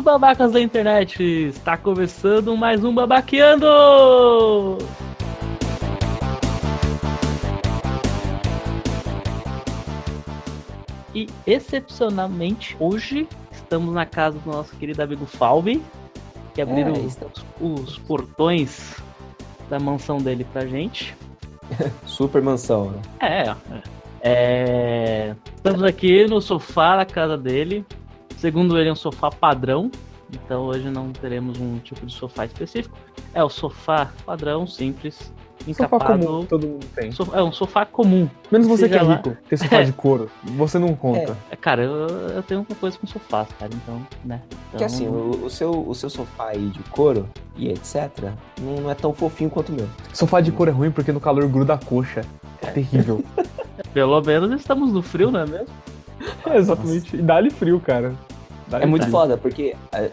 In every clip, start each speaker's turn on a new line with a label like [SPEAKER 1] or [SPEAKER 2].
[SPEAKER 1] Bem-vindos, babacas da internet! Está começando mais um Babaqueando! E excepcionalmente, hoje estamos na casa do nosso querido amigo Falve, que abriram
[SPEAKER 2] É,
[SPEAKER 1] os, os portões da mansão dele pra gente.
[SPEAKER 2] Super mansão, né?
[SPEAKER 1] É, é. É, Estamos aqui no sofá da casa dele. Segundo ele, é um sofá padrão. Então hoje não teremos um tipo de sofá específico. É o sofá padrão, simples,
[SPEAKER 3] Sofá
[SPEAKER 1] encapado.
[SPEAKER 3] comum, todo mundo tem.
[SPEAKER 1] So- É um sofá comum.
[SPEAKER 3] Menos você que é
[SPEAKER 1] lá.
[SPEAKER 3] rico, tem sofá de couro. Você não conta.
[SPEAKER 1] É, Cara, eu, eu tenho uma coisa com sofás, cara. Então, né?
[SPEAKER 2] Porque
[SPEAKER 1] Então,
[SPEAKER 2] assim, o, o seu, o seu sofá aí de couro e etc. Não, não é tão fofinho quanto o meu.
[SPEAKER 3] Sofá de couro é ruim porque no calor gruda a coxa. É terrível.
[SPEAKER 1] Pelo menos estamos no frio, não é mesmo?
[SPEAKER 3] É, exatamente. E dá-lhe frio, cara. Dá-lhe
[SPEAKER 2] É muito
[SPEAKER 3] frio.
[SPEAKER 2] foda, porque a,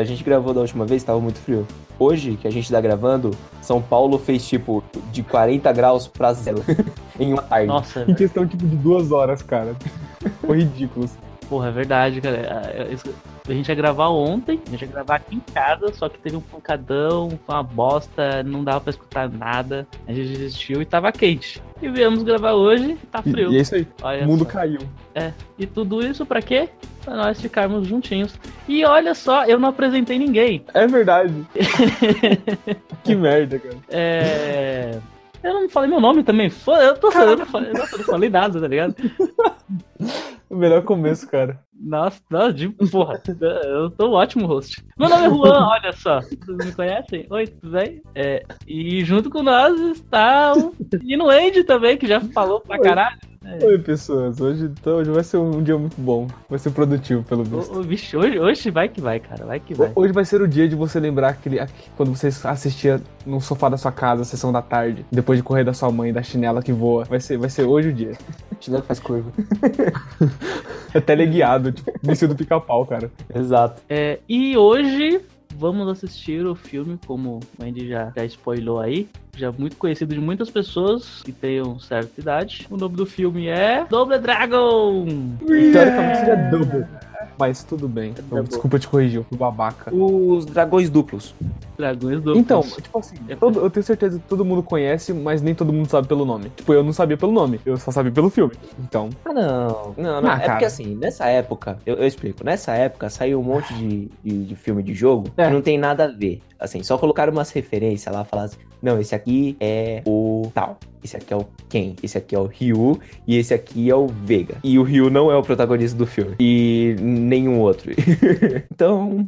[SPEAKER 2] a gente gravou da última vez, tava muito frio. Hoje, que a gente tá gravando, São Paulo fez tipo de 40 graus pra zero em uma tarde.
[SPEAKER 1] Nossa,
[SPEAKER 3] Em questão, tipo, de duas horas, cara. Foi ridículo.
[SPEAKER 1] Porra, é verdade, cara. É, é isso- A gente ia gravar ontem, a gente ia gravar aqui em casa, só que teve um pancadão, foi uma bosta, não dava pra escutar nada. A gente desistiu e tava quente. E viemos gravar hoje e tá
[SPEAKER 3] E,
[SPEAKER 1] frio.
[SPEAKER 3] e é isso aí.
[SPEAKER 1] Olha
[SPEAKER 3] O mundo
[SPEAKER 1] só.
[SPEAKER 3] caiu.
[SPEAKER 1] E tudo isso pra quê? Pra nós ficarmos juntinhos. E olha só, eu não apresentei ninguém.
[SPEAKER 3] É verdade. que merda, cara.
[SPEAKER 1] É. Eu não falei meu nome também. Eu tô falando, eu não falei nada, tá ligado?
[SPEAKER 3] O melhor começo, cara.
[SPEAKER 1] Nossa, nossa, de porra. Eu tô um ótimo host. Meu nome é Juan, olha só. Vocês me conhecem? Oi, tudo bem? É, e junto com nós está o menino Andy também, que já falou pra
[SPEAKER 3] Oi.
[SPEAKER 1] Caralho.
[SPEAKER 3] Oi, pessoas. Hoje, então, hoje vai ser um dia muito bom. Vai ser produtivo, pelo visto.
[SPEAKER 1] O, o bicho, hoje, hoje vai que vai, cara. Vai que vai.
[SPEAKER 3] Hoje vai ser o dia de você lembrar aquele, aqu- quando você assistia no sofá da sua casa, a sessão da tarde, depois de correr da sua mãe, da chinela que voa. Vai ser, vai ser hoje o dia.
[SPEAKER 2] Chinelo faz curva.
[SPEAKER 3] É teleguiado, tipo, início do pica-pau, cara.
[SPEAKER 2] Exato.
[SPEAKER 1] É, e hoje vamos assistir o filme, como o Andy já, já spoilou aí. Já muito conhecido de muitas pessoas que tenham certa idade. O nome do filme é Double Dragon!
[SPEAKER 3] Teoricamente seria double. Mas tudo bem.
[SPEAKER 1] Double.
[SPEAKER 3] Desculpa te corrigir, eu fui babaca.
[SPEAKER 2] Os dragões duplos.
[SPEAKER 1] Dragões duplos.
[SPEAKER 3] Então, tipo assim, todo- eu tenho certeza que todo mundo conhece, mas nem todo mundo sabe pelo nome. Tipo, eu não sabia pelo nome, eu só sabia pelo filme. Então,
[SPEAKER 2] Ah, não. Não, não.
[SPEAKER 3] Ah,
[SPEAKER 2] é
[SPEAKER 3] cara.
[SPEAKER 2] porque assim, nessa época, eu, eu explico, nessa época saiu um monte de, de, de filme de jogo
[SPEAKER 3] É.
[SPEAKER 2] que não tem nada a ver. Assim, só colocaram umas referências lá, falaram assim, não, esse aqui é o tal. Esse aqui é o Ken, esse aqui é o Ryu e esse aqui é o Vega. E o Ryu não é o protagonista do filme. E nenhum outro. então,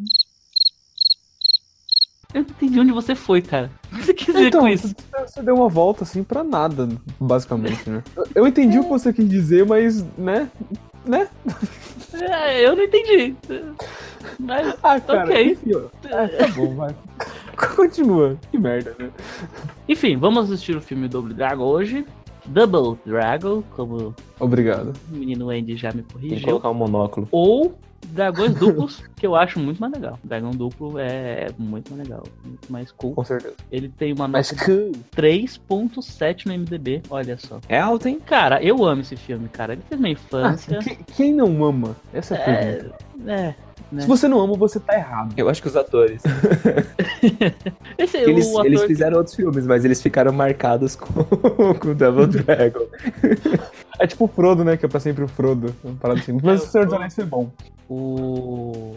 [SPEAKER 1] Eu não entendi onde você foi, cara. O que você quis dizer
[SPEAKER 3] então
[SPEAKER 1] com isso?
[SPEAKER 3] você- deu uma volta assim pra nada, basicamente, né? Eu- entendi o que você quis dizer, mas, né? Né?
[SPEAKER 1] É, eu não entendi. Mas,
[SPEAKER 3] Ah, cara,
[SPEAKER 1] Ok.
[SPEAKER 3] enfim. Ah, tá bom, vai. Continua. Que merda, né?
[SPEAKER 1] enfim, vamos assistir o filme Double Dragon hoje. Double Dragon, como
[SPEAKER 3] Obrigado.
[SPEAKER 1] o menino Andy já me
[SPEAKER 2] tem que
[SPEAKER 1] corrigiu.
[SPEAKER 2] colocar um monóculo.
[SPEAKER 1] Ou Dragões Duplos, que eu acho muito mais legal. Dragão Duplo é muito mais legal, muito mais cool.
[SPEAKER 3] Com certeza.
[SPEAKER 1] Ele tem uma nota
[SPEAKER 3] que.
[SPEAKER 1] 3.7 no MDB, olha só.
[SPEAKER 2] É alto, hein?
[SPEAKER 1] Cara, eu amo esse filme, cara. Ele fez minha infância.
[SPEAKER 3] que- quem não ama? Essa é.
[SPEAKER 1] É, é. né?
[SPEAKER 3] Se você não ama, você tá errado.
[SPEAKER 2] Eu acho que os atores.
[SPEAKER 1] Esse,
[SPEAKER 2] Eles,
[SPEAKER 1] o ator
[SPEAKER 2] eles
[SPEAKER 1] que-
[SPEAKER 2] fizeram outros filmes, mas eles ficaram marcados com, com o Double Dragon.
[SPEAKER 3] É tipo o Frodo, né? Que é pra sempre o Frodo. Assim. Mas
[SPEAKER 1] É,
[SPEAKER 3] o Senhor dos Anéis foi bom.
[SPEAKER 1] O.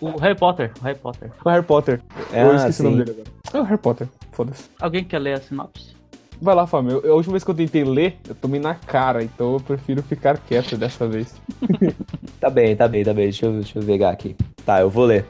[SPEAKER 1] O Harry Potter. O Harry Potter.
[SPEAKER 3] O Harry Potter.
[SPEAKER 2] É,
[SPEAKER 3] eu esqueci o nome
[SPEAKER 2] sim.
[SPEAKER 3] dele agora. É o Harry Potter. Foda-se.
[SPEAKER 1] Alguém quer ler a sinopse?
[SPEAKER 3] Vai lá, Fábio. Eu- A última vez que eu tentei ler, eu tomei na cara. Então eu prefiro ficar quieto dessa vez.
[SPEAKER 2] Tá bem, tá bem, tá bem. Deixa eu, deixa eu pegar aqui. Tá, eu vou ler.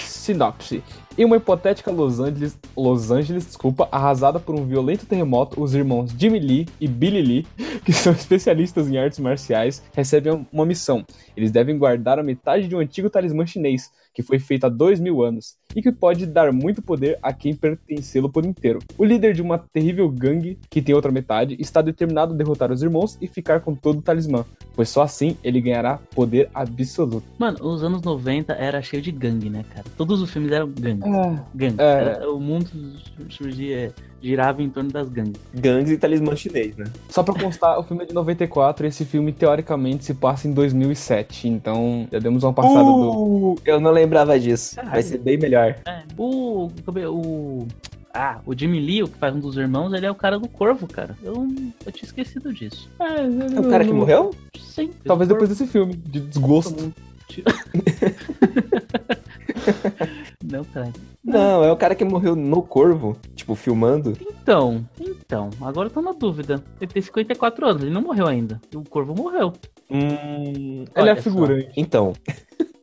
[SPEAKER 3] Sinopse. Em uma hipotética Los Angeles, Los Angeles, desculpa, arrasada por um violento terremoto, os irmãos Jimmy Lee e Billy Lee, que são especialistas em artes marciais, recebem uma missão. Eles devem guardar a metade de um antigo talismã chinês, que foi feito há dois mil anos, e que pode dar muito poder a quem pertencê-lo por inteiro. O líder de uma terrível gangue, que tem outra metade, está determinado a derrotar os irmãos e ficar com todo o talismã. pois só assim ele ganhará poder absoluto.
[SPEAKER 1] Mano, os anos 90 era cheio de gangue, né, cara? Todos os filmes eram gangue. Gangue.
[SPEAKER 3] É.
[SPEAKER 1] Era- o mundo surgia, girava em torno das gangues.
[SPEAKER 2] Gangues e talismã chinês, né?
[SPEAKER 3] Só pra constar, o filme é de 94 e esse filme teoricamente se passa em 2007, então já demos uma passada do.
[SPEAKER 2] Uh, eu não lembrava disso.
[SPEAKER 1] Caralho.
[SPEAKER 2] Vai ser bem melhor.
[SPEAKER 1] É, o, o. Ah, o Jimmy Lee, o que faz um dos irmãos, ele é o cara do corvo, cara. Eu, eu tinha esquecido disso.
[SPEAKER 2] É o cara que morreu?
[SPEAKER 1] Sim.
[SPEAKER 3] Talvez depois
[SPEAKER 1] corvo
[SPEAKER 3] desse filme, de desgosto.
[SPEAKER 1] Não, cara.
[SPEAKER 2] Não, é o cara que morreu no corvo, tipo, filmando.
[SPEAKER 1] Então, então, agora eu tô na dúvida. Ele tem 54 anos, ele não morreu ainda. E o corvo morreu.
[SPEAKER 2] Hum,
[SPEAKER 3] Ele
[SPEAKER 1] Olha
[SPEAKER 3] é figurante.
[SPEAKER 2] então,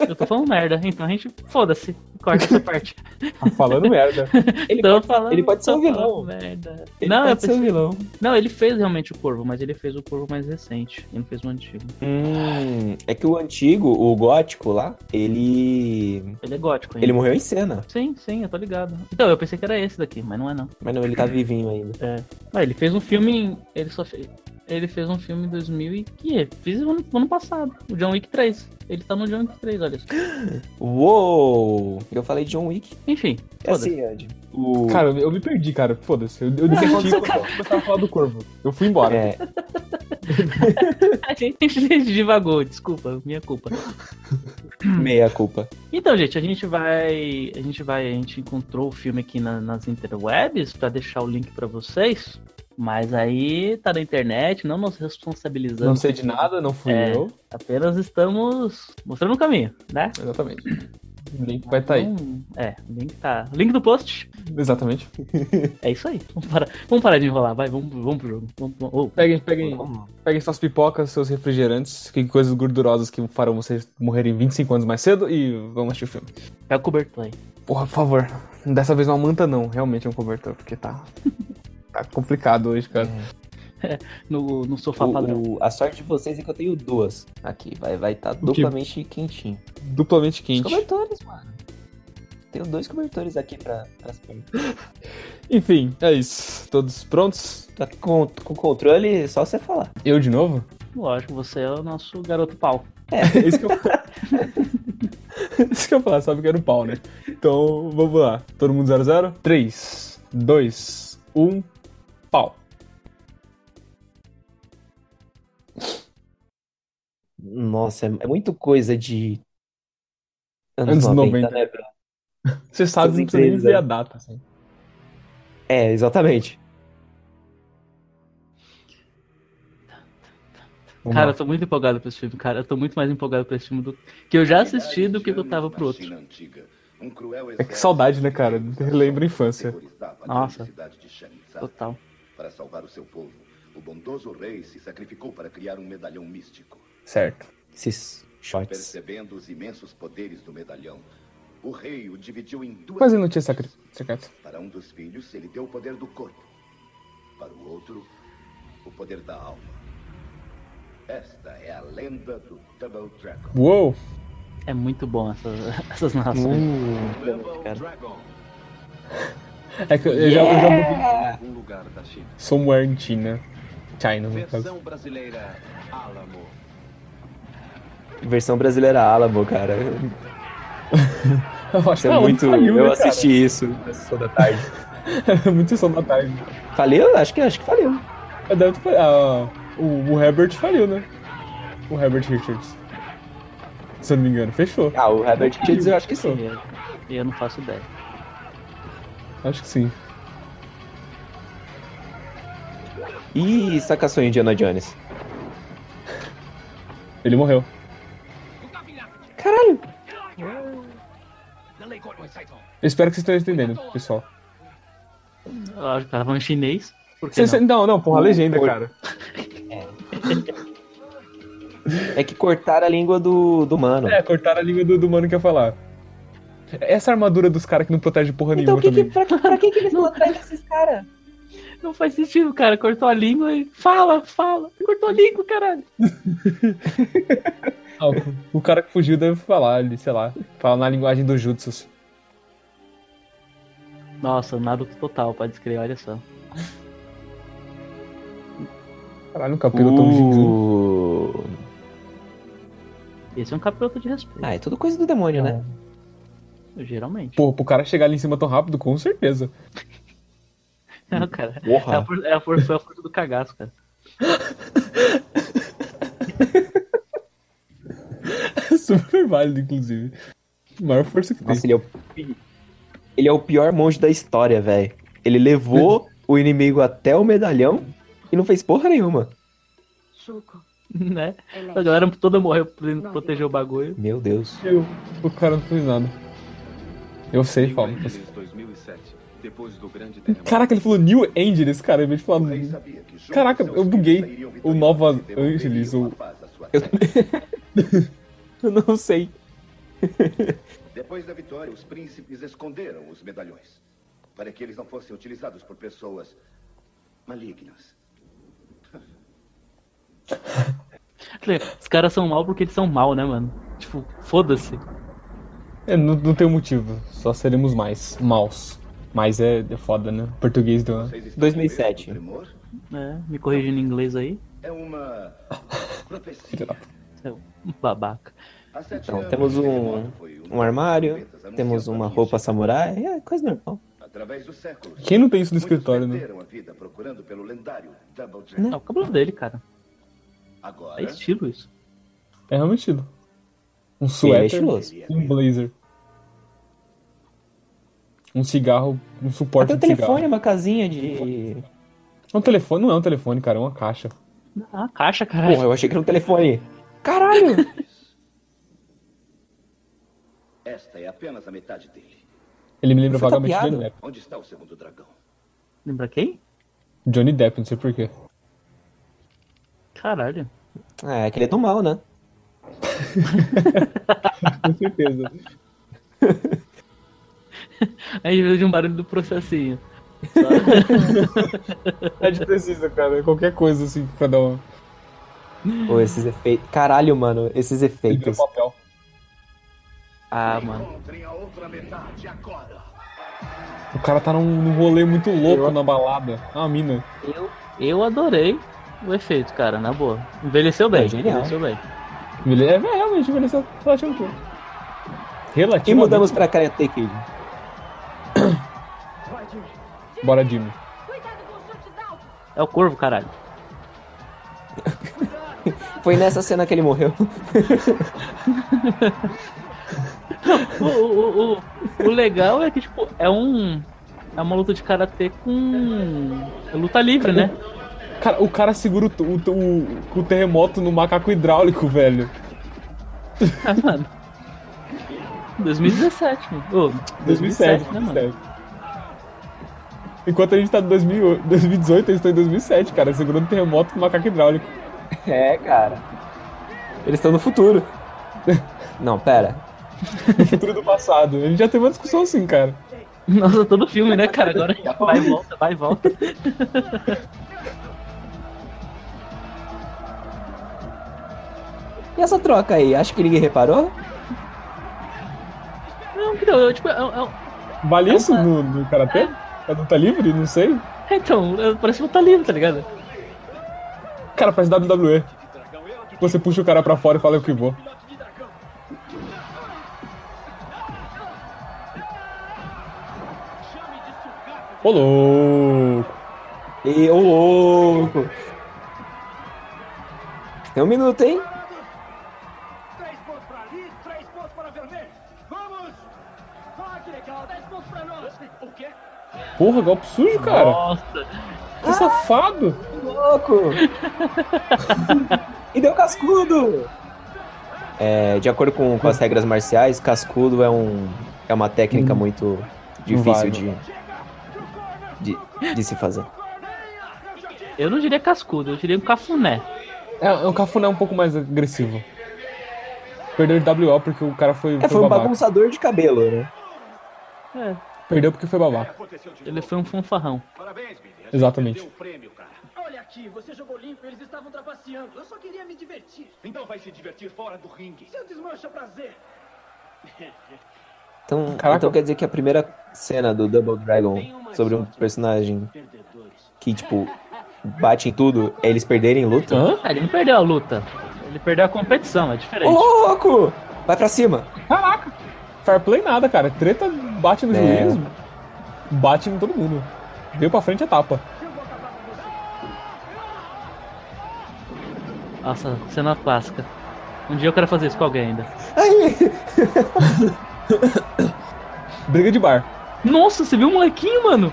[SPEAKER 1] Eu tô falando merda, então a gente. Foda-se. Corta essa parte.
[SPEAKER 3] Tá falando merda.
[SPEAKER 2] ele
[SPEAKER 1] Tô
[SPEAKER 2] pode,
[SPEAKER 1] falando,
[SPEAKER 2] ele pode ser um vilão.
[SPEAKER 1] Merda.
[SPEAKER 2] Ele
[SPEAKER 1] não,
[SPEAKER 2] pode ser um vilão.
[SPEAKER 1] não, ele fez realmente o corvo, mas ele fez o corvo mais recente. Ele não fez o antigo.
[SPEAKER 2] Hum, é que o antigo, o gótico lá, ele.
[SPEAKER 1] Ele é gótico ainda.
[SPEAKER 2] Ele morreu em cena.
[SPEAKER 1] Sim, sim, eu tô ligado. Então, eu pensei que era esse daqui, mas não é não.
[SPEAKER 2] Mas não, ele tá vivinho ainda.
[SPEAKER 1] Ah, ele fez um filme. em- Ele só fez. Ele fez um filme em 2000 e que fiz no ano, ano passado, o John Wick 3. Ele tá no John Wick 3, olha só.
[SPEAKER 2] Uou! Eu falei John Wick.
[SPEAKER 1] Enfim,
[SPEAKER 2] É assim, Andy. O...
[SPEAKER 3] Cara, eu, me perdi, cara. Foda-se. Eu, eu desisti quando eu começava a falar do corvo. Eu fui embora.
[SPEAKER 2] É,
[SPEAKER 1] A gente divagou, desculpa, minha culpa.
[SPEAKER 2] meia culpa.
[SPEAKER 1] Então, gente, a gente vai. A gente vai. A gente encontrou o filme aqui na- nas interwebs pra deixar o link pra vocês. Mas aí tá na internet, não nos responsabilizamos.
[SPEAKER 3] Não sei de nada, não fui
[SPEAKER 1] É.
[SPEAKER 3] eu.
[SPEAKER 1] Apenas estamos mostrando o caminho, né?
[SPEAKER 3] Exatamente. O link vai estar aí.
[SPEAKER 1] Então, é, o link tá. Link do post.
[SPEAKER 3] Exatamente.
[SPEAKER 1] É isso aí. Vamos parar, vamos parar de enrolar, vai, vamos, vamos pro jogo. Vamos, oh,
[SPEAKER 3] Peguem, peguem, peguem suas pipocas, seus refrigerantes, que coisas gordurosas que farão vocês morrerem 25 anos mais cedo e vamos assistir o filme.
[SPEAKER 1] é o cobertor aí.
[SPEAKER 3] Porra, por favor. Dessa vez não manta não, realmente é um cobertor, porque tá. tá complicado hoje, cara.
[SPEAKER 1] No, no sofá
[SPEAKER 2] O-
[SPEAKER 1] padrão.
[SPEAKER 2] o- a sorte de vocês é que eu tenho duas aqui. Vai vai tá duplamente quentinho.
[SPEAKER 3] Duplamente
[SPEAKER 2] Os
[SPEAKER 3] quente.
[SPEAKER 2] cobertores, mano. Tenho dois cobertores aqui pra, pras pernas.
[SPEAKER 3] Enfim, é isso. Todos prontos?
[SPEAKER 2] Tá com, com controle, só você falar.
[SPEAKER 3] Eu de novo?
[SPEAKER 1] Lógico, você é o nosso garoto pau.
[SPEAKER 3] É isso que eu Isso que eu falar, sabe que era o pau, né? Então, vamos lá. Todo mundo 0-0? 3, 2, 1, pau.
[SPEAKER 2] Nossa, é, muito coisa de. Anos,
[SPEAKER 3] Anos
[SPEAKER 2] 90,
[SPEAKER 3] 90.
[SPEAKER 2] né, bro?
[SPEAKER 3] Você sabe, não precisa nem ver a data, assim.
[SPEAKER 2] É, exatamente.
[SPEAKER 3] Vamos
[SPEAKER 1] cara,
[SPEAKER 3] lá.
[SPEAKER 1] eu tô muito empolgado pra esse filme, cara. Eu tô muito mais empolgado pra esse filme do que eu já assisti do que eu tava pro outro.
[SPEAKER 3] É que saudade, né, cara? Lembra a infância.
[SPEAKER 1] Nossa. Total.
[SPEAKER 4] Para salvar o seu povo, o bondoso rei se sacrificou para criar um medalhão místico.
[SPEAKER 3] Certo.
[SPEAKER 2] Esses shots.
[SPEAKER 4] Percebendo os imensos poderes do medalhão, o rei o dividiu em duas.
[SPEAKER 3] Mas ele não tinha sacri- secreto.
[SPEAKER 4] Para um dos filhos, ele deu o poder do corpo. Para o outro, o poder da alma. Esta é a lenda do Double Dragon.
[SPEAKER 3] Uou!
[SPEAKER 1] É muito bom essas, essas narrações.
[SPEAKER 2] Uh,
[SPEAKER 4] Double. Dragon.
[SPEAKER 3] É que eu já, eu
[SPEAKER 4] algum lugar da China.
[SPEAKER 3] Somewhere in China. China, no caso.
[SPEAKER 4] Versão brasileira Alamo.
[SPEAKER 2] versão brasileira Alamo, cara.
[SPEAKER 3] Eu acho
[SPEAKER 2] Isso
[SPEAKER 3] que
[SPEAKER 2] é muito. eu
[SPEAKER 3] né,
[SPEAKER 2] assisti isso na sessão da tarde.
[SPEAKER 3] muito sessão da tarde.
[SPEAKER 2] Faliu? Acho que, acho que faliu.
[SPEAKER 3] É, deve ter- ah, o, o Herbert faliu, né? O Herbert Richards. Se eu não me engano, fechou.
[SPEAKER 2] Ah, o Herbert Richards eu acho que sim.
[SPEAKER 1] Eu, eu não faço ideia.
[SPEAKER 3] Acho que sim.
[SPEAKER 2] E sacaçou Indiana Jones.
[SPEAKER 3] Ele morreu.
[SPEAKER 2] Caralho!
[SPEAKER 3] Eu espero que vocês estejam entendendo, pessoal.
[SPEAKER 1] Lógico, tava falando chinês. Por que
[SPEAKER 3] Cê- cê-
[SPEAKER 1] não?
[SPEAKER 3] não, não, porra, a legenda,
[SPEAKER 2] Por-
[SPEAKER 3] cara.
[SPEAKER 2] É que cortaram a língua do, do mano.
[SPEAKER 3] É, cortaram a língua do, do mano que ia falar. Essa armadura dos caras que não protege porra
[SPEAKER 2] então,
[SPEAKER 3] nenhuma
[SPEAKER 2] que que,
[SPEAKER 3] também.
[SPEAKER 2] pra, que- pra que, que eles atrás desses caras?
[SPEAKER 1] Não faz sentido, cara. Cortou a língua e. Fala, fala. Cortou a língua, caralho.
[SPEAKER 3] Ah, o, cara que fugiu deve falar, ele, sei lá, fala na linguagem dos jutsus.
[SPEAKER 1] Nossa, Naruto total, pode escrever, olha só.
[SPEAKER 3] Caralho, um capítulo tão gigante.
[SPEAKER 2] Uh,
[SPEAKER 1] Esse é um capiroto de respeito,
[SPEAKER 2] Ah, é tudo coisa do demônio, né?
[SPEAKER 1] Geralmente.
[SPEAKER 3] Pô, pro cara chegar ali em cima tão rápido, com certeza.
[SPEAKER 1] Não, cara.
[SPEAKER 2] Porra.
[SPEAKER 1] É a, for- é a força, foi a força do cagaço, cara.
[SPEAKER 3] Super válido, inclusive. Maior força que tem.
[SPEAKER 2] Nossa, ele é o, ele é o pior monge da história, velho. Ele levou o inimigo até o medalhão e não fez porra nenhuma.
[SPEAKER 5] Chuco.
[SPEAKER 1] né?
[SPEAKER 5] Elete.
[SPEAKER 1] A galera toda morreu pra proteger o bagulho.
[SPEAKER 2] Meu Deus.
[SPEAKER 3] Eu, o cara não fez nada. Eu sei,
[SPEAKER 6] New
[SPEAKER 3] Paulo.
[SPEAKER 6] Angeles 2007, depois do grande terremoto.
[SPEAKER 3] Caraca, ele falou New Angeles, cara, em vez de falar. Caraca, eu buguei. O Nova Angeles,
[SPEAKER 4] a
[SPEAKER 3] o-
[SPEAKER 4] paz à sua
[SPEAKER 2] Eu, eu não sei.
[SPEAKER 4] Depois da vitória, os príncipes esconderam os medalhões para que eles não fossem utilizados por pessoas malignas.
[SPEAKER 1] Os caras são mal porque eles são mal, né, mano? Tipo, foda-se.
[SPEAKER 3] É, não, não tem motivo. Só seremos mais. Maus. Mas é, é foda, né? Português do.
[SPEAKER 4] Vocês estão
[SPEAKER 2] 2007.
[SPEAKER 4] com medo do tremor?
[SPEAKER 1] É, me corrigindo em inglês aí.
[SPEAKER 4] É uma profecia.
[SPEAKER 3] Da
[SPEAKER 1] Seu babaca.
[SPEAKER 2] Então, temos um, um armário, temos uma roupa samurai, é coisa normal.
[SPEAKER 3] Quem não tem isso no escritório, né?
[SPEAKER 4] lendário Double
[SPEAKER 1] É o cabelo dele, cara.
[SPEAKER 4] Agora,
[SPEAKER 1] É estilo isso.
[SPEAKER 3] É realmente estilo. Um
[SPEAKER 2] é
[SPEAKER 3] suéter e um blazer. Um cigarro, um suporte
[SPEAKER 2] Até o
[SPEAKER 3] de cigarro.
[SPEAKER 2] telefone é uma casinha de.
[SPEAKER 3] É um telefone, não é um telefone, cara, é uma caixa.
[SPEAKER 1] Ah, caixa, caralho.
[SPEAKER 2] Porra, eu achei que era um telefone. Caralho!
[SPEAKER 4] esta é apenas a metade dele.
[SPEAKER 3] Ele me lembra
[SPEAKER 2] Foi
[SPEAKER 3] vagamente
[SPEAKER 2] tapeado.
[SPEAKER 3] Johnny Depp.
[SPEAKER 4] Onde está o segundo dragão?
[SPEAKER 1] Lembra quem?
[SPEAKER 3] Johnny Depp, não sei porquê.
[SPEAKER 1] Caralho.
[SPEAKER 2] É, que ele é tão mal, né?
[SPEAKER 3] Com certeza.
[SPEAKER 1] Aí veio de um barulho do processinho.
[SPEAKER 3] A gente precisa, cara. Qualquer coisa assim pra dar uma.
[SPEAKER 2] Pô, esses efeitos. Caralho, mano, esses efeitos.
[SPEAKER 3] papel.
[SPEAKER 1] Ah, mano.
[SPEAKER 4] Encontrem a outra metade agora.
[SPEAKER 3] O cara tá num, num rolê muito louco na balada. Ah, mina.
[SPEAKER 1] Eu, eu adorei o efeito, cara, na boa. Envelheceu bem.
[SPEAKER 2] É genial.
[SPEAKER 1] Envelheceu bem.
[SPEAKER 3] Ele é realmente envelheceu relativamente.
[SPEAKER 2] E
[SPEAKER 3] Relativamente.
[SPEAKER 2] mudamos pra Karate Kid.
[SPEAKER 3] Bora, Jimmy.
[SPEAKER 1] É o corvo, caralho.
[SPEAKER 2] Foi nessa cena que ele morreu.
[SPEAKER 1] O, o, o, o legal é que, tipo, é um. É uma luta de karatê com. É luta livre, né?
[SPEAKER 3] Cara, o cara segura o, o, o, o terremoto no macaco hidráulico, velho.
[SPEAKER 1] Ah, mano. 2017, mano. Ô,
[SPEAKER 3] 2007,
[SPEAKER 1] né, mano?
[SPEAKER 3] 2007. Enquanto a gente tá em 2008 2018, eles estão em 2007, cara, segurando terremoto com o macaco hidráulico.
[SPEAKER 2] É, cara. Eles estão no futuro. Não, pera.
[SPEAKER 3] No futuro do passado. A gente já teve uma discussão assim, cara.
[SPEAKER 1] Nossa, todo filme, né, cara? Agora vai e volta, vai e volta.
[SPEAKER 2] E essa troca aí? Acho que ninguém reparou?
[SPEAKER 1] Não, então, eu, tipo, é, é,
[SPEAKER 3] Vale
[SPEAKER 1] É
[SPEAKER 3] isso
[SPEAKER 1] uma-
[SPEAKER 3] no, no karatê? É luta livre? Não sei.
[SPEAKER 1] é, então, parece luta livre, tá ligado?
[SPEAKER 3] Cara, parece WWE. Você puxa o cara pra fora e fala eu que vou. Ô louco!
[SPEAKER 2] E ô louco! Tem um minuto, hein?
[SPEAKER 3] Porra, golpe sujo, cara.
[SPEAKER 1] Nossa,
[SPEAKER 3] Que safado!
[SPEAKER 2] Louco! e deu cascudo! É, de acordo com, com as regras marciais, cascudo é, um, é uma técnica muito difícil de, de, de se fazer.
[SPEAKER 1] eu não diria cascudo, eu diria um cafuné.
[SPEAKER 3] É, é um cafuné um pouco mais agressivo. Perdeu de WO porque o cara foi,
[SPEAKER 2] É,
[SPEAKER 3] foi
[SPEAKER 2] foi um
[SPEAKER 3] babaca.
[SPEAKER 2] bagunçador de cabelo, né?
[SPEAKER 1] É,
[SPEAKER 3] Perdeu porque foi
[SPEAKER 7] de
[SPEAKER 1] ele foi um fanfarrão.
[SPEAKER 7] Parabéns, Billy.
[SPEAKER 3] Exatamente.
[SPEAKER 7] prêmio. Olha aqui, você jogou limpo, eles estavam trapaceando. Eu só queria me divertir.
[SPEAKER 6] Então vai se divertir fora do ringue.
[SPEAKER 7] Seu desmancha prazer.
[SPEAKER 2] Então,
[SPEAKER 3] Caraca.
[SPEAKER 2] então quer dizer que a primeira cena do Double Dragon sobre um personagem que, tipo, bate em tudo, é eles perderem luta?
[SPEAKER 3] Hã?
[SPEAKER 1] Ah, ele não perdeu a luta. Ele perdeu a competição, é
[SPEAKER 2] Ô,
[SPEAKER 1] diferente.
[SPEAKER 2] louco! Vai pra cima.
[SPEAKER 3] Caraca! Fair play nada, cara. Treta bate no
[SPEAKER 2] É.
[SPEAKER 3] juiz, bate em todo mundo. Veio pra frente e tapa.
[SPEAKER 1] Nossa, cena clássica. Um dia eu quero fazer isso com alguém ainda.
[SPEAKER 2] Ai,
[SPEAKER 3] Briga de bar.
[SPEAKER 1] Nossa, você viu o molequinho, mano?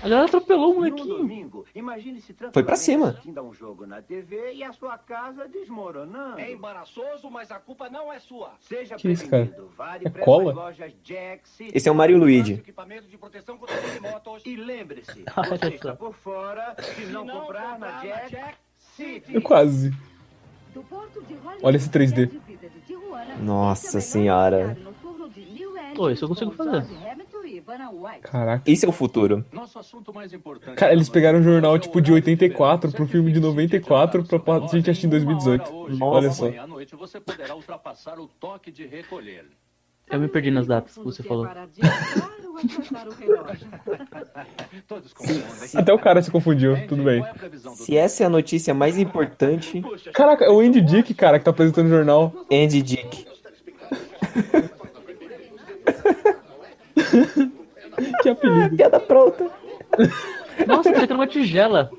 [SPEAKER 1] A galera atropelou o
[SPEAKER 7] No
[SPEAKER 1] molequinho.
[SPEAKER 7] domingo, imagine se
[SPEAKER 2] Foi pra cima.
[SPEAKER 7] um jogo na TV e a sua casa desmoronando.
[SPEAKER 6] É embaraçoso, mas a culpa não é sua.
[SPEAKER 7] Seja
[SPEAKER 3] Que isso, cara?
[SPEAKER 7] prevenido. Vale
[SPEAKER 3] É cola?
[SPEAKER 2] Esse é o Mario Luigi.
[SPEAKER 6] Equipamento de proteção contra terremotos.
[SPEAKER 7] E lembre-se, você está por fora se não,
[SPEAKER 6] não
[SPEAKER 7] comprar na
[SPEAKER 6] comprar na
[SPEAKER 7] Jack,
[SPEAKER 6] Jack
[SPEAKER 7] City.
[SPEAKER 3] Eu quase.
[SPEAKER 5] Do porto de Hollywood,
[SPEAKER 3] Olha esse 3D.
[SPEAKER 5] de vida de Tijuana,
[SPEAKER 2] Nossa
[SPEAKER 5] é
[SPEAKER 2] senhora.
[SPEAKER 1] Pô, isso eu consigo fazer.
[SPEAKER 3] Caraca.
[SPEAKER 2] Esse é o futuro.
[SPEAKER 6] Nosso assunto mais importante.
[SPEAKER 3] Cara, eles pegaram um jornal tipo de
[SPEAKER 6] é o
[SPEAKER 3] 84 pro filme de 94 pra gente assistir em 2018. Olha só.
[SPEAKER 6] À noite você poderá ultrapassar o toque de recolher.
[SPEAKER 1] Eu me perdi nas datas que você
[SPEAKER 5] Quer
[SPEAKER 1] falou.
[SPEAKER 3] Até o cara se confundiu, tudo bem.
[SPEAKER 6] É
[SPEAKER 2] Se essa é a notícia mais importante,
[SPEAKER 3] Caraca, é o Andy Dick, cara, que tá apresentando o jornal.
[SPEAKER 2] Andy Dick.
[SPEAKER 3] Que apelido.
[SPEAKER 2] Piada pronta.
[SPEAKER 1] Nossa, tá uma tigela.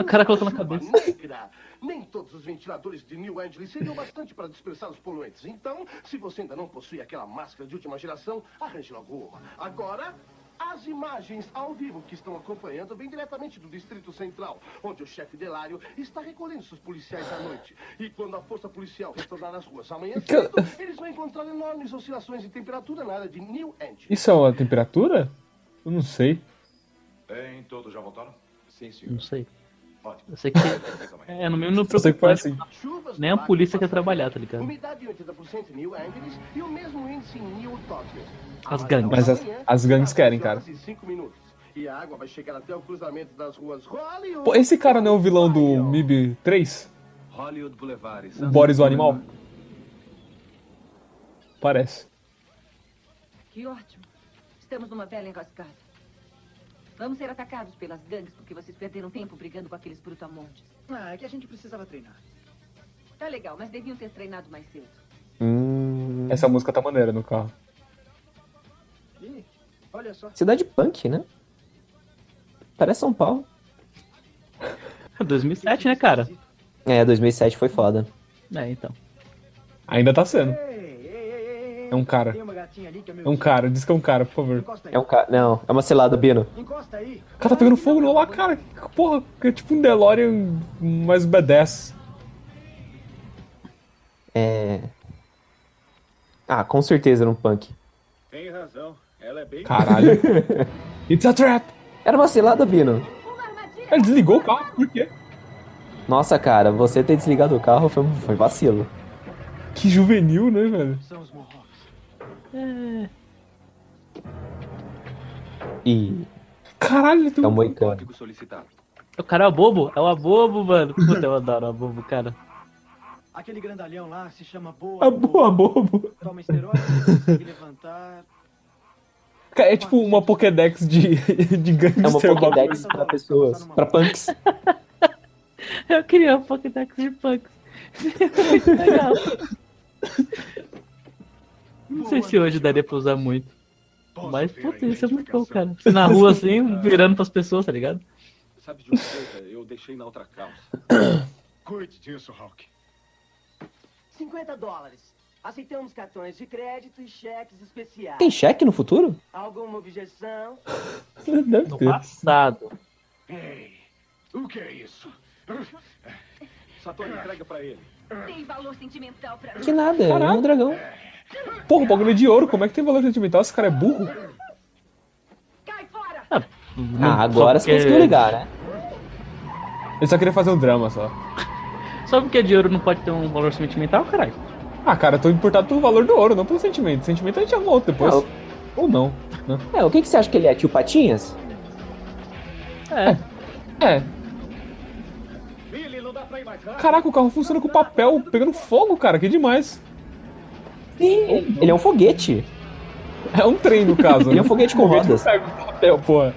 [SPEAKER 1] O cara colocou na cabeça.
[SPEAKER 8] Negra. Nem todos os ventiladores de New Angeles seriam bastante para dispersar os poluentes. Então, se você ainda não possui aquela máscara de última geração, arranje logo uma. Agora, as imagens ao vivo que estão acompanhando vêm diretamente do Distrito Central, onde o chefe Delário está recolhendo seus policiais à noite. E quando a força policial retornar às ruas amanhã cedo, eles vão encontrar enormes oscilações de temperatura na área de New Angeles.
[SPEAKER 3] Isso é uma temperatura? Eu não sei.
[SPEAKER 4] Bem, todos já voltaram?
[SPEAKER 6] Sim, senhor.
[SPEAKER 1] Não sei.
[SPEAKER 6] Ótimo.
[SPEAKER 1] Eu sei que. É, no mínimo não
[SPEAKER 3] Eu sei que foi
[SPEAKER 1] preocupa.
[SPEAKER 3] assim.
[SPEAKER 1] Nem a
[SPEAKER 8] no
[SPEAKER 1] polícia quer trabalhar, tá ligado?
[SPEAKER 8] Umidade de 80% em New Angeles e o mesmo índice em New Tokyo.
[SPEAKER 1] As gangues.
[SPEAKER 3] Mas as- as gangues querem, cara.
[SPEAKER 8] Em cinco minutos. E a água vai chegar até o cruzamento das ruas Hollywood.
[SPEAKER 3] Pô, esse cara não é o vilão do MIB 3?
[SPEAKER 6] Hollywood Boulevard.
[SPEAKER 3] O Boris o Animal? Parece.
[SPEAKER 5] Que ótimo. Estamos numa bela enrascada. Vamos ser atacados pelas gangues porque vocês perderam tempo brigando com aqueles brutamontes.
[SPEAKER 7] Ah, é que a gente precisava treinar.
[SPEAKER 5] Tá legal, mas deviam ter treinado mais cedo.
[SPEAKER 2] Hum,
[SPEAKER 3] Essa música tá maneira no carro.
[SPEAKER 7] Ih, olha só.
[SPEAKER 2] cidade punk, né? Parece São Paulo.
[SPEAKER 1] 2007, né, cara?
[SPEAKER 2] É, 2007 foi foda.
[SPEAKER 1] É, então.
[SPEAKER 3] Ainda tá sendo. É um cara.
[SPEAKER 7] É
[SPEAKER 3] É um cara, diz que é um cara, por favor.
[SPEAKER 2] É um cara. Não, é uma selada, Bino.
[SPEAKER 7] Encosta aí.
[SPEAKER 3] O cara tá pegando fogo no lá, cara. Porra, é tipo um DeLorean mais B10.
[SPEAKER 2] É. Ah, com certeza era um punk.
[SPEAKER 6] Tem razão. Ela é bem.
[SPEAKER 3] Caralho. It's a trap!
[SPEAKER 2] Era uma cilada, Bino.
[SPEAKER 3] Ele desligou o carro, por quê?
[SPEAKER 2] Nossa, cara, você ter desligado o carro foi, foi vacilo.
[SPEAKER 3] Que juvenil, né, velho?
[SPEAKER 6] São os Mohawks.
[SPEAKER 2] E
[SPEAKER 3] Caralho, tem
[SPEAKER 2] é um moicano.
[SPEAKER 6] Solicitado.
[SPEAKER 1] O cara é o bobo? É o abobo, mano. Puta, eu adoro o abobo, cara.
[SPEAKER 7] Aquele grandalhão lá se chama Boa.
[SPEAKER 3] Ah, boa, bobo.
[SPEAKER 7] Toma esteroide, consegue levantar.
[SPEAKER 3] Cara, É tipo uma Pokédex de, de gangster.
[SPEAKER 2] É uma. Pokédex pra pessoas, pra punks.
[SPEAKER 1] Eu queria um Pokédex de punks. Muito legal. Não sei se hoje daria pra usar muito. Mas, puta, isso é muito bom, cara. Você na rua assim, virando pras pessoas, tá ligado?
[SPEAKER 6] Sabe de uma coisa? Eu deixei na outra calça.
[SPEAKER 4] Cuide disso, Hulk.
[SPEAKER 7] 50 dólares. Aceitamos cartões de crédito e cheques especiais.
[SPEAKER 2] Tem cheque no futuro?
[SPEAKER 7] Alguma objeção?
[SPEAKER 1] No passado.
[SPEAKER 4] Ei, o que é isso?
[SPEAKER 6] Satori, entrega pra ele.
[SPEAKER 5] Tem valor sentimental pra mim.
[SPEAKER 2] Que nada, é um dragão.
[SPEAKER 3] Porra, o bagulho é de ouro. Como é que tem valor sentimental? Esse cara é burro?
[SPEAKER 5] Cai fora!
[SPEAKER 2] Ah, agora
[SPEAKER 1] Só
[SPEAKER 2] você
[SPEAKER 1] porque-
[SPEAKER 2] conseguiu ligar, né?
[SPEAKER 3] Ele só queria fazer um drama só.
[SPEAKER 1] Só porque de ouro não pode ter um valor sentimental, caralho?
[SPEAKER 3] Ah, cara, eu tô importado pelo valor do ouro, não pelo sentimento. Sentimento a gente arruma outro depois.
[SPEAKER 2] Não.
[SPEAKER 3] Ou não. né?
[SPEAKER 2] É, o que, que você acha que ele é? Tio Patinhas?
[SPEAKER 1] É.
[SPEAKER 3] É.
[SPEAKER 6] Rápido.
[SPEAKER 3] Caraca, o carro funciona com papel pegando fogo, cara. Que demais.
[SPEAKER 2] Sim, ele é um foguete.
[SPEAKER 3] É um trem, no caso.
[SPEAKER 2] Ele é um foguete com
[SPEAKER 3] Foguete
[SPEAKER 2] rodas.
[SPEAKER 3] papel, porra.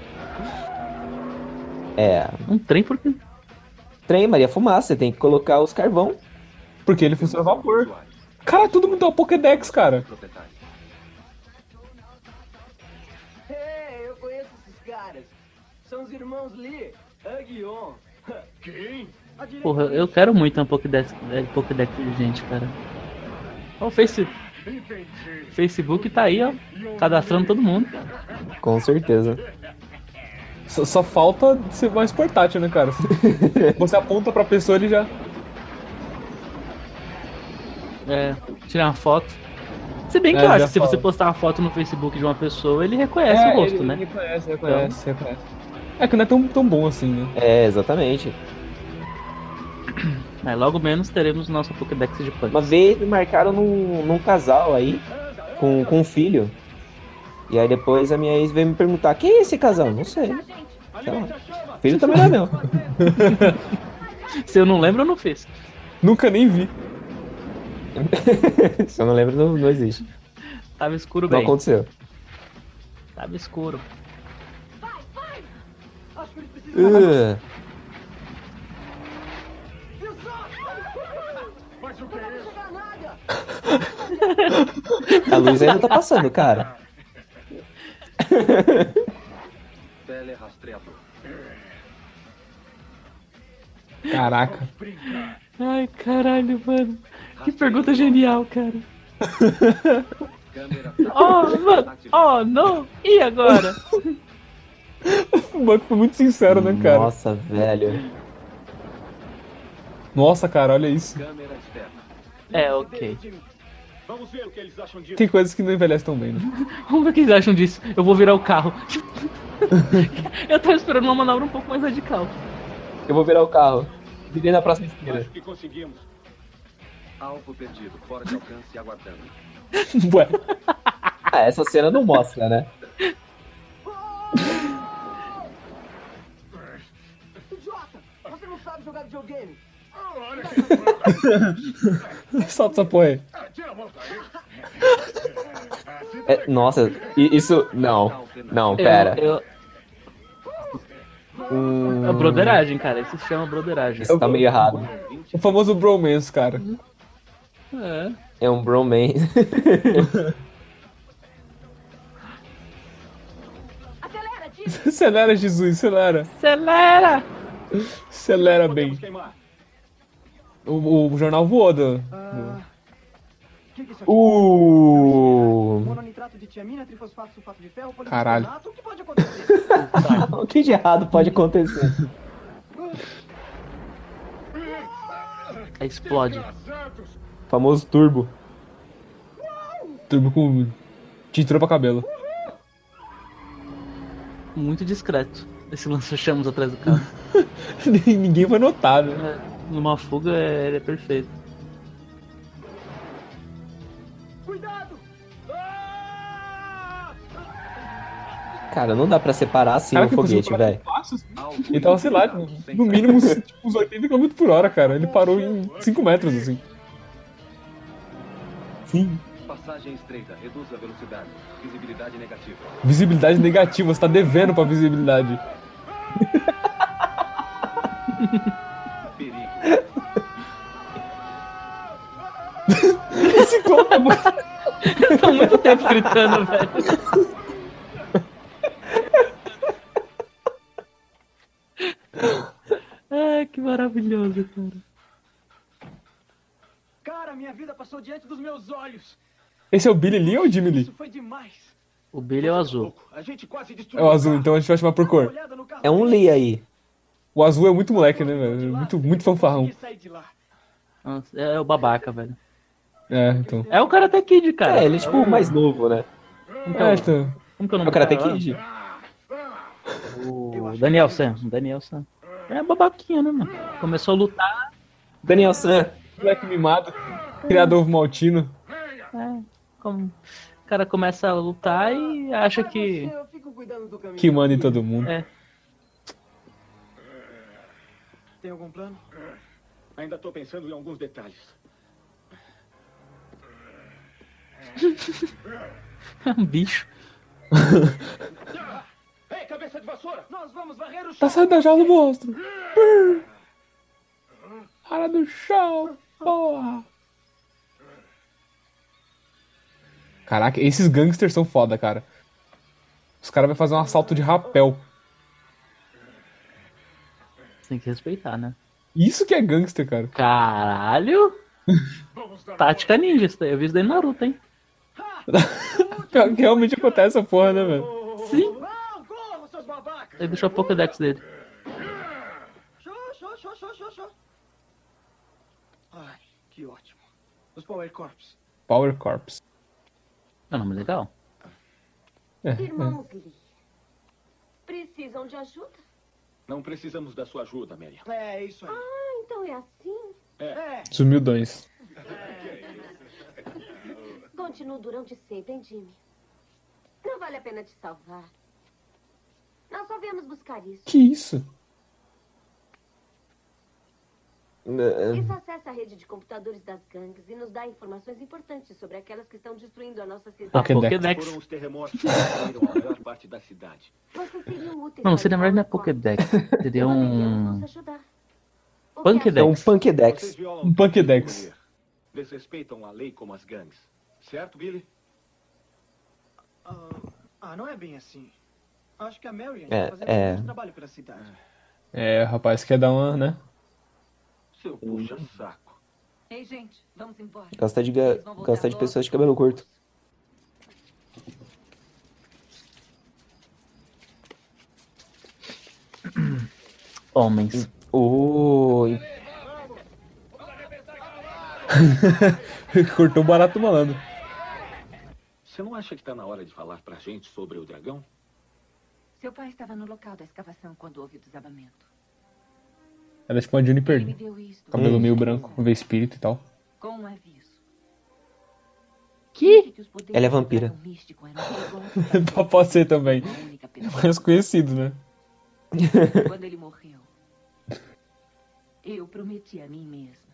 [SPEAKER 2] É,
[SPEAKER 1] Um trem porque.
[SPEAKER 2] Trem, Maria Fumaça, você tem que colocar os carvão.
[SPEAKER 3] Porque ele funciona a vapor. Cara, todo mundo tem uma Pokédex, cara.
[SPEAKER 7] Eu conheço esses caras. São os irmãos Lee, Hug e On.
[SPEAKER 8] Quem?
[SPEAKER 1] Porra, eu quero muito uma Pokédex, é, Pokédex de gente, cara. O Face,
[SPEAKER 8] Entendi.
[SPEAKER 1] Facebook tá aí, ó. Cadastrando todo mundo.
[SPEAKER 2] Com certeza.
[SPEAKER 3] Só, só falta ser mais portátil, né, cara? Você aponta pra pessoa ele já.
[SPEAKER 1] É, tirar uma foto. Se bem que
[SPEAKER 3] É,
[SPEAKER 1] eu acho que se você postar uma foto no Facebook de uma pessoa, ele reconhece o rosto,
[SPEAKER 3] ele,
[SPEAKER 1] né?
[SPEAKER 3] Ele reconhece, reconhece, reconhece. É que não é tão, tão bom assim, né?
[SPEAKER 2] É, exatamente.
[SPEAKER 1] Mas logo menos teremos nossa Pokédex de punk.
[SPEAKER 2] Uma vez me marcaram num, num casal aí, com, com um filho. E aí depois a minha ex veio me perguntar, quem é esse casal? Não sei. Sei lá. Filho também não é meu.
[SPEAKER 1] Se eu não lembro, eu não fiz.
[SPEAKER 3] Nunca nem vi.
[SPEAKER 2] Se eu não lembro, não, não existe.
[SPEAKER 1] Tava escuro
[SPEAKER 2] Não
[SPEAKER 1] bem.
[SPEAKER 2] aconteceu.
[SPEAKER 1] Tava escuro.
[SPEAKER 7] Acho que eles precisam.
[SPEAKER 2] Uh, a luz ainda tá passando, cara.
[SPEAKER 3] Caraca.
[SPEAKER 1] Ai, caralho, mano. Que pergunta genial, cara. Oh, mano. Oh, não. E agora?
[SPEAKER 3] O banco foi muito sincero, né, cara? Nossa,
[SPEAKER 2] Nossa, velho.
[SPEAKER 3] cara, olha isso.
[SPEAKER 1] É, ok.
[SPEAKER 8] Vamos ver o que eles acham disso.
[SPEAKER 3] Tem coisas que não envelhecem tão bem, né?
[SPEAKER 1] Vamos ver o que eles acham disso. Eu vou virar o carro. eu tava esperando uma manobra um pouco mais radical.
[SPEAKER 2] Eu vou virar o carro. Virei na próxima esquina.
[SPEAKER 8] Acho que conseguimos.
[SPEAKER 6] Alvo perdido. Fora de alcance e aguardando.
[SPEAKER 3] Ué,
[SPEAKER 2] Ah, essa cena não mostra, né?
[SPEAKER 7] Idiota! Você não sabe jogar videogame.
[SPEAKER 8] Ah, olha
[SPEAKER 3] solta essa porra aí.
[SPEAKER 2] É, nossa, isso. Não. Não, pera.
[SPEAKER 1] Eu, eu,
[SPEAKER 2] Hum,
[SPEAKER 1] é broderagem, cara. Isso se chama broderagem.
[SPEAKER 2] isso tá meio errado.
[SPEAKER 3] O famoso bromance, cara.
[SPEAKER 1] É.
[SPEAKER 2] É um bromance.
[SPEAKER 5] Acelera,
[SPEAKER 3] Jesus, acelera.
[SPEAKER 1] Acelera!
[SPEAKER 3] Acelera bem. O, o jornal voou do. do-
[SPEAKER 7] O que, que é isso aqui? Mononitrato de tiamina, trifosfato, sulfato de ferro,
[SPEAKER 3] Caralho.
[SPEAKER 7] O que pode acontecer?
[SPEAKER 2] O que de errado pode acontecer?
[SPEAKER 1] Explode.
[SPEAKER 2] Famoso turbo.
[SPEAKER 3] Turbo com tintura pra cabelo.
[SPEAKER 1] Muito discreto. Esse lança-chamas atrás do carro.
[SPEAKER 3] Ninguém vai notar, né?
[SPEAKER 1] É, Numa fuga, é, ele é perfeito.
[SPEAKER 7] Cuidado!
[SPEAKER 2] Cara, não dá pra separar assim
[SPEAKER 3] Cara,
[SPEAKER 2] um
[SPEAKER 3] que
[SPEAKER 2] foguete, velho.
[SPEAKER 6] Alvo
[SPEAKER 3] Ele tava, sei lá, no, no mínimo tipo, uns 80 km por hora, cara. Ele parou em 5 metros, assim. Sim.
[SPEAKER 6] Passagem estreita. Reduz a velocidade. Visibilidade negativa.
[SPEAKER 3] Visibilidade negativa, você tá devendo pra visibilidade. Corpo é muito...
[SPEAKER 1] Tá muito tempo gritando, velho. Ai, que maravilhoso, cara.
[SPEAKER 7] Cara, minha vida passou diante dos meus olhos.
[SPEAKER 3] Esse é o Billy Lee ou o Jimmy Lee?
[SPEAKER 7] Isso foi demais.
[SPEAKER 1] O Billy é o azul.
[SPEAKER 8] A gente quase
[SPEAKER 3] É o azul, então a gente vai chamar por cor.
[SPEAKER 2] É um Lee aí.
[SPEAKER 3] O azul é muito moleque, né, velho? Muito, muito fanfarrão.
[SPEAKER 1] Nossa, É o babaca, velho.
[SPEAKER 3] É, então.
[SPEAKER 1] É o Karate Kid, cara.
[SPEAKER 2] É, ele é tipo o mais novo, né?
[SPEAKER 3] É, então.
[SPEAKER 1] Como que é o
[SPEAKER 2] É
[SPEAKER 1] nome
[SPEAKER 2] o Karate
[SPEAKER 1] do cara?
[SPEAKER 2] Kid.
[SPEAKER 1] O Daniel San. Daniel San. É babaquinha, né, mano? Começou a lutar.
[SPEAKER 2] Daniel San.
[SPEAKER 3] Moleque mimado. Criado ovo maltino.
[SPEAKER 1] É, como... O cara começa a lutar e acha que.
[SPEAKER 7] Eu.
[SPEAKER 3] Que manda em todo mundo.
[SPEAKER 1] É.
[SPEAKER 7] Tem algum plano?
[SPEAKER 8] Ainda tô pensando em alguns detalhes.
[SPEAKER 1] É um bicho.
[SPEAKER 8] Ei, cabeça de vassoura!
[SPEAKER 7] Nós vamos varrer o chão.
[SPEAKER 3] Tá saindo da jaula do monstro. Cara do chão, porra. Caraca, esses gangsters são foda, cara. Os caras vão fazer um assalto de rapel.
[SPEAKER 1] Tem que respeitar, né?
[SPEAKER 3] Isso que é gangster, cara.
[SPEAKER 1] Caralho! Tática ninja, eu vi isso daí no Naruto, hein?
[SPEAKER 3] Pior que Realmente acontece essa porra, né, velho?
[SPEAKER 1] Sim. Ele deixou a Pokédex dele.
[SPEAKER 7] Show, show, show, show, show, show. Ai, que ótimo. Os Power Corps.
[SPEAKER 3] Power Corps.
[SPEAKER 1] É um nome legal.
[SPEAKER 3] É, é.
[SPEAKER 9] Irmãos Lee, precisam de ajuda?
[SPEAKER 6] Não precisamos da sua ajuda, Mary.
[SPEAKER 7] É, isso aí.
[SPEAKER 9] Ah, então é assim.
[SPEAKER 7] É.
[SPEAKER 3] Sumildões.
[SPEAKER 9] Continuo durante sempre, hein, Jimmy? Não vale a pena te salvar. Nós só viemos buscar isso.
[SPEAKER 3] Que isso?
[SPEAKER 9] Isso acessa a rede de computadores das gangues e nos dá informações importantes sobre aquelas que estão destruindo a nossa
[SPEAKER 1] A
[SPEAKER 9] cidade.
[SPEAKER 1] Pokédex.
[SPEAKER 6] Foram os terremotos que destruíram a maior parte da cidade.
[SPEAKER 1] Não, seria melhor não é Pokédex. Seria um. Pokédex.
[SPEAKER 2] É um Punkedex.
[SPEAKER 3] Um Pokédex.
[SPEAKER 6] poder. Desrespeitam a lei como as gangues. Certo, Billy?
[SPEAKER 7] Ah, ah, não é bem assim. Acho que a Marion
[SPEAKER 2] É,
[SPEAKER 7] tá fazendo
[SPEAKER 2] é.
[SPEAKER 7] um trabalho pela cidade.
[SPEAKER 3] É, rapaz, quer dar uma, né?
[SPEAKER 6] Seu puxa-saco.
[SPEAKER 5] Ei, gente, vamos embora.
[SPEAKER 2] Gosta de, ga- gosta de pessoas de cabelo curto.
[SPEAKER 1] Homens.
[SPEAKER 2] Oi.
[SPEAKER 3] Cortou o barato malandro.
[SPEAKER 6] Você não acha que tá na hora de falar pra gente sobre o dragão?
[SPEAKER 5] Seu pai estava no local da escavação quando houve o desabamento.
[SPEAKER 3] Ela é tipo uma Juniper
[SPEAKER 5] Ele
[SPEAKER 3] Lee.
[SPEAKER 5] viu isto.
[SPEAKER 3] Cabelo
[SPEAKER 2] Hum.
[SPEAKER 3] meio branco, vê espírito e tal.
[SPEAKER 5] Com um aviso.
[SPEAKER 1] Que?
[SPEAKER 2] Ela é vampira.
[SPEAKER 3] Pode ser também. Mais conhecido, né?
[SPEAKER 5] Quando ele morreu, eu prometi a mim mesma.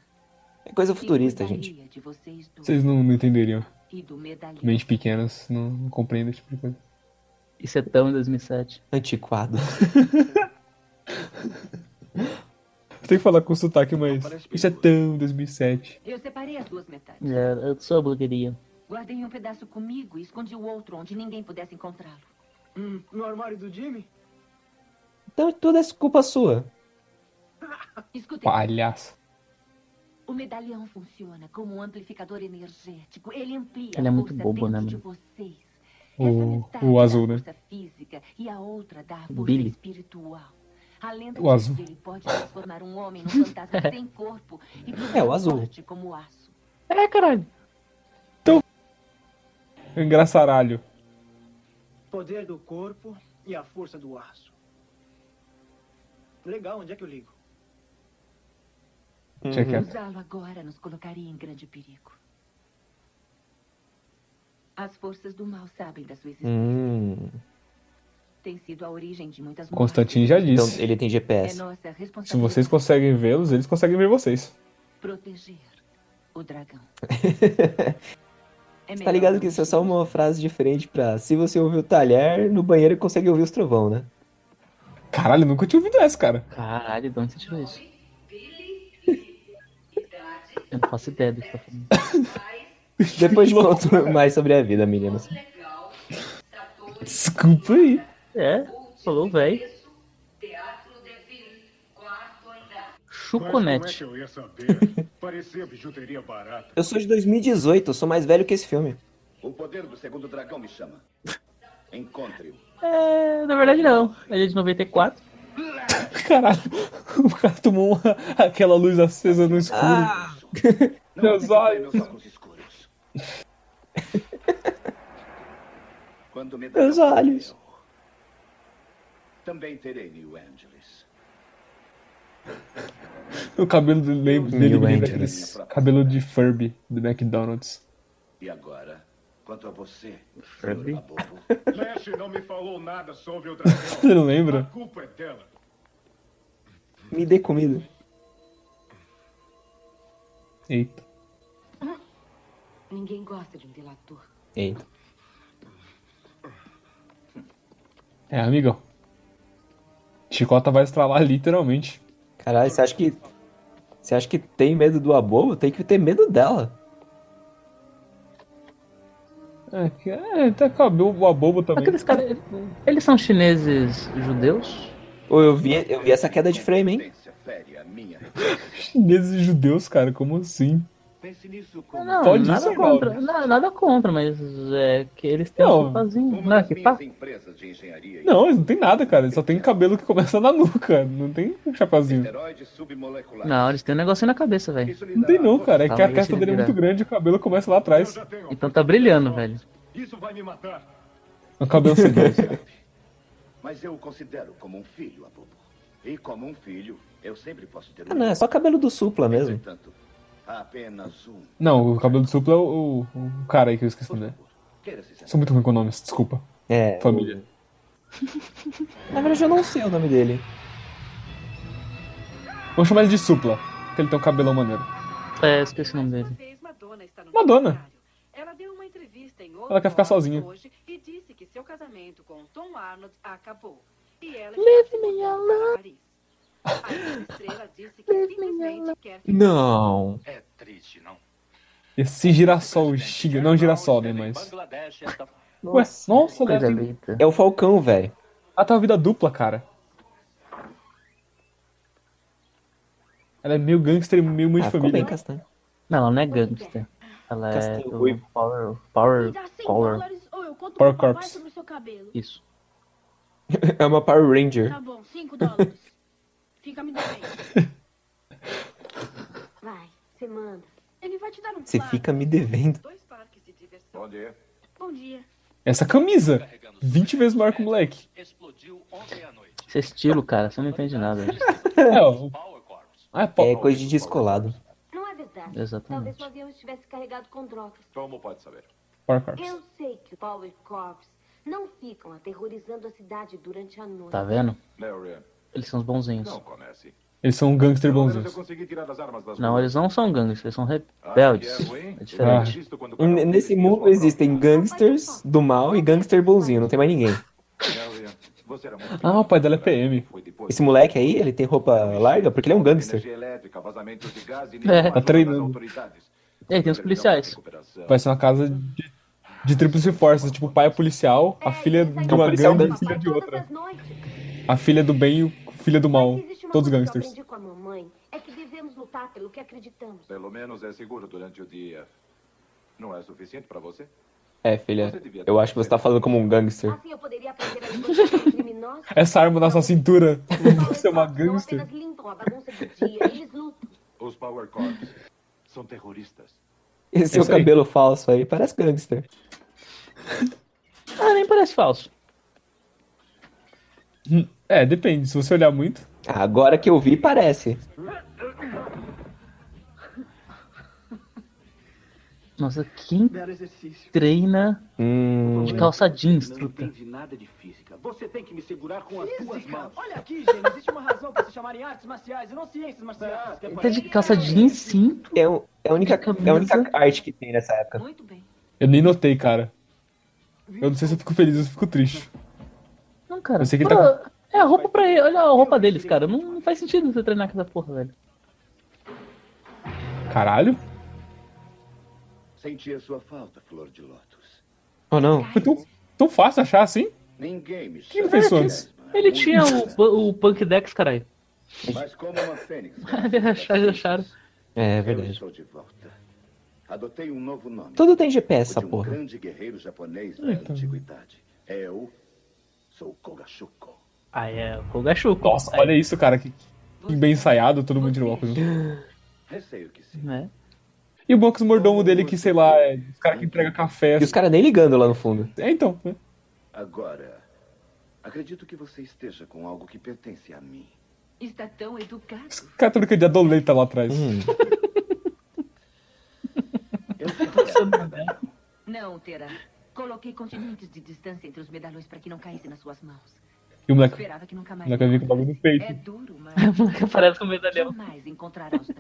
[SPEAKER 2] É coisa futurista, gente.
[SPEAKER 5] Vocês
[SPEAKER 3] não, não entenderiam.
[SPEAKER 5] E do medalhão.
[SPEAKER 3] Mente pequenas, não, não compreendem esse tipo de coisa.
[SPEAKER 1] Isso é tão em 2007.
[SPEAKER 2] Antiquado.
[SPEAKER 3] Tem que falar com sotaque, mas. Isso é tão 2007.
[SPEAKER 5] Eu separei as duas metades.
[SPEAKER 1] É, eu sou a blogueirinha.
[SPEAKER 5] Guardei um pedaço comigo e escondi o outro onde ninguém pudesse encontrá-lo.
[SPEAKER 7] Hum, no armário do Jimmy?
[SPEAKER 2] Então tudo é culpa sua.
[SPEAKER 3] Palhaço.
[SPEAKER 5] O medalhão funciona como um amplificador energético. Ele amplia
[SPEAKER 1] Ele é
[SPEAKER 5] a
[SPEAKER 1] muito
[SPEAKER 5] força
[SPEAKER 1] bobo, né,
[SPEAKER 5] dentro de vocês.
[SPEAKER 3] O-
[SPEAKER 5] Essa metade
[SPEAKER 3] o azul, né?
[SPEAKER 5] força física e a outra dá a
[SPEAKER 1] O
[SPEAKER 5] força
[SPEAKER 1] Billy.
[SPEAKER 5] espiritual. A lenda
[SPEAKER 3] O
[SPEAKER 5] diz
[SPEAKER 3] azul.
[SPEAKER 5] que ele pode transformar um homem num fantasma sem corpo e
[SPEAKER 2] É, o azul.
[SPEAKER 5] forte como aço.
[SPEAKER 1] É, caralho.
[SPEAKER 3] Engraçaralho.
[SPEAKER 7] Poder do corpo e a força do aço. Legal, onde é que eu ligo?
[SPEAKER 3] Tinha
[SPEAKER 2] Uhum.
[SPEAKER 5] Usá-lo agora nos colocaria em grande perigo. As forças do mal sabem da sua existência.
[SPEAKER 2] Hum.
[SPEAKER 5] Tem sido a origem de muitas mortes.
[SPEAKER 3] Constantine já
[SPEAKER 2] Então
[SPEAKER 3] disse.
[SPEAKER 2] ele tem
[SPEAKER 5] É
[SPEAKER 2] GPS.
[SPEAKER 5] nossa
[SPEAKER 3] Se vocês conseguem vê-los, eles conseguem ver vocês.
[SPEAKER 5] proteger o dragão. É
[SPEAKER 2] Tá ligado que isso é só uma frase diferente pra se você ouvir o talher, no banheiro consegue ouvir os trovão, né?
[SPEAKER 3] Caralho, nunca tinha ouvido essa, cara.
[SPEAKER 1] Caralho, de onde você tirou isso? Eu não faço ideia do que tá falando.
[SPEAKER 2] Depois conto mais sobre a vida, meninas.
[SPEAKER 3] Desculpa aí.
[SPEAKER 1] É, falou, velho. Chuconete.
[SPEAKER 4] eu ia saber? Parecia bijuteria barata.
[SPEAKER 2] Eu sou de 2018, eu sou mais velho que esse filme.
[SPEAKER 4] O poder do segundo dragão me chama. Encontre-o.
[SPEAKER 1] É, na verdade não. Ele é de 94.
[SPEAKER 3] Caralho. O cara tomou uma- aquela luz acesa no escuro.
[SPEAKER 4] Não
[SPEAKER 3] Meus olhos.
[SPEAKER 4] meus óculos escuros. Quando me
[SPEAKER 2] Meus olhos.
[SPEAKER 4] Também terei New Angeles.
[SPEAKER 3] O cabelo lembra- dele
[SPEAKER 2] New Angeles.
[SPEAKER 3] cabelo de Furby do McDonald's.
[SPEAKER 4] E agora, quanto a você,
[SPEAKER 1] Furby?
[SPEAKER 10] Flash não me falou nada sobre o dragão.
[SPEAKER 3] Você não
[SPEAKER 10] A
[SPEAKER 3] lembra?
[SPEAKER 10] culpa é dela.
[SPEAKER 2] Me dê comida.
[SPEAKER 3] Eita.
[SPEAKER 5] Ninguém gosta de um delator.
[SPEAKER 2] Eita.
[SPEAKER 3] É, amigão. Chicota vai estralar literalmente.
[SPEAKER 2] Caralho, você acha que. Você acha que tem medo do Abobo? Tem que ter medo dela.
[SPEAKER 3] É, é tá cabelo o abobo também.
[SPEAKER 1] Aqueles caras. Eles são chineses judeus?
[SPEAKER 2] Ou eu vi, eu vi essa queda de frame, hein?
[SPEAKER 3] Chineses e judeus, cara, como assim?
[SPEAKER 1] Não,
[SPEAKER 3] Pode
[SPEAKER 1] nada
[SPEAKER 3] ser,
[SPEAKER 1] contra. Nada, nada contra, mas é que eles têm
[SPEAKER 3] Não.
[SPEAKER 1] um sofazinho. Não, que pá.
[SPEAKER 3] Não, eles não tem nada, cara. Eles só tem cabelo que começa na nuca. Não tem um chapéuzinho.
[SPEAKER 1] Não, eles têm um negocinho na cabeça, velho.
[SPEAKER 3] Não tem não, cara. É que a testa
[SPEAKER 1] ele
[SPEAKER 3] dele é muito grande e o cabelo começa lá atrás.
[SPEAKER 1] Então tá brilhando, velho.
[SPEAKER 10] Isso vai me matar.
[SPEAKER 3] O cabelo sedoso.
[SPEAKER 4] Mas eu o considero como um filho, Abobo. E como um filho, eu sempre posso ter um
[SPEAKER 2] Ah, não, é só cabelo do Supla mesmo.
[SPEAKER 4] Entretanto, apenas um.
[SPEAKER 3] Não, o cabelo do supla é o, o, o cara aí que eu esqueci, né? Sou muito ruim com nomes, desculpa.
[SPEAKER 2] É.
[SPEAKER 3] Família.
[SPEAKER 2] Na verdade, eu não sei o nome dele.
[SPEAKER 3] Vamos chamar ele de supla, porque ele tem um cabelão maneiro.
[SPEAKER 1] É, esqueci o nome dele.
[SPEAKER 3] Madonna.
[SPEAKER 5] Ela deu uma entrevista em
[SPEAKER 3] Ela quer ficar sozinha.
[SPEAKER 5] hoje e disse que seu casamento com Tom Arnold acabou. E ela
[SPEAKER 1] Leave me alone.
[SPEAKER 5] para Paris. A estrela disse que simplesmente quer ficar
[SPEAKER 2] Não.
[SPEAKER 4] É triste, não?
[SPEAKER 3] Esse girassol, Shiga, não girassol, né, mas... Ué, nossa, né?
[SPEAKER 1] linda.
[SPEAKER 2] É o Falcão, velho.
[SPEAKER 3] Ela tem uma vida dupla, cara. Ela é meio gangster e meio mãe
[SPEAKER 2] Ah,
[SPEAKER 3] de
[SPEAKER 2] ficou
[SPEAKER 3] família.
[SPEAKER 2] bem castanho.
[SPEAKER 1] Não, ela não é gangster. Ela é
[SPEAKER 2] Castanho
[SPEAKER 1] do
[SPEAKER 2] ruivo.
[SPEAKER 1] Power. Power.
[SPEAKER 11] Me dá 100
[SPEAKER 1] Power.
[SPEAKER 3] Power Corps.
[SPEAKER 1] Isso.
[SPEAKER 2] É uma Power Ranger.
[SPEAKER 11] Tá bom, 5 dólares. Fica me devendo.
[SPEAKER 9] Vai, você manda.
[SPEAKER 11] Ele vai te dar um
[SPEAKER 2] Você fica me devendo.
[SPEAKER 4] Bom dia.
[SPEAKER 11] Bom dia.
[SPEAKER 3] Essa camisa, 20 vezes maior que o moleque.
[SPEAKER 1] Esse é estilo, cara, você não entende nada.
[SPEAKER 3] É, ó. Ah, é,
[SPEAKER 2] É coisa de descolado.
[SPEAKER 9] Não é verdade. Talvez
[SPEAKER 1] Exatamente.
[SPEAKER 9] o avião estivesse carregado com drogas.
[SPEAKER 10] Como pode saber?
[SPEAKER 3] Power Corps.
[SPEAKER 9] Eu sei que o Power Corps não ficam aterrorizando a cidade durante a noite.
[SPEAKER 1] Tá vendo? Eles são os bonzinhos.
[SPEAKER 10] não comece.
[SPEAKER 3] Eles são um gangster bonzinhos.
[SPEAKER 1] Não, eles não são gangsters, eles são
[SPEAKER 10] Ah,
[SPEAKER 1] rebeldes.
[SPEAKER 10] é ruim?
[SPEAKER 1] É diferente.
[SPEAKER 2] N- Nesse mundo existem gangsters do mal e gangster bonzinho, não tem mais ninguém.
[SPEAKER 3] Ah, o pai dela é PM.
[SPEAKER 2] Esse moleque aí, ele tem roupa larga porque ele é um gangster.
[SPEAKER 1] É.
[SPEAKER 3] Tá treinando.
[SPEAKER 1] E aí, tem os policiais.
[SPEAKER 3] Vai ser uma casa de, de tríplice força. Tipo, o pai é policial, a filha de
[SPEAKER 2] É um
[SPEAKER 3] uma gangue e
[SPEAKER 2] gangster.
[SPEAKER 3] filha de outra. A filha do bem e o filha do mal. Todos gangsters.
[SPEAKER 9] A é que devemos lutar pelo que acreditamos.
[SPEAKER 10] Pelo menos é seguro durante o dia. Não é suficiente pra você?
[SPEAKER 2] É, filha, eu acho que você tá falando como um gangster.
[SPEAKER 9] Assim eu poderia aprender a negociar com criminosos.
[SPEAKER 3] Essa arma na sua cintura. Você é uma gangster.
[SPEAKER 9] apenas limpam a bagunça do dia, eles lutam.
[SPEAKER 10] Os Power Corps são terroristas.
[SPEAKER 2] Esse seu
[SPEAKER 3] Isso aí.
[SPEAKER 2] cabelo falso aí parece gangster.
[SPEAKER 1] Ah, nem parece falso.
[SPEAKER 3] É, depende. Se você olhar muito.
[SPEAKER 2] Agora que eu vi, parece.
[SPEAKER 1] Nossa, quem treina
[SPEAKER 2] Hum.
[SPEAKER 1] de calça jeans,
[SPEAKER 6] Não
[SPEAKER 1] truta?
[SPEAKER 6] entende nada de física. Você tem que me segurar com as duas mãos.
[SPEAKER 7] Olha aqui, gente, existe uma razão para se chamarem artes marciais e não ciências marciais.
[SPEAKER 1] Tá de calça jeans, sim.
[SPEAKER 2] É, o- é a única, é a única arte que tem nessa época.
[SPEAKER 5] Muito bem.
[SPEAKER 3] Eu nem notei, cara. Eu não sei se eu fico feliz ou se eu fico triste.
[SPEAKER 1] Não, cara.
[SPEAKER 3] Eu sei que ele tá
[SPEAKER 1] É a roupa pra ele. Olha a roupa deles, cara. Não, não faz sentido você treinar com essa porra, velho.
[SPEAKER 3] Caralho?
[SPEAKER 4] Sentia sua falta, Flor de Lótus.
[SPEAKER 2] Oh, não.
[SPEAKER 3] Foi tão, tão fácil achar assim?
[SPEAKER 4] Ninguém me
[SPEAKER 3] Quem fez isso
[SPEAKER 4] chama
[SPEAKER 3] antes?
[SPEAKER 1] Ele tinha o, o Punk Dex, caralho.
[SPEAKER 4] Mas como uma fênix.
[SPEAKER 1] Eles acharam, eles acharam.
[SPEAKER 2] É
[SPEAKER 4] Eu
[SPEAKER 2] verdade.
[SPEAKER 4] estou de volta. Adotei um novo nome.
[SPEAKER 2] Tudo tem GPS, essa
[SPEAKER 4] de um
[SPEAKER 2] porra.
[SPEAKER 4] grande guerreiro japonês da
[SPEAKER 3] Então.
[SPEAKER 4] antiguidade. Eu sou Kogashuko.
[SPEAKER 1] Ah, é o Kogashuko.
[SPEAKER 3] Nossa, olha isso, cara. Que, que bem ensaiado, todo mundo tirou óculos.
[SPEAKER 4] Receio que sim.
[SPEAKER 1] É.
[SPEAKER 3] E o box mordomo dele que, sei lá, é os caras que entrega café.
[SPEAKER 2] E os caras nem ligando lá no fundo.
[SPEAKER 3] É, então. né?
[SPEAKER 4] Agora, acredito que você esteja com algo que pertence a mim.
[SPEAKER 5] Está tão educado.
[SPEAKER 3] Os caras tudo que de adoleta lá atrás.
[SPEAKER 2] Hum.
[SPEAKER 5] Não, Tera. Coloquei continentes de distância entre os medalhões para que não caísse nas suas mãos.
[SPEAKER 3] E o moleque,
[SPEAKER 5] Esperava que nunca
[SPEAKER 3] o
[SPEAKER 5] mais.
[SPEAKER 3] moleque vai vir com o bagulho no peito.
[SPEAKER 5] É duro, mas
[SPEAKER 1] O moleque aparece com o medalhão.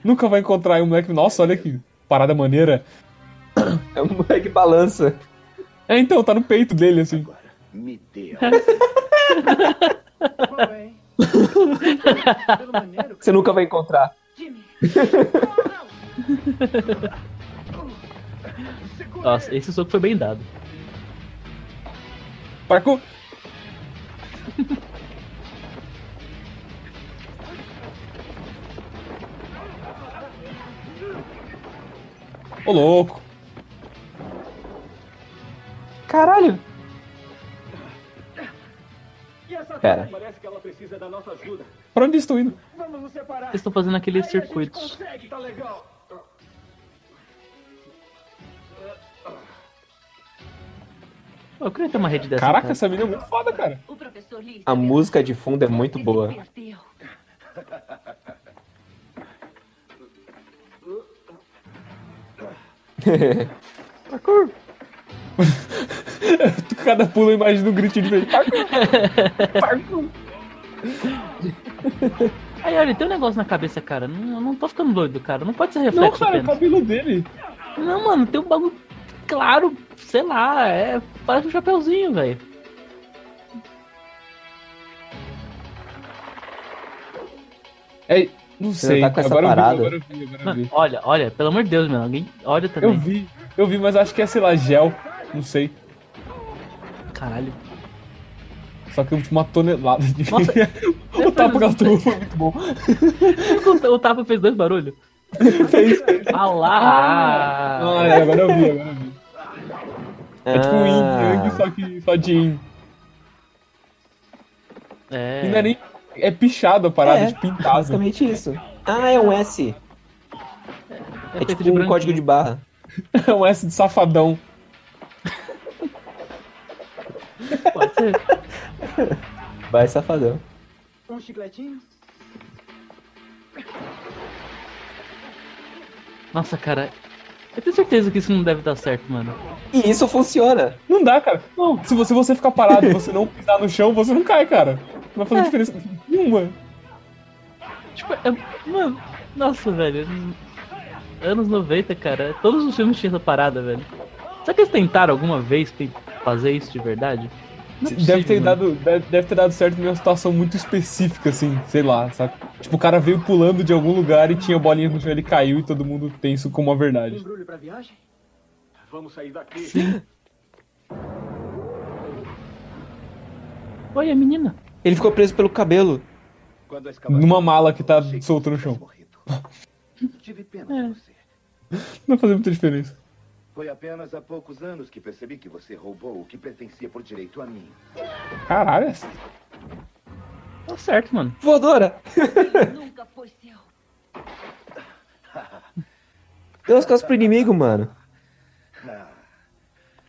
[SPEAKER 3] Nunca vai encontrar aí um moleque. Nossa, olha que parada maneira.
[SPEAKER 2] É um moleque que balança.
[SPEAKER 3] É, então, tá no peito dele, assim.
[SPEAKER 4] Agora, me
[SPEAKER 7] maneiro.
[SPEAKER 2] Você nunca vai encontrar.
[SPEAKER 5] Jimmy,
[SPEAKER 1] Nossa, esse soco foi bem dado.
[SPEAKER 3] Parkour! Ô louco!
[SPEAKER 2] Caralho!
[SPEAKER 7] E essa
[SPEAKER 2] Pera.
[SPEAKER 7] parece que ela precisa da nossa ajuda.
[SPEAKER 3] Pra onde estou indo?
[SPEAKER 7] Vamos nos separar.
[SPEAKER 1] Eles estão fazendo aqueles
[SPEAKER 7] Aí
[SPEAKER 1] circuitos.
[SPEAKER 7] consegue, tá legal.
[SPEAKER 1] Eu queria ter uma rede dessa.
[SPEAKER 3] Caraca,
[SPEAKER 1] cara.
[SPEAKER 3] essa mina é muito foda, cara.
[SPEAKER 5] O professor Lee
[SPEAKER 2] A música de fundo é muito boa.
[SPEAKER 1] Parkour.
[SPEAKER 3] Cada pulo eu imagino um grito de. Parkour! Parkour!
[SPEAKER 1] Aí, olha, tem um negócio na cabeça, cara. Não, eu não tô ficando doido, cara. Não pode ser
[SPEAKER 3] Não,
[SPEAKER 1] reflexo
[SPEAKER 3] cara, é o cabelo dele.
[SPEAKER 1] Não, mano, tem um bagulho claro, sei lá, é. Parece um chapeuzinho, velho.
[SPEAKER 3] É, não
[SPEAKER 2] Você
[SPEAKER 3] sei.
[SPEAKER 2] não tá com essa
[SPEAKER 3] agora
[SPEAKER 2] parada?
[SPEAKER 3] eu vi, agora eu vi, agora eu
[SPEAKER 1] Mano,
[SPEAKER 3] vi.
[SPEAKER 1] olha, olha, pelo amor de Deus, mano. Alguém olha também.
[SPEAKER 3] Eu vi, eu vi, mas acho que é, sei lá, gel. Não sei.
[SPEAKER 1] Caralho.
[SPEAKER 3] Só que uma tonelada de.
[SPEAKER 1] Nossa,
[SPEAKER 3] o tapa tomou foi muito bom.
[SPEAKER 1] o, o tapa fez dois barulhos.
[SPEAKER 3] Fez.
[SPEAKER 1] Ah lá!
[SPEAKER 3] Ah, é, agora eu vi, agora eu vi. É tipo um yin
[SPEAKER 2] Ah.
[SPEAKER 3] yang, só que só de yin.
[SPEAKER 1] É.
[SPEAKER 3] E não é nem. É pichado a parada
[SPEAKER 2] É,
[SPEAKER 3] de pintado.
[SPEAKER 2] Basicamente isso. Ah, é um S. É,
[SPEAKER 1] feito
[SPEAKER 2] tipo
[SPEAKER 1] de
[SPEAKER 2] um
[SPEAKER 1] branquinho.
[SPEAKER 2] código de barra.
[SPEAKER 3] É um S de safadão.
[SPEAKER 1] Pode ser.
[SPEAKER 2] Vai, safadão.
[SPEAKER 7] Um chicletinho?
[SPEAKER 1] Nossa, cara. Eu tenho certeza que isso não deve dar certo, mano.
[SPEAKER 2] E isso funciona.
[SPEAKER 3] Não dá, cara. Não, se você, você ficar parado e você não pisar no chão, você não cai, cara. Não vai fazer
[SPEAKER 1] É.
[SPEAKER 3] diferença nenhuma.
[SPEAKER 1] Tipo, é. Mano, nossa, velho. Anos 90, cara. Todos os filmes tinham essa parada, velho. Será que eles tentaram alguma vez fazer isso de verdade? Não é
[SPEAKER 3] Deve ter,
[SPEAKER 1] possível, mano.
[SPEAKER 3] dado, deve, deve ter dado certo em uma situação muito específica, assim, sei lá, sabe? Tipo, o cara veio pulando de algum lugar e tinha bolinha no chão, ele caiu e todo mundo tem isso como uma verdade.
[SPEAKER 7] Embrulho pra viagem? Vamos sair daqui.
[SPEAKER 1] Sim. Oi, a menina.
[SPEAKER 2] Ele ficou preso pelo cabelo.
[SPEAKER 3] Numa mala que tá solta no chão.
[SPEAKER 4] Tive pena de você.
[SPEAKER 3] Não vai fazer muita diferença.
[SPEAKER 4] Foi apenas há poucos anos que percebi que você roubou o que pertencia por direito a mim.
[SPEAKER 3] Caralho.
[SPEAKER 1] Tá certo, mano.
[SPEAKER 2] Voadora!
[SPEAKER 5] Nunca foi seu.
[SPEAKER 2] Deu as costas pro inimigo, mano.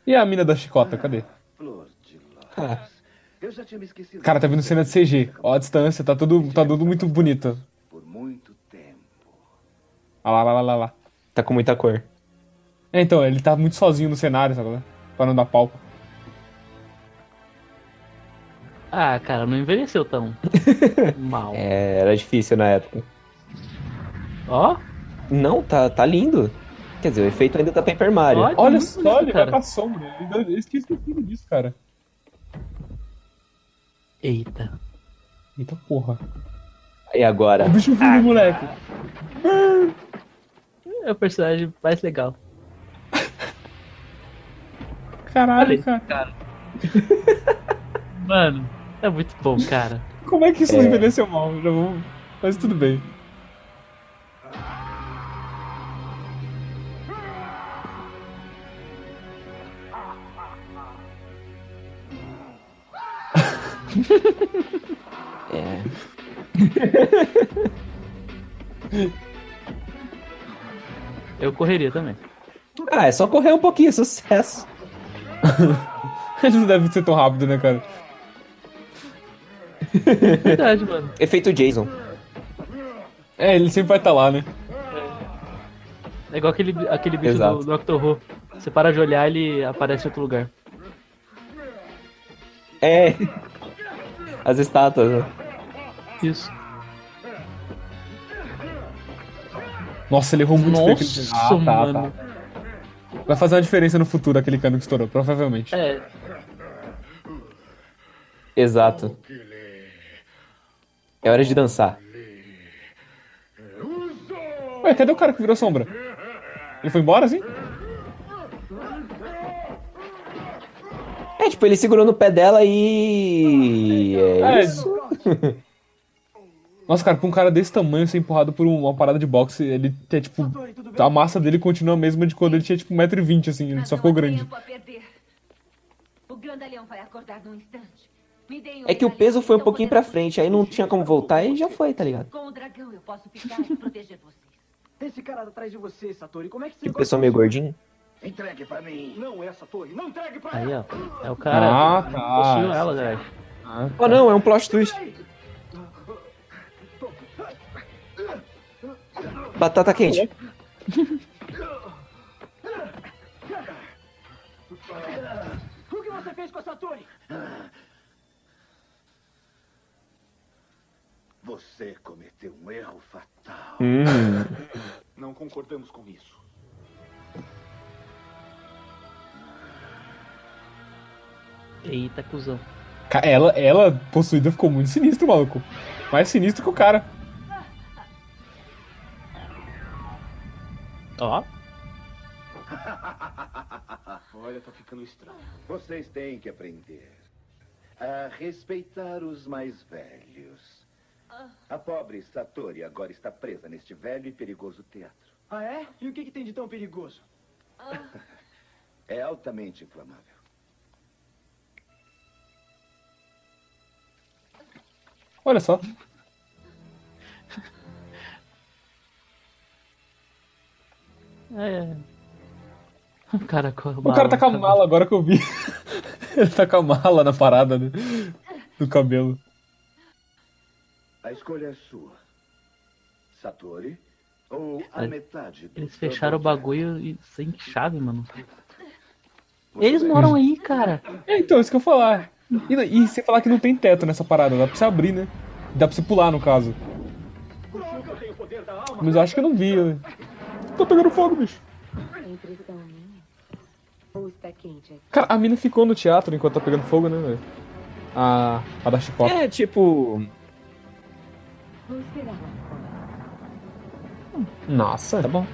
[SPEAKER 3] E a mina da chicota, cadê?
[SPEAKER 4] Flor de lótus. Eu já tinha me esquecido.
[SPEAKER 3] Cara, tá vindo cena de CG. Ó a distância, tá tudo, tá tudo muito bonito.
[SPEAKER 4] Por muito tempo.
[SPEAKER 3] Ah lá, lá, lá, lá, lá.
[SPEAKER 2] tá com muita cor.
[SPEAKER 3] É, então, ele tá muito sozinho no cenário, sabe? Pra não dar palco.
[SPEAKER 1] Ah, cara, não envelheceu tão mal.
[SPEAKER 2] É, era difícil na época.
[SPEAKER 1] Ó,
[SPEAKER 2] Não, tá, tá lindo. Quer dizer, o efeito ainda tá Paper Mario.
[SPEAKER 1] Olha.
[SPEAKER 3] Olha só,
[SPEAKER 1] bonito,
[SPEAKER 3] ele
[SPEAKER 1] cara.
[SPEAKER 3] vai pra sombra. Eu tinha esquecido disso, cara.
[SPEAKER 1] Eita.
[SPEAKER 3] Eita porra.
[SPEAKER 2] E agora?
[SPEAKER 3] O bicho vivo, moleque.
[SPEAKER 1] É o personagem mais legal.
[SPEAKER 3] Caralho, cara.
[SPEAKER 1] cara. Mano, é muito bom, cara.
[SPEAKER 3] Como é que isso não
[SPEAKER 2] É.
[SPEAKER 3] envelheceu mal? Já vou... Mas tudo bem.
[SPEAKER 2] É.
[SPEAKER 1] Eu correria também.
[SPEAKER 2] Ah, é só correr um pouquinho, sucesso.
[SPEAKER 3] Ele não deve ser tão rápido, né, cara?
[SPEAKER 1] Verdade, mano.
[SPEAKER 2] Efeito Jason.
[SPEAKER 3] É, ele sempre vai estar lá, né?
[SPEAKER 1] É igual aquele, aquele bicho
[SPEAKER 2] Exato.
[SPEAKER 1] do, do Doctor Who. Você para de olhar, ele aparece em outro lugar.
[SPEAKER 2] É. As estátuas, né?
[SPEAKER 1] Isso.
[SPEAKER 3] Nossa, ele errou muito feio aquele
[SPEAKER 1] Nossa,
[SPEAKER 3] Ah, tá,
[SPEAKER 1] mano.
[SPEAKER 3] tá. Vai fazer uma diferença no futuro aquele cano que estourou, provavelmente.
[SPEAKER 1] É,
[SPEAKER 2] Exato. É hora de dançar.
[SPEAKER 3] Ué, cadê o cara que virou sombra? Ele foi embora, assim?
[SPEAKER 2] É, tipo, ele segurou no pé dela e. É,
[SPEAKER 3] É.
[SPEAKER 2] isso.
[SPEAKER 3] Nossa, cara, pra um cara desse tamanho ser empurrado por uma parada de boxe, ele tem, tipo. A massa dele continua a mesma de quando ele tinha, tipo, 1,20m, assim, ele só ficou grande.
[SPEAKER 2] É que o peso foi um
[SPEAKER 5] então
[SPEAKER 2] pouquinho pra frente, aí não tinha como voltar e já foi, tá ligado?
[SPEAKER 5] Com o dragão eu posso ficar e proteger vocês.
[SPEAKER 7] Esse cara atrás de você, Satori, como é que você
[SPEAKER 2] Que pessoa meio gordinho.
[SPEAKER 4] Entregue pra mim.
[SPEAKER 7] Não é, Satori, não entregue pra
[SPEAKER 1] Aí,
[SPEAKER 7] ela.
[SPEAKER 1] ó. É o cara.
[SPEAKER 3] Ah, tá.
[SPEAKER 1] Possuiu ela, velho.
[SPEAKER 3] Ah,
[SPEAKER 2] Oh, não, é um plot twist. Batata quente.
[SPEAKER 7] O que você fez com a Satori?
[SPEAKER 4] Você cometeu um erro fatal.
[SPEAKER 2] Hum.
[SPEAKER 6] Não concordamos com isso.
[SPEAKER 1] Eita, cuzão.
[SPEAKER 3] Ela, ela possuída ficou muito sinistro, maluco. Mais sinistro que o cara.
[SPEAKER 1] Ó.
[SPEAKER 6] Olha, tá ficando estranho.
[SPEAKER 4] Vocês têm que aprender a respeitar os mais velhos. A pobre Satori agora está presa neste velho e perigoso teatro.
[SPEAKER 7] Ah, é? E o que, que tem de tão perigoso?
[SPEAKER 4] É altamente inflamável.
[SPEAKER 3] Olha só.
[SPEAKER 1] É. O cara com a
[SPEAKER 3] O cara tá com a mala agora que eu vi. Ele tá com a mala na parada né, do cabelo.
[SPEAKER 4] A escolha é sua. Satori ou a metade do
[SPEAKER 1] Eles fecharam o bagulho e sem chave, mano. Eles moram aí, cara.
[SPEAKER 3] É, então, isso que eu falar. E, e você falar que não tem teto nessa parada, dá pra você abrir, né? Dá pra você pular, no caso. Mas eu acho que eu não vi. né? Tô pegando fogo, bicho. Cara, a mina ficou no teatro enquanto tá pegando fogo, né, velho? A, a da chicota.
[SPEAKER 2] É, tipo.
[SPEAKER 3] Nossa.
[SPEAKER 2] Tá bom.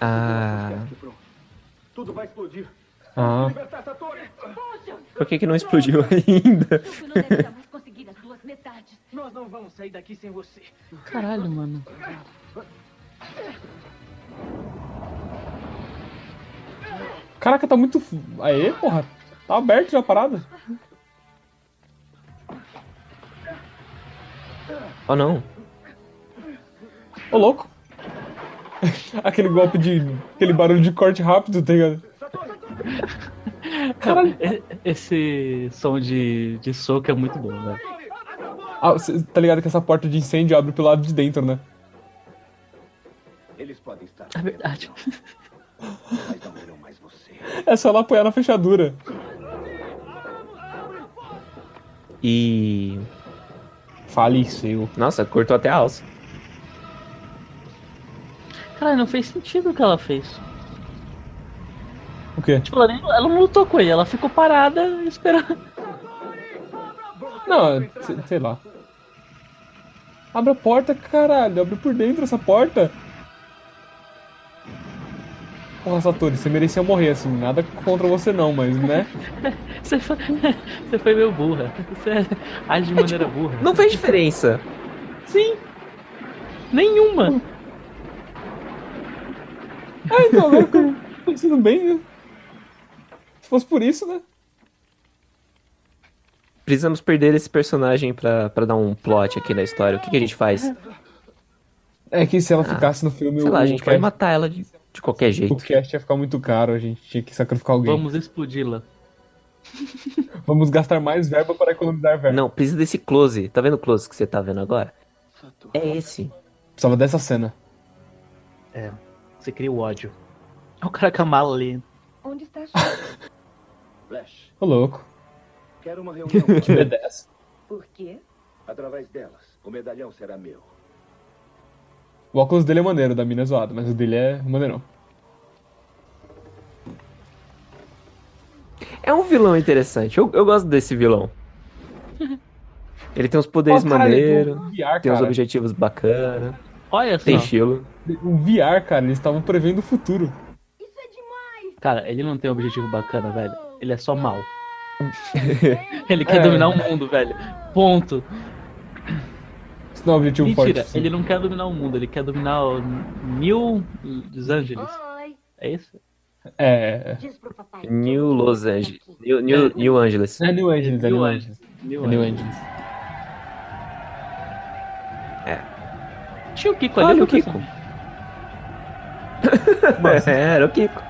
[SPEAKER 2] Ah.
[SPEAKER 7] Tudo vai explodir.
[SPEAKER 3] Ah.
[SPEAKER 2] Por que, que não explodiu ainda?
[SPEAKER 1] Caralho, mano.
[SPEAKER 3] Caraca, tá muito. f- Aê, porra. Tá aberto já a parada.
[SPEAKER 2] Oh, não.
[SPEAKER 3] Ô, louco. Aquele golpe de. Aquele barulho de corte rápido, tá ligado? Caralho.
[SPEAKER 1] Esse som de, de soco é muito bom, velho.
[SPEAKER 3] Ah, cê tá ligado que essa porta de incêndio abre pelo lado de dentro, né?
[SPEAKER 4] Eles podem estar.
[SPEAKER 1] É verdade.
[SPEAKER 4] Mas não verão mais você.
[SPEAKER 3] É só ela apoiar na fechadura.
[SPEAKER 2] E.
[SPEAKER 3] Faleceu.
[SPEAKER 2] Nossa, cortou até a alça.
[SPEAKER 1] Caralho, não fez sentido o que ela fez.
[SPEAKER 3] O quê?
[SPEAKER 1] Tipo, ela, nem- ela não lutou com ele, ela ficou parada esperando.
[SPEAKER 3] Não, sei, sei lá. Abre a porta, caralho. Abre por dentro essa porta. Porra, Satori, você merecia morrer assim. Nada contra você não, mas né?
[SPEAKER 1] Você foi, você foi meio burra. Você age de maneira burra.
[SPEAKER 2] Não fez diferença.
[SPEAKER 1] Sim. Nenhuma.
[SPEAKER 3] Ah, então, agora que eu tô pensando bem, né? Se fosse por isso, né?
[SPEAKER 2] Precisamos perder esse personagem pra, pra dar um plot aqui na história. O que, que a gente faz?
[SPEAKER 3] É que se ela ficasse no filme,
[SPEAKER 2] Sei
[SPEAKER 3] o,
[SPEAKER 2] lá, a gente
[SPEAKER 3] o
[SPEAKER 2] pode matar ela de, de qualquer
[SPEAKER 3] o
[SPEAKER 2] jeito.
[SPEAKER 3] cast ia ficar muito caro, a gente tinha que sacrificar alguém.
[SPEAKER 1] Vamos explodi-la.
[SPEAKER 3] Vamos gastar mais verba para economizar verba.
[SPEAKER 2] Não, precisa desse close. Tá vendo o close que você tá vendo agora? É esse.
[SPEAKER 3] Precisava dessa cena.
[SPEAKER 1] É. Você cria o ódio. Olha o cara com a mala ali.
[SPEAKER 9] Onde está a chave?
[SPEAKER 4] Flash,
[SPEAKER 3] Ô, louco.
[SPEAKER 4] quero uma reunião.
[SPEAKER 3] Que B10.
[SPEAKER 9] Por quê?
[SPEAKER 4] Através delas, o medalhão será meu.
[SPEAKER 3] O óculos dele é maneiro, da mina é zoado, mas o dele é maneirão.
[SPEAKER 2] É um vilão interessante. Eu, eu gosto desse vilão. Ele tem uns poderes
[SPEAKER 3] caralho,
[SPEAKER 2] maneiros,
[SPEAKER 3] tem VR,
[SPEAKER 2] tem uns objetivos bacana.
[SPEAKER 1] Olha só.
[SPEAKER 2] Tem estilo.
[SPEAKER 3] O VR, cara, eles estavam prevendo o futuro.
[SPEAKER 1] Cara, ele não tem um objetivo bacana, velho. Ele é só mal. ele quer dominar o mundo, velho. Ponto.
[SPEAKER 3] Isso não é objetivo
[SPEAKER 1] Mentira,
[SPEAKER 3] forte. sim.
[SPEAKER 1] ele não quer dominar o mundo, ele quer dominar o New Los Angeles.
[SPEAKER 9] Oi.
[SPEAKER 1] É isso?
[SPEAKER 3] É.
[SPEAKER 9] Diz pro papai.
[SPEAKER 2] New Los Angeles. New, New, New Angeles.
[SPEAKER 3] É New Angeles, é
[SPEAKER 1] New
[SPEAKER 3] New
[SPEAKER 1] Angeles. New
[SPEAKER 3] É New
[SPEAKER 1] Angeles.
[SPEAKER 3] Angeles.
[SPEAKER 1] Tinha o Kiko ali.
[SPEAKER 2] Olha o Kiko. É, era o Kiko.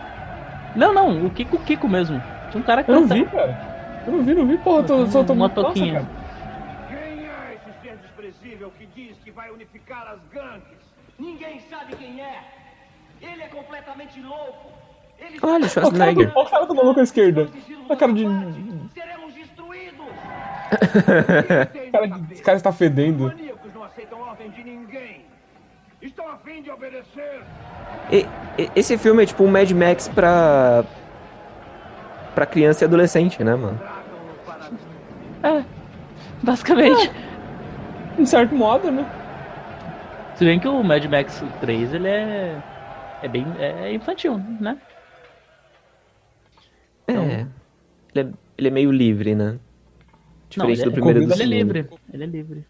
[SPEAKER 1] Não, não, o Kiko, o Kiko mesmo. Tinha um cara que
[SPEAKER 3] Eu não vi, cara. Eu não vi, não vi, porra. Tô, só tô
[SPEAKER 1] Uma toquinha.
[SPEAKER 7] Quem é esse ser desprezível que diz que vai unificar as gangues? Ninguém sabe quem é. Ele é completamente louco. Ele
[SPEAKER 2] Olha,
[SPEAKER 3] o cara
[SPEAKER 2] Schwarzenegger.
[SPEAKER 3] do- olha o cara do maluco à esquerda. Olha a cara de.
[SPEAKER 7] seremos destruídos.
[SPEAKER 3] Cara, de- esse cara está fedendo.
[SPEAKER 7] Maníacos não aceitam ordem de ninguém. Estão a fim de obedecer.
[SPEAKER 2] E- e- esse filme é tipo um Mad Max pra. Pra criança e adolescente, né, mano?
[SPEAKER 1] É, basicamente.
[SPEAKER 3] Em certo modo, né?
[SPEAKER 1] Se bem que o Mad Max 3, ele é. É bem. É infantil, né?
[SPEAKER 2] É. Ele é, ele é meio livre, né?
[SPEAKER 1] Não,
[SPEAKER 2] Diferente
[SPEAKER 1] ele,
[SPEAKER 2] do primeiro e do
[SPEAKER 1] ele é
[SPEAKER 2] segundo.
[SPEAKER 1] livre. Ele é livre.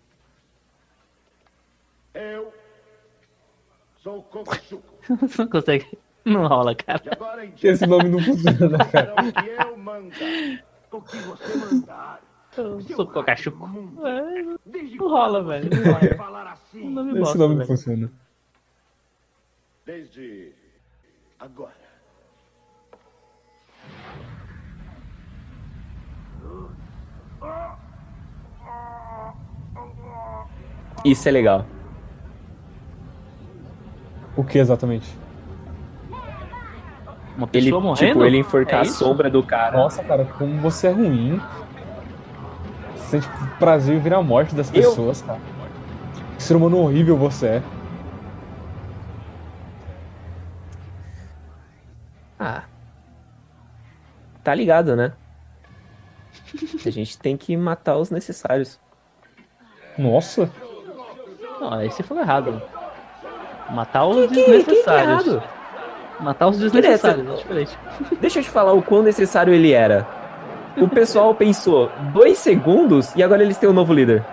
[SPEAKER 4] Eu sou.
[SPEAKER 1] Você não consegue. Não rola, cara.
[SPEAKER 3] Esse nome não funciona, cara?
[SPEAKER 4] o que eu mandar.
[SPEAKER 7] O que você mandar.
[SPEAKER 1] Sou Cocachuco. É,
[SPEAKER 7] Desde
[SPEAKER 1] não rola, velho. Não rola.
[SPEAKER 7] falar assim.
[SPEAKER 1] Um nome
[SPEAKER 3] Esse
[SPEAKER 1] bosta,
[SPEAKER 3] nome não
[SPEAKER 1] velho.
[SPEAKER 3] funciona.
[SPEAKER 4] Desde agora.
[SPEAKER 2] Isso é legal.
[SPEAKER 3] O que exatamente?
[SPEAKER 1] Uma
[SPEAKER 2] Ele,
[SPEAKER 1] pessoa morrendo?
[SPEAKER 2] tipo, ele enforcar
[SPEAKER 1] É
[SPEAKER 2] a sombra do cara.
[SPEAKER 3] Nossa, cara, como você é ruim. Você sente prazer em ver a morte das
[SPEAKER 2] Eu-
[SPEAKER 3] pessoas, cara. Que ser humano horrível você é.
[SPEAKER 2] Ah. Tá ligado, né? A gente tem que matar os necessários.
[SPEAKER 3] Nossa.
[SPEAKER 1] Não, aí você falou errado. Matar os
[SPEAKER 2] Que- que- que
[SPEAKER 1] desnecessários.
[SPEAKER 2] errado?
[SPEAKER 1] Matar os desnecessários, é diferente.
[SPEAKER 2] Deixa eu te falar o quão necessário ele era. O pessoal pensou dois segundos e agora eles têm um novo líder.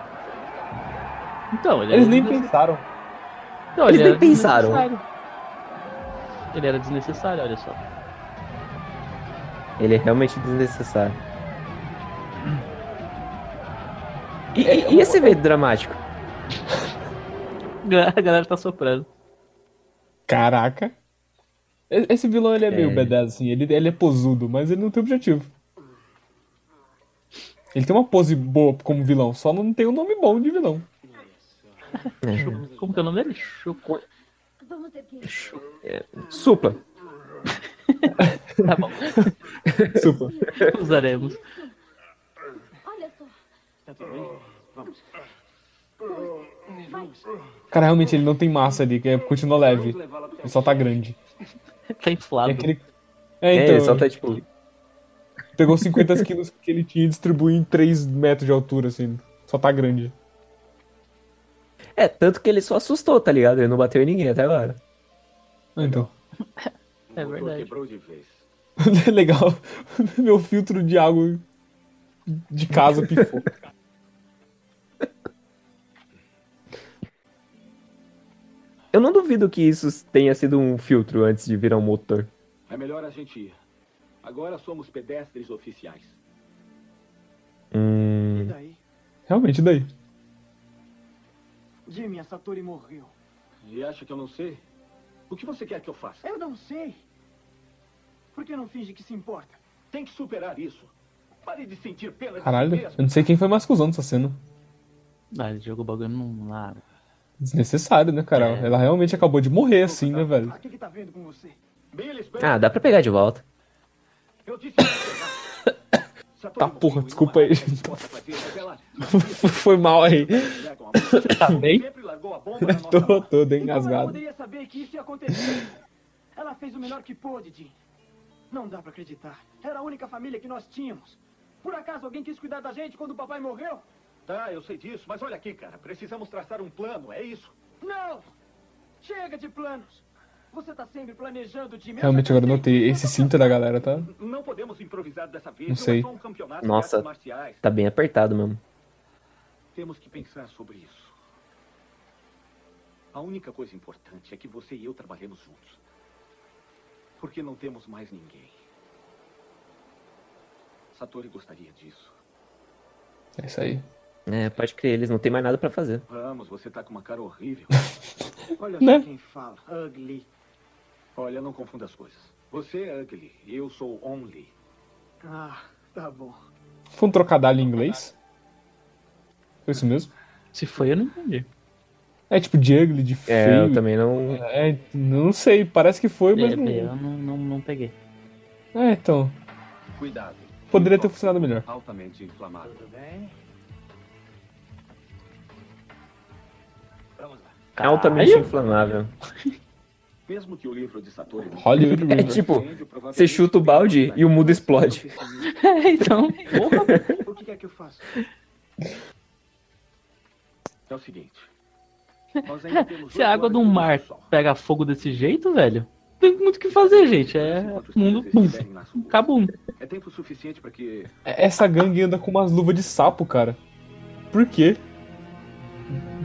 [SPEAKER 1] Então, ele
[SPEAKER 3] Eles nem pensaram.
[SPEAKER 1] Não,
[SPEAKER 2] eles
[SPEAKER 1] ele
[SPEAKER 2] nem pensaram.
[SPEAKER 1] Ele era desnecessário, olha só.
[SPEAKER 2] Ele é realmente desnecessário. E, e, e esse evento dramático?
[SPEAKER 1] A galera tá soprando.
[SPEAKER 3] Caraca. Esse vilão ele é meio
[SPEAKER 2] É.
[SPEAKER 3] B10, assim. Ele, ele é posudo, mas ele não tem objetivo. Ele tem uma pose boa como vilão, só não tem um nome bom de vilão.
[SPEAKER 1] Como que é o nome dele? Chuco.
[SPEAKER 9] Vamos ter que.
[SPEAKER 2] Supla.
[SPEAKER 1] Tá bom.
[SPEAKER 3] Super.
[SPEAKER 1] Usaremos.
[SPEAKER 9] Olha só.
[SPEAKER 7] Tá tudo bem? Vamos.
[SPEAKER 9] Vai.
[SPEAKER 3] Cara, realmente ele não tem massa ali, que é, continua leve. Ele só tá grande.
[SPEAKER 1] Tá inflado.
[SPEAKER 3] É, aquele... é
[SPEAKER 2] É,
[SPEAKER 3] então.
[SPEAKER 2] ele só tá tipo.
[SPEAKER 3] Pegou 50 quilos que ele tinha e distribuiu em 3 metros de altura, assim. Só tá grande.
[SPEAKER 2] É, tanto que ele só assustou, tá ligado? Ele não bateu em ninguém até agora.
[SPEAKER 3] Ah, Então.
[SPEAKER 1] É verdade.
[SPEAKER 6] Quebrou de vez.
[SPEAKER 3] Legal. Meu filtro de água de casa pifou.
[SPEAKER 2] Eu não duvido que isso tenha sido um filtro antes de virar um motor.
[SPEAKER 6] É melhor a gente ir. Agora somos pedestres oficiais.
[SPEAKER 7] E
[SPEAKER 2] Hum.
[SPEAKER 7] daí?
[SPEAKER 3] Realmente, daí.
[SPEAKER 7] Jimmy, a Satori morreu.
[SPEAKER 6] E acha que eu não sei? O que você quer que eu faça?
[SPEAKER 7] Eu não sei. Por que não finge que se importa?
[SPEAKER 6] Tem que superar isso. Pare de sentir pena
[SPEAKER 3] Caralho,
[SPEAKER 6] de si
[SPEAKER 3] eu não sei quem foi mais cuzão dessa cena.
[SPEAKER 1] Ah, ele jogou o bagulho num lá.
[SPEAKER 3] Desnecessário, né, cara?
[SPEAKER 1] É.
[SPEAKER 3] Ela realmente acabou de morrer assim, né, velho?
[SPEAKER 7] Tá.
[SPEAKER 2] Ah, dá pra pegar de volta.
[SPEAKER 6] Eu disse pra pegar. Satori
[SPEAKER 3] Tá, porra, desculpa aí.
[SPEAKER 6] ela
[SPEAKER 3] Foi mal aí.
[SPEAKER 6] morte.
[SPEAKER 1] Tá bem?
[SPEAKER 3] Tô
[SPEAKER 6] mão.
[SPEAKER 3] todo
[SPEAKER 7] E como ela
[SPEAKER 3] engasgado.
[SPEAKER 7] poderia saber que isso ia acontecer? Ela fez o melhor que pôde, Jim. Não dá pra acreditar. Era a única família que nós tínhamos. Por acaso alguém quis cuidar da gente quando o papai morreu?
[SPEAKER 6] Tá, eu sei disso, mas olha aqui, cara. Precisamos traçar um plano, é isso.
[SPEAKER 7] Não! Chega de planos. Você tá sempre planejando. Eu
[SPEAKER 3] Realmente agora notei. Esse cinto da galera tá.
[SPEAKER 6] Não podemos improvisar dessa vez.
[SPEAKER 3] Não sei.
[SPEAKER 6] é só um campeonato de
[SPEAKER 2] Nossa, tá bem apertado mesmo.
[SPEAKER 6] Temos que pensar sobre isso. A única coisa importante é que você e eu trabalhemos juntos. Porque não temos mais ninguém. Satori gostaria disso.
[SPEAKER 3] É isso aí.
[SPEAKER 2] É, pode crer, eles não tem mais nada pra fazer.
[SPEAKER 6] Vamos, você tá com uma cara horrível.
[SPEAKER 7] Olha
[SPEAKER 3] Né?
[SPEAKER 7] só quem fala. Ugly.
[SPEAKER 6] Olha, não confunda as coisas. Você é ugly, eu sou only.
[SPEAKER 7] Ah, tá bom.
[SPEAKER 3] Foi um trocadilho em inglês? Foi isso mesmo?
[SPEAKER 1] Se foi, eu não entendi.
[SPEAKER 3] É tipo de ugly, de feio.
[SPEAKER 2] É, eu também não.
[SPEAKER 3] É, não sei, parece que foi, mas
[SPEAKER 1] É,
[SPEAKER 3] não.
[SPEAKER 1] eu não, não, não peguei.
[SPEAKER 3] É, então.
[SPEAKER 6] Cuidado.
[SPEAKER 3] Poderia ter funcionado melhor.
[SPEAKER 6] Altamente inflamado.
[SPEAKER 7] Tudo bem?
[SPEAKER 2] É altamente
[SPEAKER 1] Caralho.
[SPEAKER 2] inflamável.
[SPEAKER 6] Mesmo que o livro de Satori...
[SPEAKER 3] Hollywood
[SPEAKER 2] É
[SPEAKER 3] River.
[SPEAKER 2] tipo, você chuta o balde e o mundo explode.
[SPEAKER 1] É, então, porra.
[SPEAKER 7] O que quer que eu faça?
[SPEAKER 6] É o seguinte.
[SPEAKER 1] Se a água do mar pega fogo desse jeito, velho, não tem muito o que fazer, gente. É mundo. Bum, cabum.
[SPEAKER 6] É tempo suficiente para que
[SPEAKER 3] Essa gangue anda com umas luvas de sapo, cara. Por quê?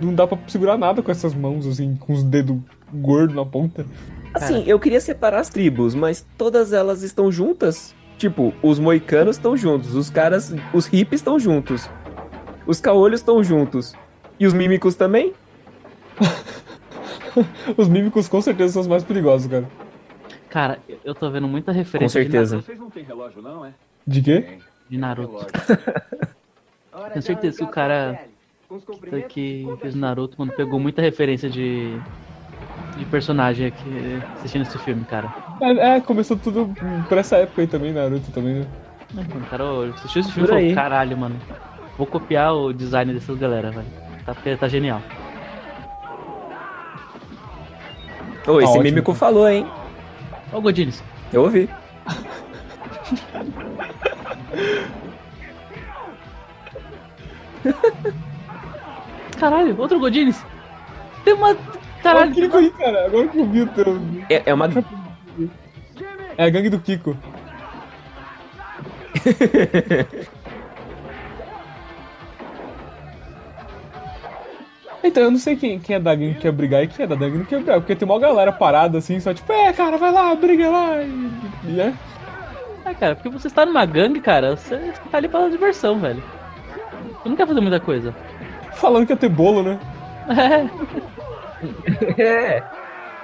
[SPEAKER 3] Não dá pra segurar nada com essas mãos, assim, com os dedos gordos na ponta.
[SPEAKER 2] Assim, eu queria separar as tribos, mas todas elas estão juntas. Tipo, os moicanos estão juntos, os caras, os hippies estão juntos, os caolhos estão juntos. E os mímicos também?
[SPEAKER 3] Os mímicos com certeza são os mais perigosos, cara.
[SPEAKER 1] Cara, eu tô vendo muita referência
[SPEAKER 2] Com certeza.
[SPEAKER 6] vocês não têm relógio não, é?
[SPEAKER 3] De quê?
[SPEAKER 1] de Naruto. Tenho certeza que o cara que, que fez o Naruto, mano, pegou muita referência de, de personagem aqui assistindo esse filme, cara.
[SPEAKER 3] É, é, começou tudo por essa época aí também, Naruto também, né?
[SPEAKER 1] Mano, cara, eu assisti esse filme e falei, caralho, mano. Vou copiar o design dessas galera, velho. Tá, tá genial.
[SPEAKER 2] Ô, esse
[SPEAKER 3] ótimo,
[SPEAKER 2] mímico falou, hein?
[SPEAKER 1] Ó o Godines.
[SPEAKER 2] Eu ouvi.
[SPEAKER 1] Caralho, outro Godines. Tem uma.
[SPEAKER 3] Caralho,
[SPEAKER 1] Caralho,
[SPEAKER 3] o Kiko aí, cara. Agora que eu vi o teu.
[SPEAKER 2] É, é uma.
[SPEAKER 3] É a gangue do Kiko. Então, eu não sei quem, quem é da gangue que quer brigar e quem é da gangue que não quer brigar. Porque tem uma galera parada assim, só tipo, é, cara, vai lá, briga lá. E, e é.
[SPEAKER 1] É, cara, porque você está numa gangue, cara, você tá ali pela diversão, velho. Você não quer fazer muita coisa.
[SPEAKER 3] Falando que ia ter bolo, né?
[SPEAKER 1] É,
[SPEAKER 2] É.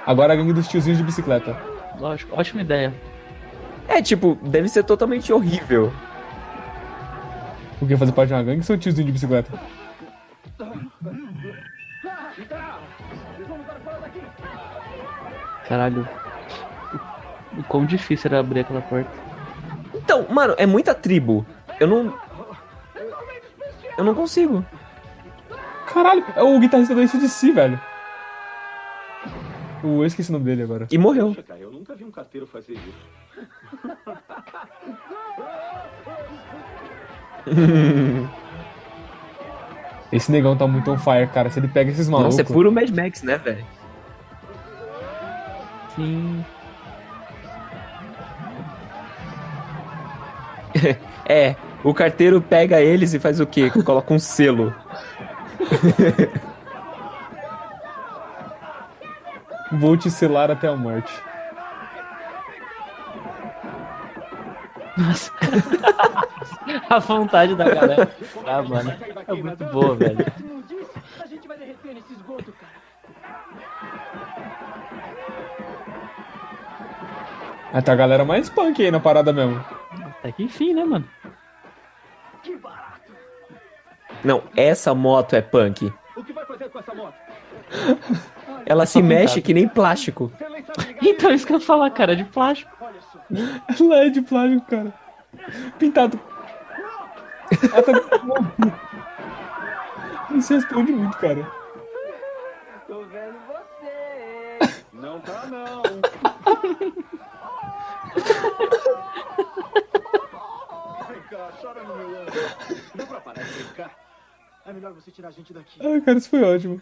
[SPEAKER 3] Agora a gangue dos tiozinhos de bicicleta.
[SPEAKER 1] lógico, ótima ideia.
[SPEAKER 2] É, tipo, deve ser totalmente horrível.
[SPEAKER 3] O que fazer parte de uma gangue são tiozinhos de bicicleta.
[SPEAKER 1] Caralho. O quão difícil era abrir aquela porta.
[SPEAKER 2] Então, mano, é muita tribo. Eu não. Eu não consigo.
[SPEAKER 3] Caralho, é o guitarrista do ACDC, velho. Eu esqueci o nome dele agora.
[SPEAKER 2] E morreu.
[SPEAKER 6] Poxa, cara, eu nunca vi um carteiro fazer isso.
[SPEAKER 3] Esse negão tá muito on fire, cara. Se ele pega esses malucos.
[SPEAKER 2] Nossa, é puro Mad Max, né, velho?
[SPEAKER 1] Sim.
[SPEAKER 2] É, o carteiro pega eles e faz o quê? Coloca um selo.
[SPEAKER 3] Vou te selar até a morte.
[SPEAKER 1] Nossa. A vontade da galera. Ah, mano. É muito boa, velho.
[SPEAKER 7] Não disse? A gente vai derreter nesse esgoto, cara.
[SPEAKER 3] Ah, tá a galera mais punk aí na parada mesmo.
[SPEAKER 1] Até que enfim, né, mano?
[SPEAKER 7] Que barato.
[SPEAKER 2] Não, essa moto é punk.
[SPEAKER 6] O que vai fazer com essa moto?
[SPEAKER 2] Ela se mexe que nem plástico.
[SPEAKER 1] Então, isso que eu ia falar, cara, de plástico.
[SPEAKER 3] Ela é de plástico, cara. Pintado. Ela tá... Não se responde muito, cara.
[SPEAKER 7] Tô vendo você.
[SPEAKER 6] Não tá, não. Vem cá, chora no meu ombro. Dá pra parar de brincar?
[SPEAKER 7] É melhor você tirar a gente daqui.
[SPEAKER 3] Ai, cara, isso foi ótimo.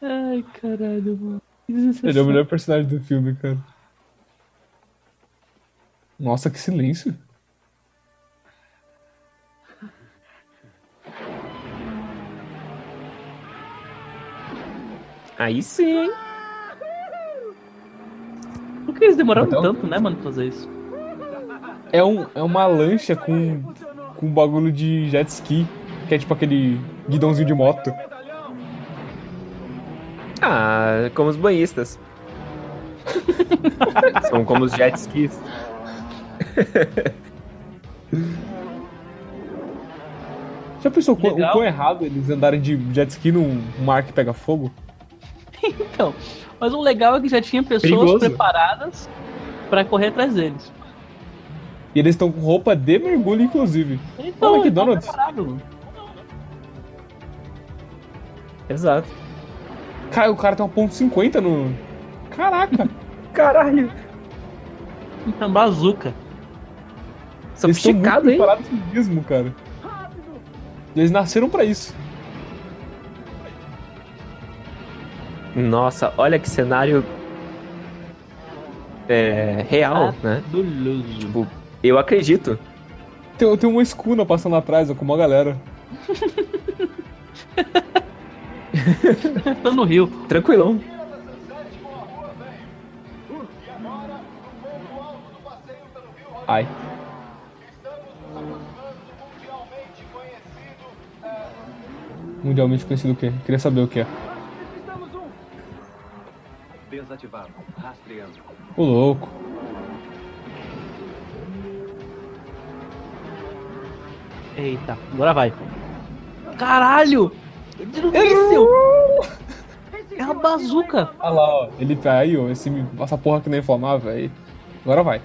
[SPEAKER 1] Ai, caralho, mano.
[SPEAKER 3] Ele é o melhor personagem do filme, cara. Nossa, que silêncio.
[SPEAKER 2] Aí sim.
[SPEAKER 1] Por que eles demoraram
[SPEAKER 3] Então-
[SPEAKER 1] tanto, né, mano, pra fazer isso?
[SPEAKER 3] É, um, é uma lancha com, com um bagulho de jet ski, que é tipo aquele guidãozinho de moto.
[SPEAKER 2] Ah, como os banhistas. São como os jet skis.
[SPEAKER 3] Já pensou quão- o quão errado eles andarem de jet ski num mar que pega fogo?
[SPEAKER 1] Então, mas o legal é que já tinha pessoas
[SPEAKER 3] Perigoso.
[SPEAKER 1] preparadas pra correr atrás deles.
[SPEAKER 3] E eles estão com roupa de mergulho, inclusive.
[SPEAKER 1] Então, eles
[SPEAKER 3] McDonald's.
[SPEAKER 1] tão preparados, mano.
[SPEAKER 2] Exato.
[SPEAKER 3] Cara, o cara tem uma ponto .50 no... Caraca!
[SPEAKER 2] Caralho.
[SPEAKER 1] Então, bazuca.
[SPEAKER 3] Eles estão
[SPEAKER 2] Sofisticado, hein?
[SPEAKER 3] preparados mesmo, cara. Eles nasceram pra isso.
[SPEAKER 2] Nossa, olha que cenário. É. real, né?
[SPEAKER 1] Fabuloso.
[SPEAKER 2] Tipo, eu acredito.
[SPEAKER 3] Tem, tem uma escuna passando atrás, ó, com uma galera.
[SPEAKER 1] Tô no rio.
[SPEAKER 2] Tranquilão.
[SPEAKER 3] Ai. Mundialmente conhecido o quê? Queria saber o que é.
[SPEAKER 6] Desativado. Rastreando.
[SPEAKER 3] O louco.
[SPEAKER 1] Eita, agora vai. Caralho! Míssil! É uma bazuca!
[SPEAKER 3] Olha lá, ó. Ele tá aí, ó. Esse, essa porra que não é inflamável aí. Agora vai.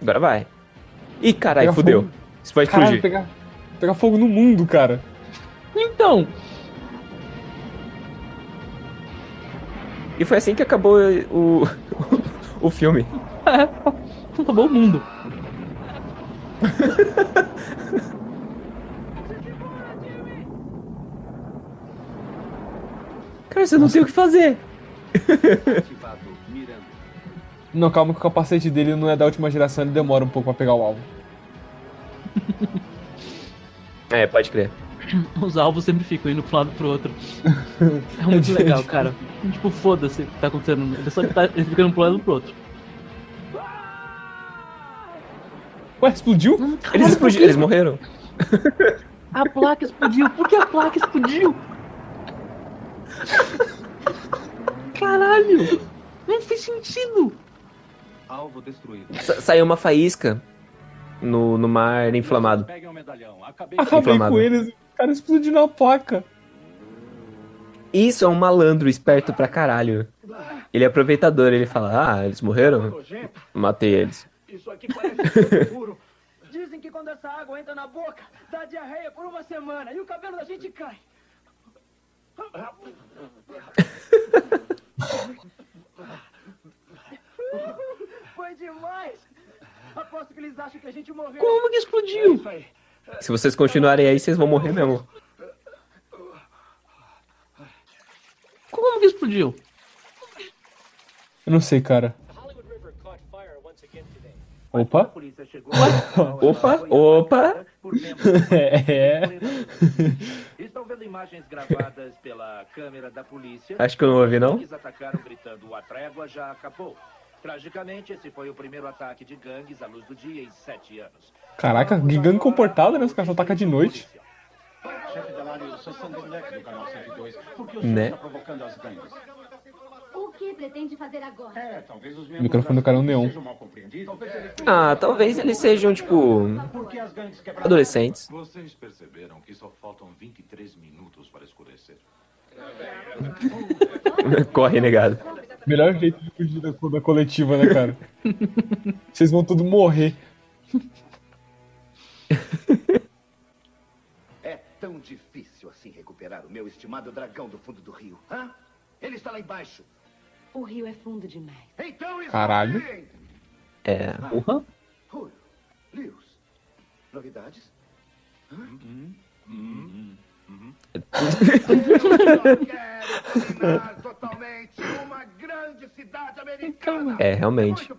[SPEAKER 2] Agora vai. Ih, caralho, fudeu.
[SPEAKER 3] fogo.
[SPEAKER 2] Isso vai
[SPEAKER 3] Caralho,
[SPEAKER 2] explodir.
[SPEAKER 3] pegar, pegar fogo no mundo, cara.
[SPEAKER 1] Então,
[SPEAKER 2] E foi assim que acabou o. o filme.
[SPEAKER 1] acabou o mundo.
[SPEAKER 2] Você não tem o que fazer.
[SPEAKER 3] Não, calma que o capacete dele não é da última geração, ele demora um pouco pra pegar o alvo.
[SPEAKER 2] É, pode crer.
[SPEAKER 1] Os alvos sempre ficam indo pra um lado pro outro. É muito legal, cara. Tipo, foda-se o que tá acontecendo. Ele só tá ele fica indo pro lado pro outro.
[SPEAKER 3] Ué, explodiu?
[SPEAKER 2] Eles explodiram, eles morreram.
[SPEAKER 1] A placa explodiu. Por que a placa explodiu? Caralho! Não fez sentido.
[SPEAKER 6] Alvo destruído.
[SPEAKER 2] Sa- saiu uma faísca no, no mar inflamado.
[SPEAKER 6] Peguem o medalhão. Acabei
[SPEAKER 3] Acabei
[SPEAKER 2] Inflamado.
[SPEAKER 3] com eles, o cara explodiu na placa.
[SPEAKER 2] Isso é um malandro esperto pra caralho. Ele é aproveitador, ele fala, ah, eles morreram? Matei eles.
[SPEAKER 7] Isso aqui parece seguro. Dizem que quando essa água entra na boca, dá diarreia por uma semana e o cabelo da gente cai. Foi demais! Aposto que eles acham que a gente morreu.
[SPEAKER 1] Como que explodiu?
[SPEAKER 7] Aí.
[SPEAKER 2] Se vocês continuarem aí, vocês vão morrer mesmo.
[SPEAKER 1] Como que explodiu?
[SPEAKER 3] Eu não sei, cara. Opa.
[SPEAKER 2] Opa, opa.
[SPEAKER 3] É.
[SPEAKER 12] Estão vendo imagens gravadas pela câmera da polícia.
[SPEAKER 2] Acho que eu não ouvi, não.
[SPEAKER 12] Eles atacaram gritando a trégua já acabou. Tragicamente, esse foi o primeiro ataque de gangues à luz do dia em sete anos.
[SPEAKER 3] Caraca, que gangue comportado, né? Os caras só atacam de noite.
[SPEAKER 13] Chefe Delari, sou Sanderleck do canal 102. Por que o
[SPEAKER 2] Né?
[SPEAKER 13] senhor está provocando as gangues?
[SPEAKER 9] O que pretende fazer agora?
[SPEAKER 13] É, talvez os
[SPEAKER 3] O microfone do cara é um neon.
[SPEAKER 13] ele
[SPEAKER 2] Ah, talvez eles sejam, tipo, adolescentes.
[SPEAKER 10] Vocês perceberam que só faltam 23 minutos para escurecer.
[SPEAKER 2] Corre, negado.
[SPEAKER 3] Melhor jeito de fugir da, da coletiva, né, cara? Vocês vão tudo morrer.
[SPEAKER 4] É tão difícil assim recuperar o meu estimado dragão do fundo do rio. Hã? Ele está lá embaixo.
[SPEAKER 5] O rio é fundo demais.
[SPEAKER 4] Então
[SPEAKER 3] Caralho.
[SPEAKER 2] É. Porra.
[SPEAKER 4] Julio, Lewis, novidades? Hã? Dominar totalmente uma grande cidade americana.
[SPEAKER 2] É, realmente.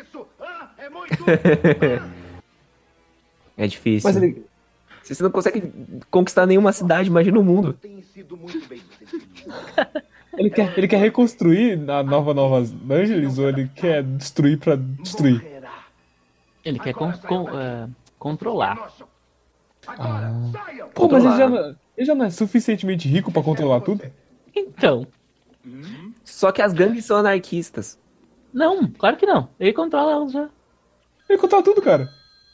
[SPEAKER 4] Isso? Ah, é muito.
[SPEAKER 2] É difícil.
[SPEAKER 3] Mas ele-
[SPEAKER 2] Se você não consegue conquistar nenhuma cidade, imagina o mundo.
[SPEAKER 3] Ele quer, ele quer reconstruir a nova Nova Angeles ou ele quer destruir pra destruir?
[SPEAKER 1] Ele quer con- con- é, controlar.
[SPEAKER 3] Ah. Pô, mas ele já, não, ele já não é suficientemente rico pra controlar tudo?
[SPEAKER 1] Então.
[SPEAKER 2] Só que as gangues são anarquistas.
[SPEAKER 1] Não, claro que não. Ele controla elas já.
[SPEAKER 3] Ele controla tudo, cara.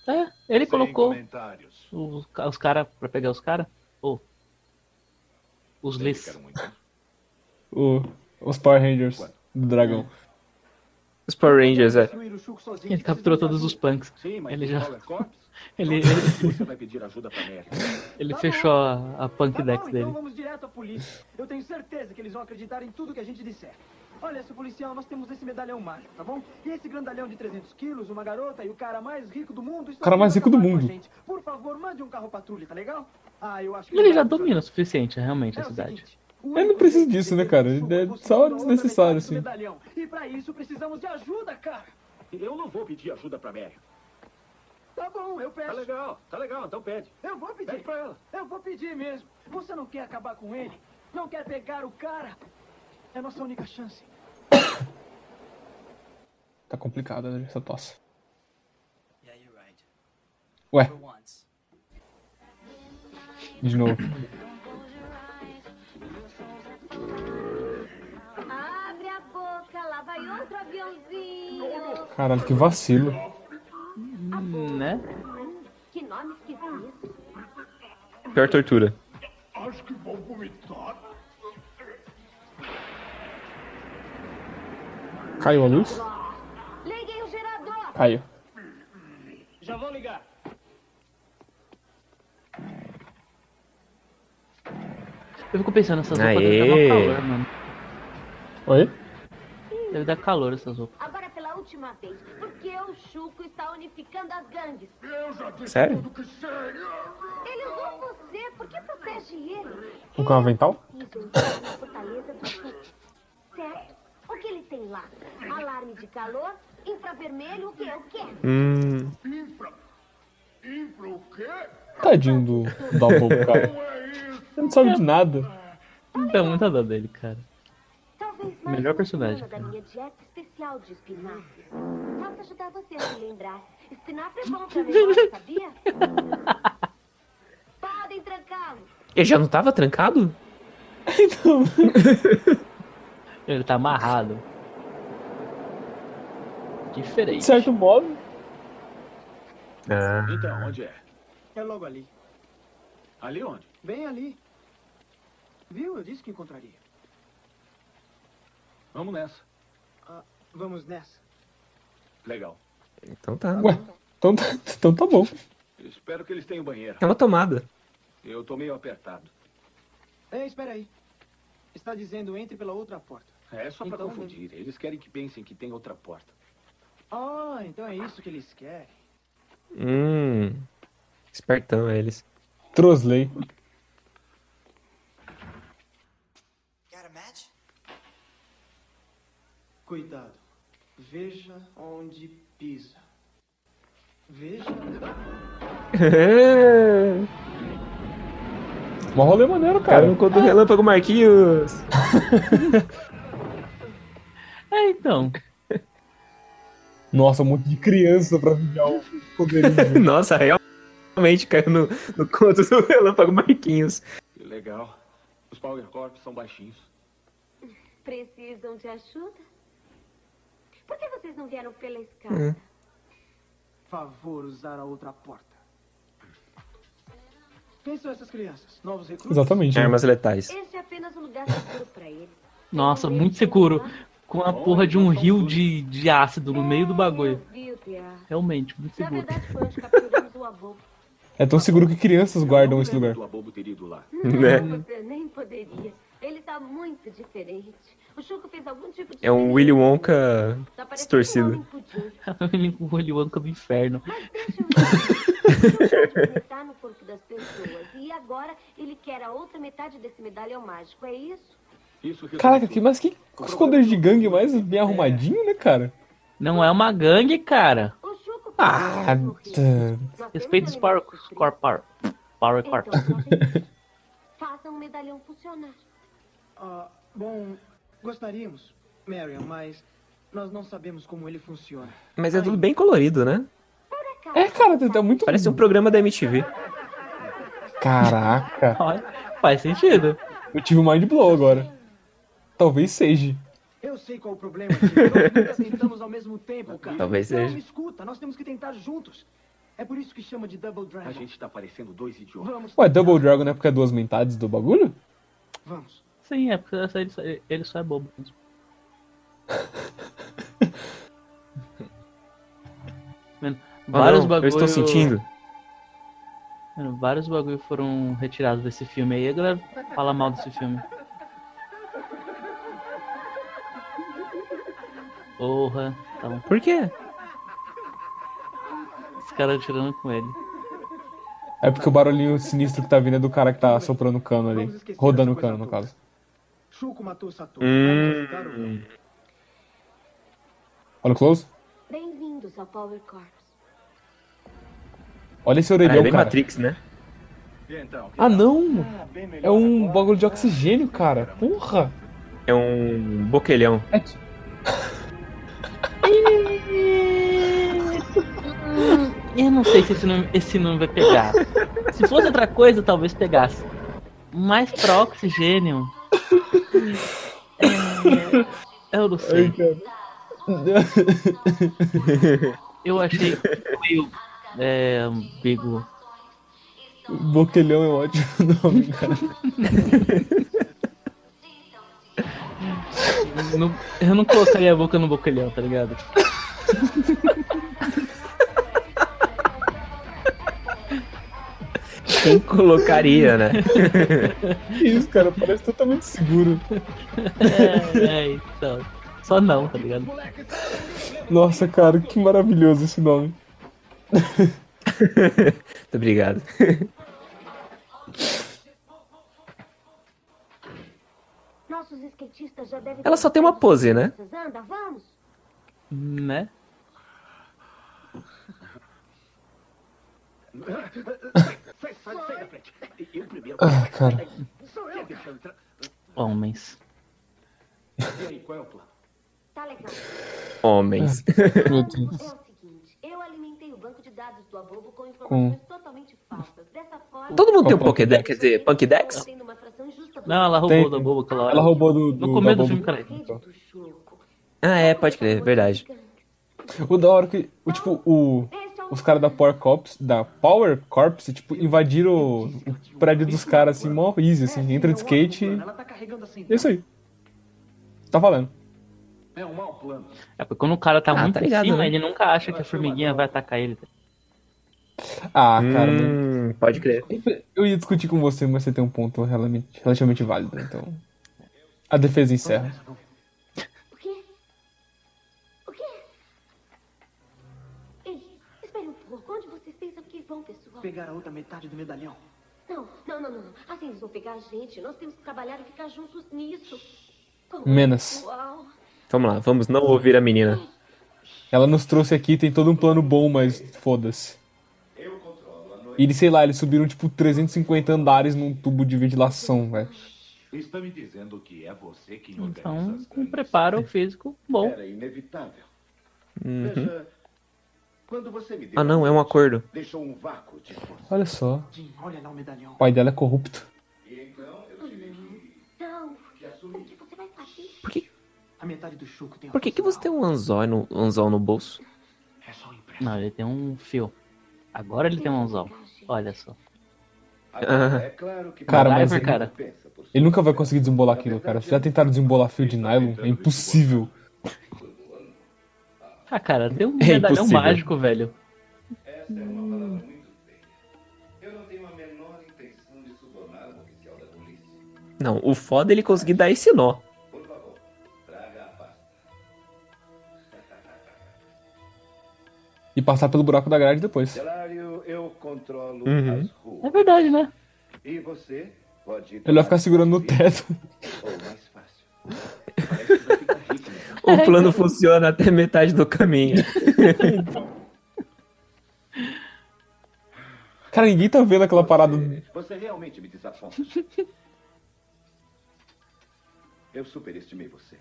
[SPEAKER 1] É, ele colocou os, os caras pra pegar os caras. Ou. os Lis.
[SPEAKER 3] O, os Power Rangers do dragão.
[SPEAKER 2] Os Power Rangers, é.
[SPEAKER 1] Ele capturou todos os punks.
[SPEAKER 6] Sim, mas
[SPEAKER 1] Ele já.
[SPEAKER 6] Power Corps?
[SPEAKER 1] Ele, ele,
[SPEAKER 6] Você vai pedir ajuda pra Mary.
[SPEAKER 1] ele fechou a, a punk
[SPEAKER 7] Tá
[SPEAKER 1] dex
[SPEAKER 7] bom,
[SPEAKER 1] dele.
[SPEAKER 7] então vamos direto à polícia. Eu tenho certeza que eles vão acreditar em tudo que a gente disser. Olha, seu policial, nós temos esse medalhão mágico, tá bom? E esse grandalhão de 300 quilos, uma garota e o cara mais rico do mundo.
[SPEAKER 3] O cara mais rico do mundo.
[SPEAKER 7] Por favor, mande um carro patrulha, tá legal? Ah, eu acho que...
[SPEAKER 1] Ele já domina o suficiente, realmente, a cidade.
[SPEAKER 3] Ele não precisa disso, né, cara? É só desnecessário, assim.
[SPEAKER 7] E pra isso precisamos de ajuda, cara.
[SPEAKER 6] Eu não vou pedir ajuda pra Mary.
[SPEAKER 7] Tá bom, eu peço.
[SPEAKER 6] Tá legal, tá legal, então pede.
[SPEAKER 7] Eu vou pedir.
[SPEAKER 6] Pede pra ela.
[SPEAKER 7] Eu vou pedir mesmo. Você não quer acabar com ele? Não quer pegar o cara? É nossa única chance.
[SPEAKER 3] Tá complicado né, essa tosse. Ué. De novo.
[SPEAKER 9] Lá vai outro aviãozinho.
[SPEAKER 3] Caralho, que vacilo.
[SPEAKER 1] Né?
[SPEAKER 9] Que nome esquisito.
[SPEAKER 2] Pior tortura.
[SPEAKER 4] Acho que vou vomitar.
[SPEAKER 3] Caiu a luz?
[SPEAKER 9] Liguem o gerador.
[SPEAKER 3] Caiu.
[SPEAKER 7] Já vou ligar.
[SPEAKER 1] Eu fico pensando, essas roupas devem mó calor, mano.
[SPEAKER 3] Oi?
[SPEAKER 1] Deve dar calor essas roupas.
[SPEAKER 9] Agora pela última vez, porque o Chuco está unificando as gangues.
[SPEAKER 4] Eu já disse
[SPEAKER 2] Sério?
[SPEAKER 4] tudo que sei.
[SPEAKER 9] Ele usou você, por que protege ele?
[SPEAKER 3] Com um avental?
[SPEAKER 9] O que ele tem lá? Alarme de calor, infravermelho, o que? O quê?
[SPEAKER 2] Hum.
[SPEAKER 4] Infra. Infra o quê?
[SPEAKER 3] Tadinho do Double, cara. Ele não sabe de nada.
[SPEAKER 1] Não dá muita dó dele, cara. Melhor personagem,
[SPEAKER 9] da minha dieta especial de espinafre. Posso ajudar você a se lembrar. Espinafre é bom pra memória, sabia? Podem trancá-lo.
[SPEAKER 2] Ele já não tava trancado?
[SPEAKER 1] Ele tá amarrado. Diferente.
[SPEAKER 3] certo modo.
[SPEAKER 2] Ah.
[SPEAKER 6] Então, onde é?
[SPEAKER 7] É logo ali.
[SPEAKER 6] Ali onde?
[SPEAKER 7] Bem ali. Viu? Eu disse que encontraria.
[SPEAKER 6] Vamos nessa.
[SPEAKER 7] Ah, vamos nessa.
[SPEAKER 6] Legal.
[SPEAKER 2] Então tá.
[SPEAKER 3] Ué, então tá, então tá bom.
[SPEAKER 6] Espero que eles tenham banheiro.
[SPEAKER 2] É uma tomada.
[SPEAKER 6] Eu tô meio apertado.
[SPEAKER 7] Ei, espera aí. Está dizendo entre pela outra porta.
[SPEAKER 6] É só pra
[SPEAKER 7] Então,
[SPEAKER 6] confundir. Eles querem que pensem que tem outra porta.
[SPEAKER 7] Ah, então é isso que eles querem.
[SPEAKER 2] Hum. Espertão eles.
[SPEAKER 3] Trosley.
[SPEAKER 7] Cuidado. Veja onde pisa. Veja.
[SPEAKER 3] Mó rolê maneiro,
[SPEAKER 2] Cara,
[SPEAKER 3] cara.
[SPEAKER 2] não conta o relâmpago Marquinhos.
[SPEAKER 1] É, então.
[SPEAKER 3] Nossa, um monte de criança pra virar o poderio.
[SPEAKER 2] Nossa, realmente caiu no, no conto do relâmpago Marquinhos.
[SPEAKER 6] Que legal. Os Power Corps são baixinhos.
[SPEAKER 9] Precisam de ajuda? Por que vocês não vieram pela escada?
[SPEAKER 2] Hum.
[SPEAKER 7] Favor usar a outra porta. Quem são essas crianças? Novos recrutas?
[SPEAKER 3] Exatamente.
[SPEAKER 2] Armas letais.
[SPEAKER 9] Esse é apenas um lugar seguro pra eles.
[SPEAKER 1] Nossa, muito seguro. Com a porra de um rio de, de ácido no meio do bagulho. Realmente, muito
[SPEAKER 9] Na
[SPEAKER 1] seguro.
[SPEAKER 9] verdade, foi onde capturamos o abobo.
[SPEAKER 3] É tão seguro que crianças guardam esse lugar.
[SPEAKER 6] Lá.
[SPEAKER 2] Né?
[SPEAKER 9] Você nem poderia. Ele tá muito diferente. O Chuco fez algum tipo de...
[SPEAKER 2] É um Willy Wonka
[SPEAKER 9] um
[SPEAKER 2] distorcido.
[SPEAKER 9] pudim.
[SPEAKER 1] o Willy Wonka do inferno.
[SPEAKER 9] Mas deixa eu ver. No corpo das pessoas. E agora ele quer a outra metade desse medalhão mágico, é isso?
[SPEAKER 6] Isso
[SPEAKER 3] Caraca, que, mas que os poderes de gangue mais bem arrumadinho, né, cara?
[SPEAKER 1] Não é uma gangue, cara.
[SPEAKER 3] Ah, tá.
[SPEAKER 1] Respeita os Power Corp. Power, power Corp.
[SPEAKER 9] Faça um medalhão funcionar.
[SPEAKER 7] Ah, bom, gostaríamos, Marion, mas nós não sabemos como ele funciona.
[SPEAKER 2] Mas é tudo bem colorido, né?
[SPEAKER 3] É, cara, tá muito.
[SPEAKER 2] Parece um programa da MTV.
[SPEAKER 3] Caraca.
[SPEAKER 1] Olha, faz sentido.
[SPEAKER 3] Eu tive um mind blow agora. Talvez seja.
[SPEAKER 7] Eu sei qual o problema. Nós tentamos ao mesmo tempo, cara.
[SPEAKER 2] Talvez
[SPEAKER 7] não,
[SPEAKER 2] seja.
[SPEAKER 7] me escuta, nós temos que tentar juntos. É por isso que chama de Double Dragon.
[SPEAKER 6] A gente tá parecendo dois idiotas.
[SPEAKER 7] Vamos,
[SPEAKER 3] Ué, Double Dragon não é porque é duas metades do bagulho?
[SPEAKER 7] vamos.
[SPEAKER 1] Sim, é porque ele só, ele só é bobo mesmo. Mano, vários
[SPEAKER 2] não,
[SPEAKER 1] bagulho...
[SPEAKER 2] Eu estou sentindo.
[SPEAKER 1] Mano, vários bagulho foram retirados desse filme aí. A galera fala mal desse filme. Porra, tá bom.
[SPEAKER 2] Por quê?
[SPEAKER 1] Os caras tirando com ele.
[SPEAKER 3] É porque o barulhinho sinistro que tá vindo é do cara que tá soprando o cano ali. Rodando o cano, no caso.
[SPEAKER 7] Shuko matou Saturno.
[SPEAKER 2] Hum.
[SPEAKER 3] Olha o close.
[SPEAKER 9] Bem-vindos ao Power Corps.
[SPEAKER 3] Olha esse
[SPEAKER 2] Ah,
[SPEAKER 3] orelhão,
[SPEAKER 2] é bem
[SPEAKER 3] cara.
[SPEAKER 2] Matrix, né?
[SPEAKER 3] Ah, não! É um bagulho de oxigênio, cara. Porra!
[SPEAKER 2] É um boquelhão.
[SPEAKER 1] Eu não sei se esse nome, esse nome vai pegar. Se fosse outra coisa, talvez pegasse. Mas pra oxigênio. É, eu não sei. Eu achei meio. É. ambíguo.
[SPEAKER 3] Boquelhão é um ótimo nome, cara.
[SPEAKER 1] Não- eu não colocaria a boca no boquelhão, tá ligado?
[SPEAKER 2] Quem colocaria, né?
[SPEAKER 3] Que isso, cara? Parece totalmente seguro.
[SPEAKER 1] É, é, então. Só não, tá ligado?
[SPEAKER 3] Nossa, cara, que maravilhoso esse nome.
[SPEAKER 2] Muito obrigado.
[SPEAKER 9] Nossos skatistas já devem
[SPEAKER 2] Ela só tem uma pose, né?
[SPEAKER 1] Né?
[SPEAKER 12] Sai, sai, sai da frente. Eu primeiro.
[SPEAKER 3] Ah, cara.
[SPEAKER 12] Sou eu. Deixa eu entrar.
[SPEAKER 1] Homens.
[SPEAKER 12] Aí, é?
[SPEAKER 9] Tá.
[SPEAKER 2] Homens.
[SPEAKER 3] Meu
[SPEAKER 9] É
[SPEAKER 3] Deus.
[SPEAKER 9] o seguinte, eu alimentei o banco de dados do Abobo com
[SPEAKER 3] Com-
[SPEAKER 9] informações totalmente falsas. Dessa forma...
[SPEAKER 2] Todo mundo tem um Pokédex, quer dizer,
[SPEAKER 9] do
[SPEAKER 1] Não, ela roubou
[SPEAKER 3] Tem.
[SPEAKER 1] da boba aquela hora.
[SPEAKER 3] Ela roubou do. do
[SPEAKER 1] No começo do filme, cara.
[SPEAKER 2] Ah, é, pode crer, verdade.
[SPEAKER 3] O da hora que. O, tipo, o. Os caras da Power Corps, da Power Corps, tipo, invadiram o, o prédio dos caras assim, mó easy, assim, entra de skate e.
[SPEAKER 7] Tá assim.
[SPEAKER 3] É isso aí. Tá valendo.
[SPEAKER 6] É um mau plano.
[SPEAKER 1] É porque quando o cara tá
[SPEAKER 2] Ah,
[SPEAKER 1] muito
[SPEAKER 2] tá ligado,
[SPEAKER 1] em cima,
[SPEAKER 2] né?
[SPEAKER 1] ele nunca acha que a formiguinha vai atacar ele.
[SPEAKER 3] Ah, cara,
[SPEAKER 2] Hum, pode crer.
[SPEAKER 3] eu ia discutir com você, mas você tem um ponto relativamente, relativamente válido, então. A defesa encerra.
[SPEAKER 7] Pegar a outra metade do medalhão.
[SPEAKER 9] Não, não, não, não. Assim eles vão pegar a gente. Nós temos que trabalhar e ficar juntos nisso. Como
[SPEAKER 3] Menos.
[SPEAKER 9] Uau.
[SPEAKER 2] Vamos lá, vamos não ouvir a menina.
[SPEAKER 3] Ela nos trouxe aqui, tem todo um plano bom, mas foda-se. E eles, sei lá, eles subiram tipo 350 andares num tubo de ventilação, velho.
[SPEAKER 10] Está me dizendo que é você quem organiza
[SPEAKER 1] Então, com preparo físico bom.
[SPEAKER 4] Era inevitável.
[SPEAKER 2] Uhum.
[SPEAKER 4] Veja,
[SPEAKER 2] Ah, não, é um acordo.
[SPEAKER 4] deixou um vácuo de força.
[SPEAKER 3] Olha só.
[SPEAKER 7] Jim, olha lá o medalhão.
[SPEAKER 3] O pai dela é corrupto.
[SPEAKER 4] Então?
[SPEAKER 2] Por que, por que, que você tem um anzol no, anzol no bolso?
[SPEAKER 7] É um.
[SPEAKER 1] Não, ele tem um fio. Agora ele tem um anzol. Olha só.
[SPEAKER 4] Agora, é claro que
[SPEAKER 3] Cara, mas ele,
[SPEAKER 1] cara.
[SPEAKER 3] ele nunca vai conseguir desembolar aquilo, cara. Já tentaram desembolar fio de nylon? É impossível.
[SPEAKER 1] Ah, cara, tem um
[SPEAKER 2] É
[SPEAKER 1] medalhão
[SPEAKER 2] impossível.
[SPEAKER 1] mágico, velho.
[SPEAKER 4] Essa é uma palavra muito feia. Eu não tenho a menor intenção de subornar um oficial da polícia.
[SPEAKER 2] Não, o foda é ele conseguir dar esse nó.
[SPEAKER 4] Por favor, traga a pasta.
[SPEAKER 3] E passar pelo buraco da grade depois.
[SPEAKER 4] Celário, eu controlo
[SPEAKER 3] Uhum.
[SPEAKER 4] as ruas.
[SPEAKER 1] É verdade, né?
[SPEAKER 4] E você pode
[SPEAKER 3] Ele vai ficar segurando no teto.
[SPEAKER 4] ou mais fácil.
[SPEAKER 2] O plano funciona até metade do caminho.
[SPEAKER 3] Cara, ninguém tá vendo aquela parada.
[SPEAKER 4] Você realmente me desaponta. Eu superestimei você.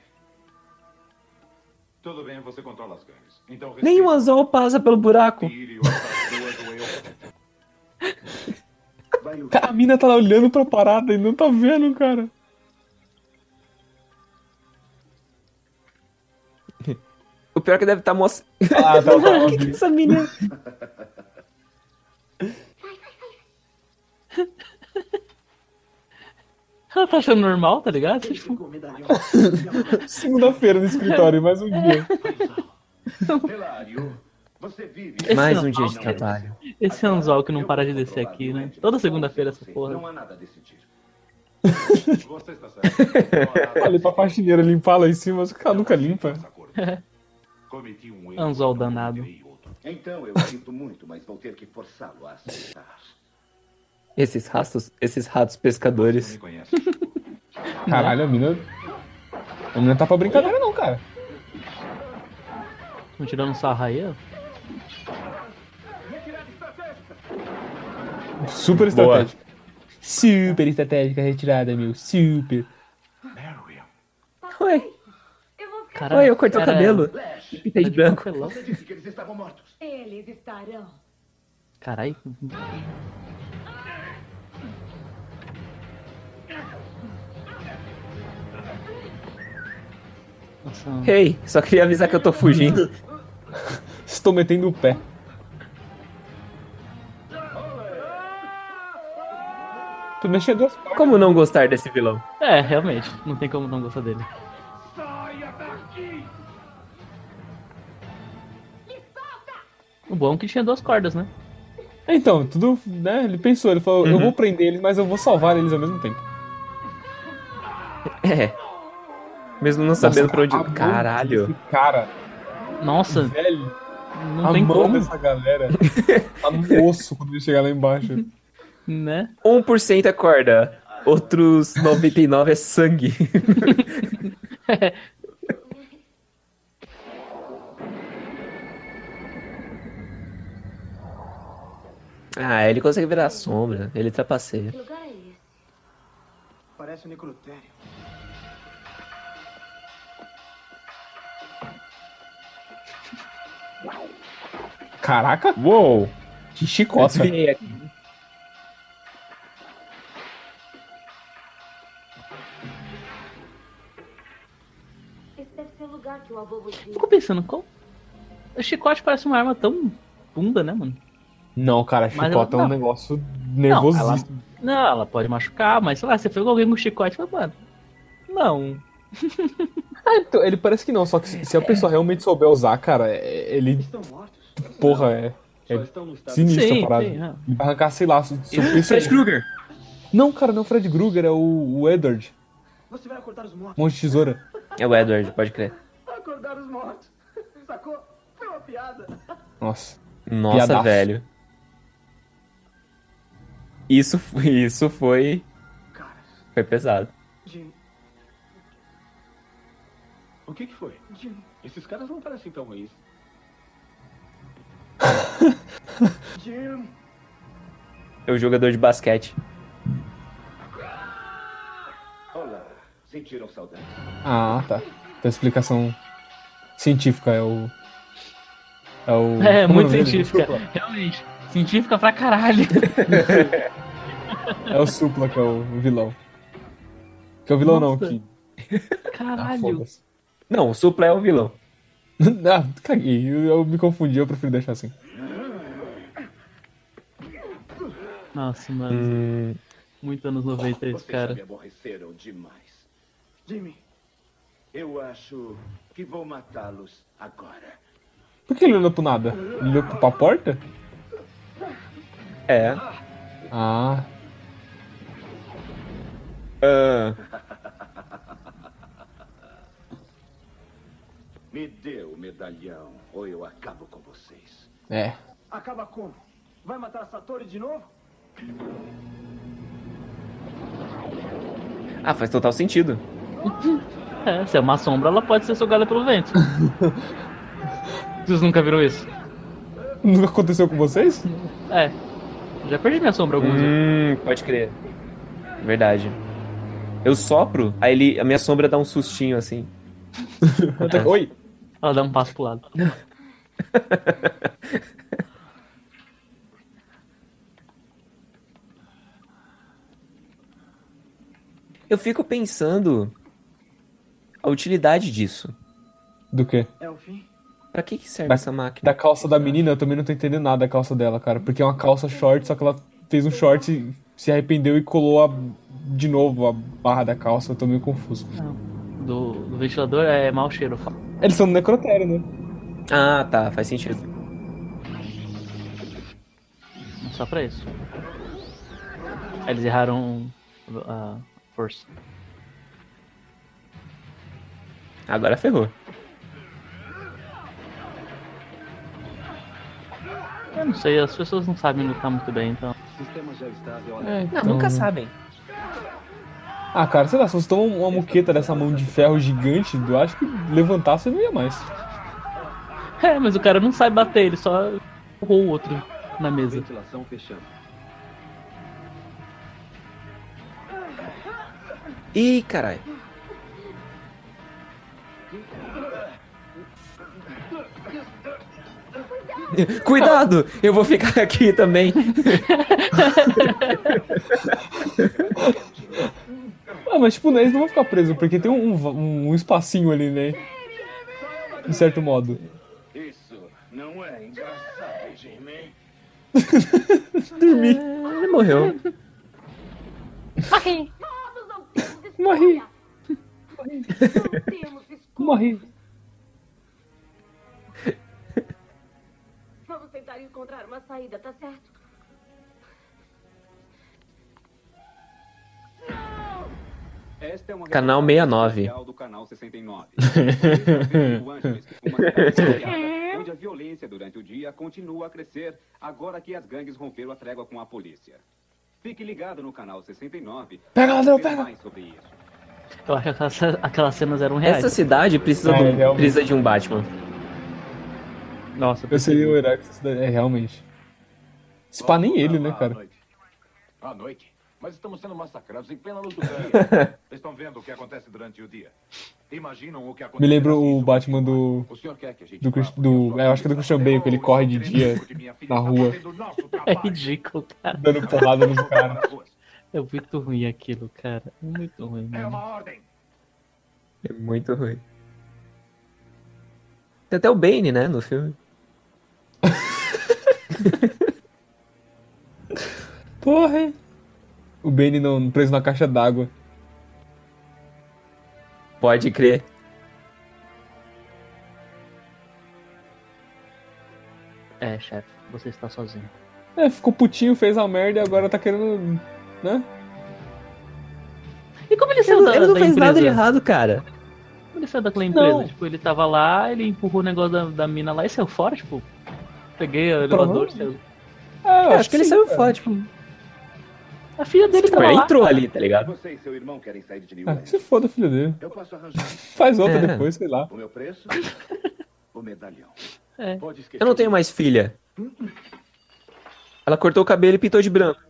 [SPEAKER 10] Tudo bem, você controla as gangues. Então
[SPEAKER 2] Nem o anzol passa pelo buraco.
[SPEAKER 3] Cara, a mina tá lá olhando pra parada e não tá vendo, cara.
[SPEAKER 2] Pior é que deve estar mostrando.
[SPEAKER 3] Ah, tá, tá,
[SPEAKER 2] O que, que essa menina.
[SPEAKER 1] Ela tá achando normal, tá ligado? Tipo,
[SPEAKER 3] Segunda-feira no escritório, mais um dia.
[SPEAKER 1] Esse
[SPEAKER 2] Mais
[SPEAKER 1] não-
[SPEAKER 2] um dia de trabalho.
[SPEAKER 1] esse anzol que não para de descer aqui, né? Toda segunda-feira essa porra.
[SPEAKER 4] Não há nada a decidir.
[SPEAKER 10] Você está certo.
[SPEAKER 3] Ali pra faxineira limpar lá em cima, mas o cara nunca limpa.
[SPEAKER 10] Cometi um erro.
[SPEAKER 1] Anzol danado.
[SPEAKER 4] Então eu sinto muito, mas vou ter que forçá-lo a aceitar.
[SPEAKER 2] Esses ratos, esses ratos pescadores.
[SPEAKER 3] Caralho, a mina. A mina tá pra brincadeira, não, cara.
[SPEAKER 1] Estão tirando sarra aí, ó.
[SPEAKER 3] Super
[SPEAKER 2] Boa.
[SPEAKER 3] estratégica. Super estratégica a retirada, meu. Super.
[SPEAKER 2] Oi.
[SPEAKER 1] Caralho,
[SPEAKER 2] Oi, eu cortei o cabelo. E pintei de branco.
[SPEAKER 1] papelão.
[SPEAKER 4] Você disse que eles estavam mortos.
[SPEAKER 5] Eles estarão.
[SPEAKER 1] Caralho. Nossa,
[SPEAKER 2] Ei, só queria avisar que eu tô fugindo.
[SPEAKER 3] Estou metendo o pé. Tu mexeu duas
[SPEAKER 2] Como não gostar desse vilão?
[SPEAKER 1] É, realmente. Não tem como não gostar dele. O bom é que tinha duas cordas, né?
[SPEAKER 3] Então, tudo, né? Ele pensou, ele falou, eu
[SPEAKER 2] Uhum.
[SPEAKER 3] vou prender eles, mas eu vou salvar eles ao mesmo tempo.
[SPEAKER 2] É. Mesmo não sabendo pra onde. Caralho.
[SPEAKER 3] Cara,
[SPEAKER 1] Nossa,
[SPEAKER 3] velho,
[SPEAKER 1] não
[SPEAKER 3] a
[SPEAKER 1] tem
[SPEAKER 3] mão
[SPEAKER 1] como,
[SPEAKER 3] dessa galera tá no osso quando ele chegar lá embaixo.
[SPEAKER 1] né?
[SPEAKER 2] 1% é corda. Outros 99 é sangue. ah, ele consegue virar sombra. Ele trapaceia.
[SPEAKER 9] Que lugar é esse?
[SPEAKER 7] Parece um necrotério.
[SPEAKER 3] Caraca,
[SPEAKER 2] Uou!
[SPEAKER 3] que
[SPEAKER 9] tinha.
[SPEAKER 1] Fico pensando, qual. O chicote parece uma arma tão bunda, né, mano?
[SPEAKER 3] Não, cara,
[SPEAKER 1] Mas
[SPEAKER 3] chicota é
[SPEAKER 1] ela-
[SPEAKER 3] um
[SPEAKER 1] não.
[SPEAKER 3] negócio
[SPEAKER 1] Não,
[SPEAKER 3] nervosíssimo.
[SPEAKER 1] ela, não, ela pode machucar, mas sei lá, você pegou alguém com chicote e falou, mano. Não.
[SPEAKER 3] Ah, então, ele parece que não, só que se a pessoa realmente souber usar, cara, é- ele.
[SPEAKER 7] Estão mortos.
[SPEAKER 3] Porra, é.
[SPEAKER 7] Só
[SPEAKER 3] É sinistra
[SPEAKER 1] Sim,
[SPEAKER 3] a parada.
[SPEAKER 1] sim, é.
[SPEAKER 3] Arrancar, sei lá, seu seu
[SPEAKER 2] Fred. Krueger.
[SPEAKER 3] Não, cara, não é o Fred Krueger, é o, o Edward.
[SPEAKER 7] Você vai acordar os mortos.
[SPEAKER 3] Mão de tesoura.
[SPEAKER 2] É o Edward, pode crer.
[SPEAKER 7] Acordar os mortos. Sacou? Foi uma piada.
[SPEAKER 3] Nossa.
[SPEAKER 2] Nossa,
[SPEAKER 3] Piadaço.
[SPEAKER 2] velho. Isso, foi- isso foi. Foi pesado.
[SPEAKER 7] Jim,
[SPEAKER 6] O que, que foi?
[SPEAKER 7] Jim.
[SPEAKER 6] Esses caras não parecem tão ruins.
[SPEAKER 7] Jim.
[SPEAKER 2] É o jogador de basquete.
[SPEAKER 4] Olá, sentiram saudade?
[SPEAKER 3] Ah, tá. Então a explicação científica é o. É o.
[SPEAKER 1] É, muito científica. Realmente. Científica pra caralho.
[SPEAKER 3] É o Supla que é o vilão. Que é o vilão
[SPEAKER 1] Nossa.
[SPEAKER 3] não, que. Ah,
[SPEAKER 1] Caralho.
[SPEAKER 3] foda-se.
[SPEAKER 2] Não, o Supla é o vilão.
[SPEAKER 3] ah, caguei. Eu, eu me confundi, eu prefiro deixar assim.
[SPEAKER 1] Nossa, mano.
[SPEAKER 2] Hum,
[SPEAKER 1] Muito anos 90 esse
[SPEAKER 4] Vocês já
[SPEAKER 1] cara.
[SPEAKER 4] me aborreceram demais.
[SPEAKER 7] Jimmy.
[SPEAKER 4] Eu acho que vou matá-los agora.
[SPEAKER 3] Por que ele olhou pro nada? Ele olhou pra porta?
[SPEAKER 2] É.
[SPEAKER 3] Ah.
[SPEAKER 2] Ah,
[SPEAKER 4] Me dê o medalhão ou eu acabo com vocês.
[SPEAKER 3] É.
[SPEAKER 7] Acaba como? Vai matar a Satori de novo?
[SPEAKER 2] Ah, faz total sentido.
[SPEAKER 1] É, se é uma sombra, ela pode ser sugada pelo vento. Vocês nunca viram isso?
[SPEAKER 3] Nunca aconteceu com vocês?
[SPEAKER 1] É. Já perdi minha sombra vezes.
[SPEAKER 2] Hum, pode crer. Verdade. Eu sopro, aí ele, a minha sombra dá um sustinho assim.
[SPEAKER 3] Oi!
[SPEAKER 1] Ela dá um passo pro lado.
[SPEAKER 2] Eu fico pensando a utilidade disso.
[SPEAKER 3] Do quê?
[SPEAKER 7] É o fim?
[SPEAKER 2] Pra que, que serve
[SPEAKER 3] Da-
[SPEAKER 2] essa máquina?
[SPEAKER 3] Da calça da menina, eu também não tô entendendo nada da calça dela, cara. Porque é uma calça short, só que ela fez um short, se arrependeu e colou a- de novo a barra da calça. Eu tô meio confuso.
[SPEAKER 1] Do, do ventilador é mau cheiro. eu falo.
[SPEAKER 3] Eles são no necrotério, né?
[SPEAKER 2] Ah, tá, faz sentido.
[SPEAKER 1] Só pra isso. Eles erraram a força.
[SPEAKER 2] Agora ferrou.
[SPEAKER 1] Eu não sei, as pessoas não sabem lutar muito bem, então.
[SPEAKER 3] É,
[SPEAKER 2] Não,
[SPEAKER 3] então-
[SPEAKER 2] nunca sabem.
[SPEAKER 3] Ah, cara, sei lá, se você toma uma muqueta dessa mão de ferro gigante, eu acho que levantar você não ia mais.
[SPEAKER 1] É, mas o cara não sabe bater, ele só empurrou o outro na mesa.
[SPEAKER 14] Ventilação fechando.
[SPEAKER 2] Ih, caralho. Cuidado! Eu vou ficar aqui também.
[SPEAKER 3] Ah, mas tipo, né, eles não vão ficar presos, porque tem um, um, um espacinho ali, né? De certo modo.
[SPEAKER 4] Isso não é engraçado, Jimmy.
[SPEAKER 3] Dormi.
[SPEAKER 2] Ele morreu.
[SPEAKER 9] Morri.
[SPEAKER 3] Morri.
[SPEAKER 9] Temos
[SPEAKER 3] Morri.
[SPEAKER 9] Encontrar uma saída, tá certo?
[SPEAKER 6] Esta é uma
[SPEAKER 2] Canal
[SPEAKER 6] gravação
[SPEAKER 2] 69.
[SPEAKER 6] especial do canal 69. New Angeles, uma cidade espalhada, onde a violência durante o dia continua a crescer agora que as gangues romperam a trégua com a polícia. Fique ligado no canal 69.
[SPEAKER 3] Pega,
[SPEAKER 6] ver
[SPEAKER 3] pega.
[SPEAKER 6] mais sobre isso.
[SPEAKER 1] Eu acho que aquelas, aquelas cenas eram reais.
[SPEAKER 2] Essa cidade precisa,
[SPEAKER 3] É,
[SPEAKER 2] de, um,
[SPEAKER 3] realmente.
[SPEAKER 2] precisa de um Batman.
[SPEAKER 1] Nossa,
[SPEAKER 3] Eu seria o herói dessa cidade. É, realmente. Se pá, nem ele, né,
[SPEAKER 15] À
[SPEAKER 3] cara?
[SPEAKER 15] noite. À noite? Mas estamos sendo massacrados em plena luz do dia.
[SPEAKER 6] Estão vendo o que acontece durante o dia. Imaginam o que
[SPEAKER 3] Me lembra o Batman do.
[SPEAKER 6] O senhor quer que a gente
[SPEAKER 3] Do, Chris- do é, eu acho que é do Christian Bale, que ele corre de dia na rua,
[SPEAKER 1] É ridículo, cara.
[SPEAKER 3] dando porrada nos caras.
[SPEAKER 1] É muito ruim aquilo, cara. Muito ruim,
[SPEAKER 6] É
[SPEAKER 1] mano.
[SPEAKER 6] uma ordem.
[SPEAKER 2] É muito ruim. Tem até o Bane, né, no filme.
[SPEAKER 3] Porra, hein? O Bane não, preso na caixa d'água.
[SPEAKER 2] Pode crer.
[SPEAKER 1] É, chefe, você está sozinho.
[SPEAKER 3] É, ficou putinho, fez a merda e agora tá querendo. né?
[SPEAKER 1] E como ele
[SPEAKER 2] Ele,
[SPEAKER 1] saiu da,
[SPEAKER 2] ele não
[SPEAKER 1] da
[SPEAKER 2] fez
[SPEAKER 1] empresa?
[SPEAKER 2] nada de errado, cara.
[SPEAKER 1] Como ele saiu daquela empresa?
[SPEAKER 3] Não.
[SPEAKER 1] Tipo, ele tava lá, ele empurrou o negócio da, da mina lá e saiu fora, tipo. Peguei o elevador,
[SPEAKER 3] Provavelmente.
[SPEAKER 1] saiu.
[SPEAKER 3] É, eu
[SPEAKER 2] Eu acho que ele
[SPEAKER 3] sim,
[SPEAKER 2] saiu
[SPEAKER 3] cara.
[SPEAKER 2] fora, tipo.
[SPEAKER 1] A filha dele
[SPEAKER 2] Tipo,
[SPEAKER 1] tava lá.
[SPEAKER 2] entrou ali, tá ligado?
[SPEAKER 4] Você e seu irmão querem sair de New
[SPEAKER 3] Ah, se foda, filho dele.
[SPEAKER 4] Eu posso arranjar
[SPEAKER 3] Faz outra
[SPEAKER 2] É.
[SPEAKER 3] depois, sei lá.
[SPEAKER 4] o meu preço, o medalhão.
[SPEAKER 1] É.
[SPEAKER 2] Eu não tenho mais filha. Ela cortou o cabelo e pintou de branco.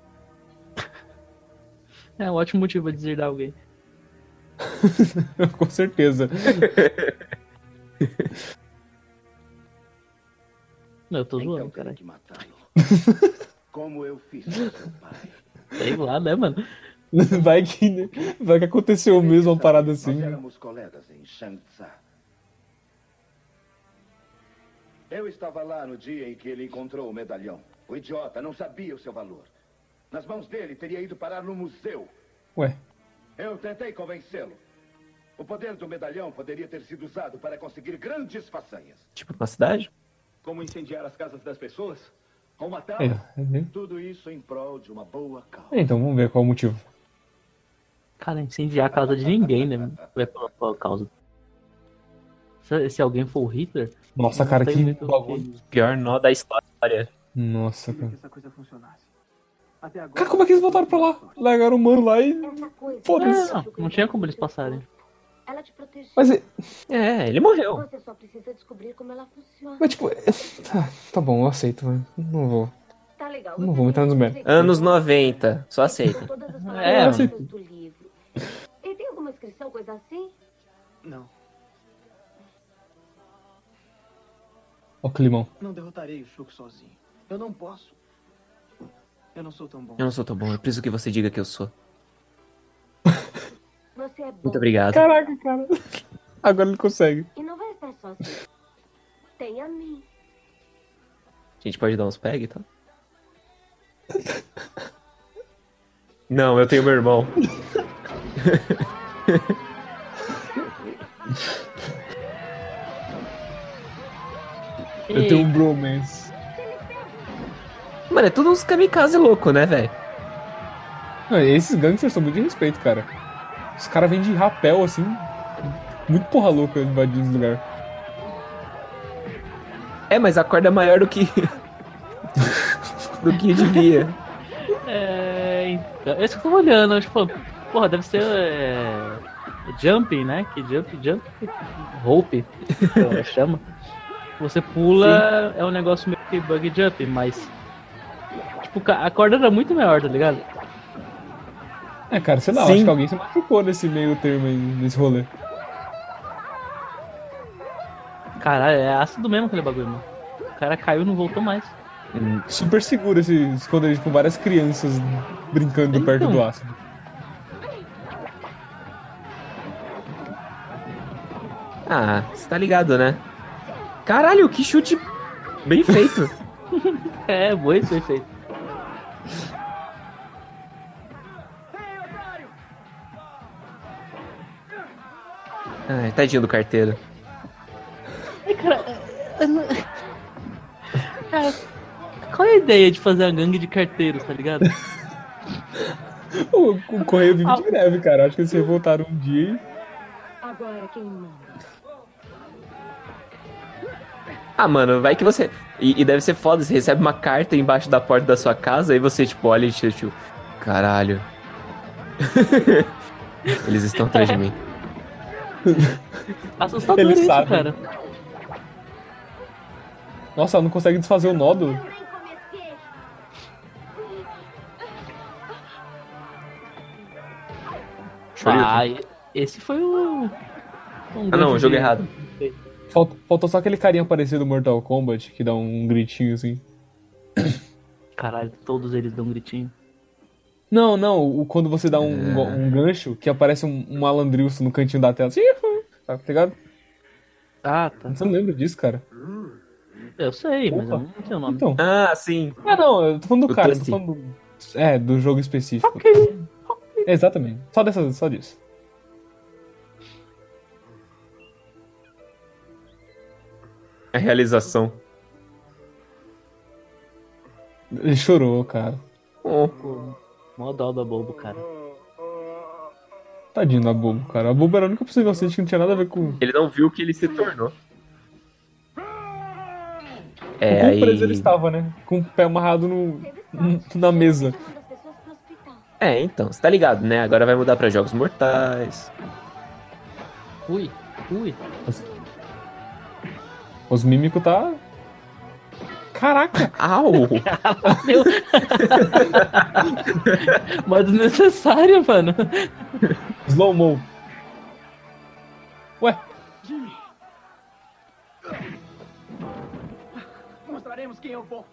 [SPEAKER 1] É um ótimo motivo pra deserdar alguém.
[SPEAKER 3] Com certeza.
[SPEAKER 1] Não, eu tô
[SPEAKER 4] Então
[SPEAKER 1] zoando, cara.
[SPEAKER 4] Como eu fiz com seu pai.
[SPEAKER 1] Sei lá, né, mano?
[SPEAKER 3] Vai que, né? Vai que aconteceu mesmo uma parada assim.
[SPEAKER 4] Nós éramos colegas em Shangtsa. Eu estava lá no dia em que ele encontrou o medalhão. O idiota não sabia o seu valor. Nas mãos dele, teria ido parar no museu.
[SPEAKER 3] Ué,
[SPEAKER 4] Eu tentei convencê-lo. O poder do medalhão poderia ter sido usado para conseguir grandes façanhas.
[SPEAKER 2] Tipo, na cidade?
[SPEAKER 16] Como incendiar as casas das pessoas? Ou
[SPEAKER 3] é,
[SPEAKER 16] matá-las?
[SPEAKER 3] é.
[SPEAKER 4] Tudo isso em prol de uma boa causa.
[SPEAKER 3] Então, vamos ver qual o motivo.
[SPEAKER 1] Cara, incendiar a casa de ninguém, né? É pela, pela causa. Se, se alguém for o Hitler.
[SPEAKER 3] Nossa, cara, que bagulho.
[SPEAKER 2] Pior nó da história.
[SPEAKER 3] Nossa, cara.
[SPEAKER 7] agora.
[SPEAKER 3] Cara, como é que eles voltaram pra lá? Largaram o mano lá e. Foda-se.
[SPEAKER 1] Não, não tinha como eles passarem.
[SPEAKER 9] Ela te protegeu.
[SPEAKER 3] Mas, é-
[SPEAKER 2] É, ele morreu.
[SPEAKER 9] Você só precisa descobrir como ela funciona.
[SPEAKER 3] mas tipo. Tá, tá bom, eu aceito, velho. Não vou.
[SPEAKER 9] Tá legal.
[SPEAKER 3] Não vou entrar nos méritos.
[SPEAKER 2] Anos 90, só aceita.
[SPEAKER 1] É,
[SPEAKER 9] palavras
[SPEAKER 3] mas-
[SPEAKER 9] do livro. E tem alguma inscrição, coisa assim?
[SPEAKER 7] Não,
[SPEAKER 3] Ó, o climão.
[SPEAKER 7] não derrotarei o Shulk sozinho. Eu não posso. Eu não sou tão bom.
[SPEAKER 2] Eu não sou tão bom, eu preciso que você diga que eu sou.
[SPEAKER 9] Você é bom.
[SPEAKER 2] Muito obrigado.
[SPEAKER 3] Caraca, cara. Agora ele consegue.
[SPEAKER 9] E não vai estar sozinho. Tem a mim.
[SPEAKER 2] A gente pode dar uns peg tal? Não, eu tenho meu irmão.
[SPEAKER 3] Eu tenho um bromance.
[SPEAKER 2] Mano, é tudo uns kamikaze louco, né, velho?
[SPEAKER 3] Esses gangsters são muito de respeito, cara. Os caras vêm de rapel, assim. Muito porra louca invadindo esse lugar.
[SPEAKER 2] É, mas a corda é maior do que. do que devia.
[SPEAKER 1] É, então, é isso que eu tô olhando, tipo, porra, deve ser é, jumping, né? Que jump, jump, rope, que ela chama. Você pula, é um negócio meio que bug jump, mas tipo, a corda era muito maior, tá ligado?
[SPEAKER 3] É, cara, sei lá,
[SPEAKER 2] Sim.
[SPEAKER 3] acho que alguém se machucou nesse meio termo aí, nesse rolê.
[SPEAKER 1] Caralho, é ácido mesmo aquele bagulho, mano. O cara caiu e não voltou mais.
[SPEAKER 3] Super seguro esse esconderijo com várias crianças brincando perto
[SPEAKER 1] Então.
[SPEAKER 3] do ácido.
[SPEAKER 2] Ah, você tá ligado, né? Caralho, que chute bem feito.
[SPEAKER 1] É, muito bem feito.
[SPEAKER 2] Ai, tadinho do carteiro.
[SPEAKER 1] Ai, cara, não- Cara, qual é a ideia de fazer a gangue de carteiros, tá ligado?
[SPEAKER 3] O, o Correio vive de greve, cara. Acho que eles se revoltaram um dia e.
[SPEAKER 9] Agora quem manda?
[SPEAKER 2] Ah, mano, vai que você. E, e deve ser foda, você recebe uma carta embaixo da porta da sua casa, aí você, tipo, olha e tipo, caralho. Eles estão atrás de mim.
[SPEAKER 1] Assustador
[SPEAKER 3] Eles
[SPEAKER 1] isso,
[SPEAKER 3] sabem.
[SPEAKER 1] cara.
[SPEAKER 3] Nossa, ela não consegue desfazer o nódulo.
[SPEAKER 1] Ah, e- esse foi o. um
[SPEAKER 2] Ah, não, jogo
[SPEAKER 1] de-
[SPEAKER 2] errado.
[SPEAKER 3] Faltou só aquele carinha parecido do Mortal Kombat que dá um gritinho assim.
[SPEAKER 1] Caralho, todos eles dão um gritinho.
[SPEAKER 3] Não, não, o, quando você dá um,
[SPEAKER 2] É.
[SPEAKER 3] um gancho que aparece um, um malandrilson no cantinho da tela. Assim, tá ligado?
[SPEAKER 1] Ah, tá.
[SPEAKER 3] Você não lembra disso, cara?
[SPEAKER 1] Eu sei, mas eu
[SPEAKER 3] Opa.
[SPEAKER 1] não sei o nome.
[SPEAKER 3] Então.
[SPEAKER 2] Ah, sim.
[SPEAKER 3] Ah, não, eu tô falando do cara, eu tô falando do. É, do jogo específico. Exatamente. Só dessa, só disso.
[SPEAKER 2] A realização.
[SPEAKER 3] Ele chorou, cara.
[SPEAKER 2] Oh.
[SPEAKER 1] Mó dó da bobo, cara.
[SPEAKER 3] Tadinho da Bobo, cara. A Bobo era a única pessoa inocente que não tinha nada a ver com.
[SPEAKER 2] Ele não viu o que ele se tornou. É,
[SPEAKER 3] com quão preso
[SPEAKER 2] aí...
[SPEAKER 3] ele estava, né? Com o pé amarrado no, na mesa.
[SPEAKER 2] É, então, você tá ligado, né? Agora vai mudar pra jogos mortais.
[SPEAKER 1] Ui, ui.
[SPEAKER 3] Os mímicos tá. Caraca!
[SPEAKER 2] Au!
[SPEAKER 1] Meu. Mas desnecessário, mano.
[SPEAKER 3] Slow mo. Ué,
[SPEAKER 7] Jimmy! Mostraremos quem eu vou.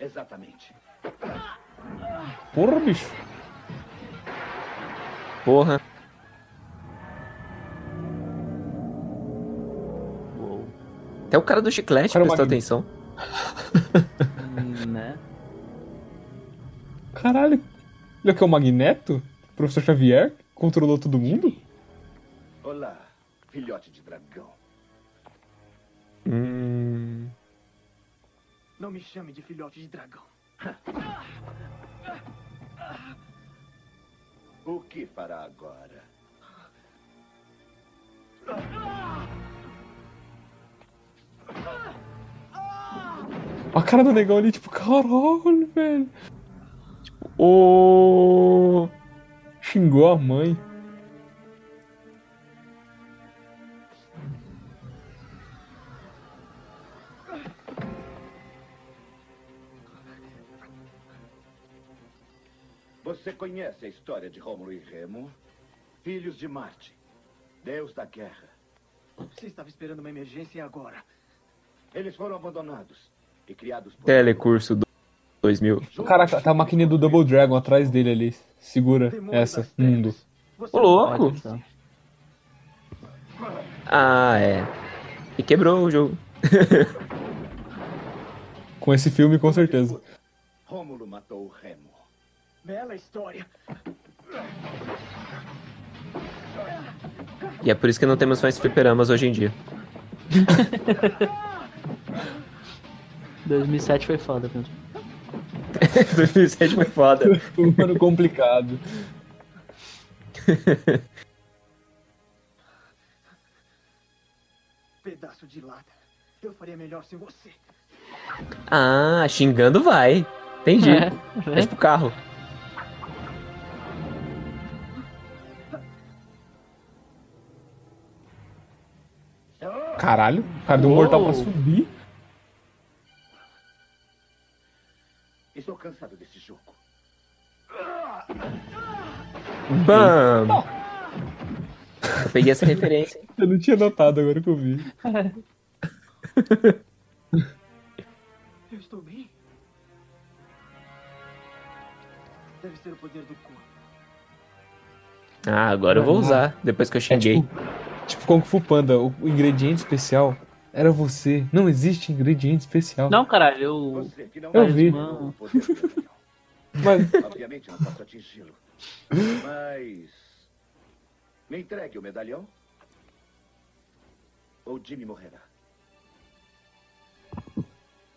[SPEAKER 12] Exatamente.
[SPEAKER 3] porra, bicho.
[SPEAKER 2] Porra. Até o cara do chiclete
[SPEAKER 3] Cara,
[SPEAKER 2] prestou atenção.
[SPEAKER 1] Hum, né?
[SPEAKER 3] Caralho. Ele é que é o Magneto? Professor Xavier? que Controlou todo mundo?
[SPEAKER 12] Olá, filhote de dragão.
[SPEAKER 2] Hum...
[SPEAKER 7] Não me chame de filhote de dragão.
[SPEAKER 12] O que fará agora?
[SPEAKER 3] A cara do negão ali, tipo, caralho, velho. Tipo,
[SPEAKER 2] ô.
[SPEAKER 3] Xingou a mãe.
[SPEAKER 12] Você conhece a história de Rômulo e Remo? Filhos de Marte, deus da guerra.
[SPEAKER 7] Você estava esperando uma emergência e agora?
[SPEAKER 12] Eles foram abandonados.
[SPEAKER 2] Telecurso do 2000.
[SPEAKER 3] Caraca, tá a maquininha do Double Dragon atrás dele ali. Segura essa, mundo.
[SPEAKER 2] Ô, louco! Ah, é. E quebrou o jogo.
[SPEAKER 3] Com esse filme, com certeza.
[SPEAKER 12] Rômulo matou o Remo.
[SPEAKER 7] Bela história.
[SPEAKER 2] E é por isso que não temos mais fliperamas hoje em dia.
[SPEAKER 1] 2007 foi foda mesmo.
[SPEAKER 2] 2007 foi foda.
[SPEAKER 3] Foi um ano complicado.
[SPEAKER 7] Pedaço de lata. Eu faria melhor sem você.
[SPEAKER 2] Ah, xingando vai. Entendi.
[SPEAKER 1] É,
[SPEAKER 2] Mas pro carro.
[SPEAKER 3] Caralho, o cara deu um mortal pra subir.
[SPEAKER 12] Estou cansado desse jogo.
[SPEAKER 2] Bam! Eu peguei essa referência. hein?
[SPEAKER 3] Eu não tinha notado agora que eu vi.
[SPEAKER 7] Eu estou bem? Deve ser o poder do corpo.
[SPEAKER 2] Ah, agora eu vou usar, depois que eu xinguei.
[SPEAKER 3] Tipo Kung Fu Panda, o ingrediente especial era você. Não existe ingrediente especial.
[SPEAKER 1] Não, caralho, eu.
[SPEAKER 12] Você que não
[SPEAKER 3] Eu vi. Mas
[SPEAKER 12] Obviamente não posso atingi-lo. Mas. Me entregue o medalhão. Ou Jimmy morrerá.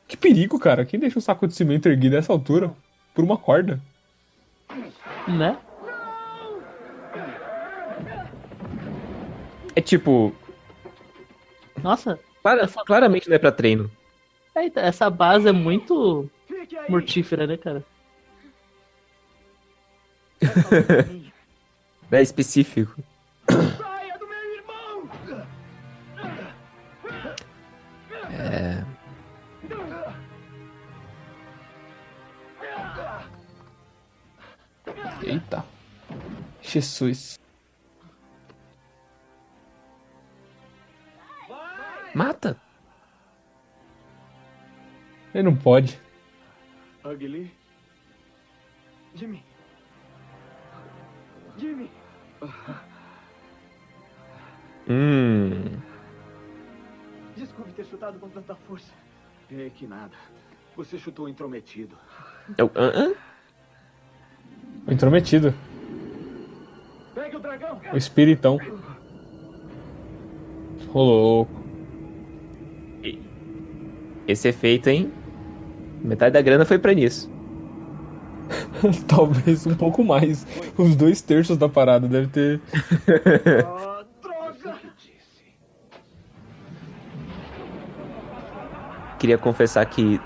[SPEAKER 3] que perigo, cara. Quem deixa o saco de cimento erguido nessa altura? Por uma corda.
[SPEAKER 1] Né?
[SPEAKER 2] É tipo,
[SPEAKER 1] Nossa,
[SPEAKER 2] clara- claramente não é pra treino.
[SPEAKER 1] eita, essa base é muito mortífera, né, cara?
[SPEAKER 2] É específico.
[SPEAKER 7] Saia do meu irmão!
[SPEAKER 2] É.
[SPEAKER 3] Eita. Jesus.
[SPEAKER 2] Mata.
[SPEAKER 3] Ele não pode.
[SPEAKER 7] Ugly? Jimmy. Jimmy.
[SPEAKER 2] Hum.
[SPEAKER 7] Desculpe ter chutado com tanta força.
[SPEAKER 6] É que nada. Você chutou intrometido.
[SPEAKER 2] Eu, hã, hã?
[SPEAKER 3] O intrometido.
[SPEAKER 7] Pegue o dragão.
[SPEAKER 3] O espiritão. Ô louco.
[SPEAKER 2] Esse efeito, hein? Metade da grana foi pra nisso.
[SPEAKER 3] Talvez um pouco mais. Os dois terços da parada deve ter.
[SPEAKER 2] Queria confessar que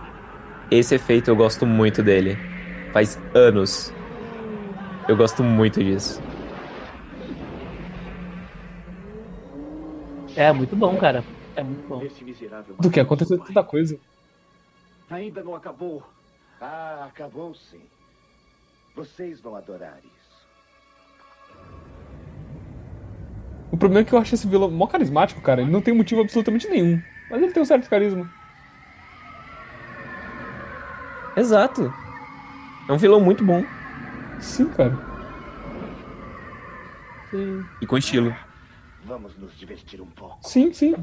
[SPEAKER 2] esse efeito eu gosto muito dele. Faz anos. Eu gosto muito disso.
[SPEAKER 1] É muito bom, cara. É muito bom.
[SPEAKER 3] Do que aconteceu tanta coisa.
[SPEAKER 6] Ainda não acabou.
[SPEAKER 12] Ah, acabou sim. Vocês vão adorar isso.
[SPEAKER 3] O problema é que eu acho esse vilão mó carismático, cara. Ele não tem motivo absolutamente nenhum. Mas ele tem um certo carisma.
[SPEAKER 2] Exato. É um vilão muito bom.
[SPEAKER 3] Sim, cara.
[SPEAKER 2] E com estilo.
[SPEAKER 12] Vamos nos divertir um pouco.
[SPEAKER 3] Sim, sim.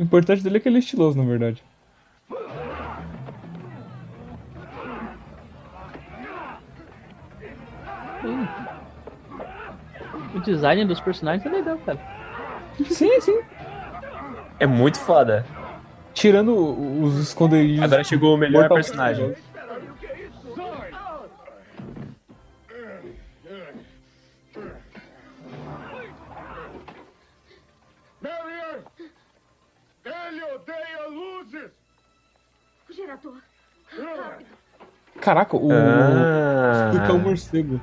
[SPEAKER 3] O importante dele é que ele é estiloso, na verdade.
[SPEAKER 1] Sim. O design dos personagens é legal, cara.
[SPEAKER 3] Sim, sim.
[SPEAKER 2] É muito foda.
[SPEAKER 3] Tirando os esconderijos.
[SPEAKER 2] Agora chegou o melhor
[SPEAKER 3] Mortal
[SPEAKER 2] personagem.
[SPEAKER 3] Caraca, o.
[SPEAKER 2] Ah.
[SPEAKER 3] Porque é um morcego.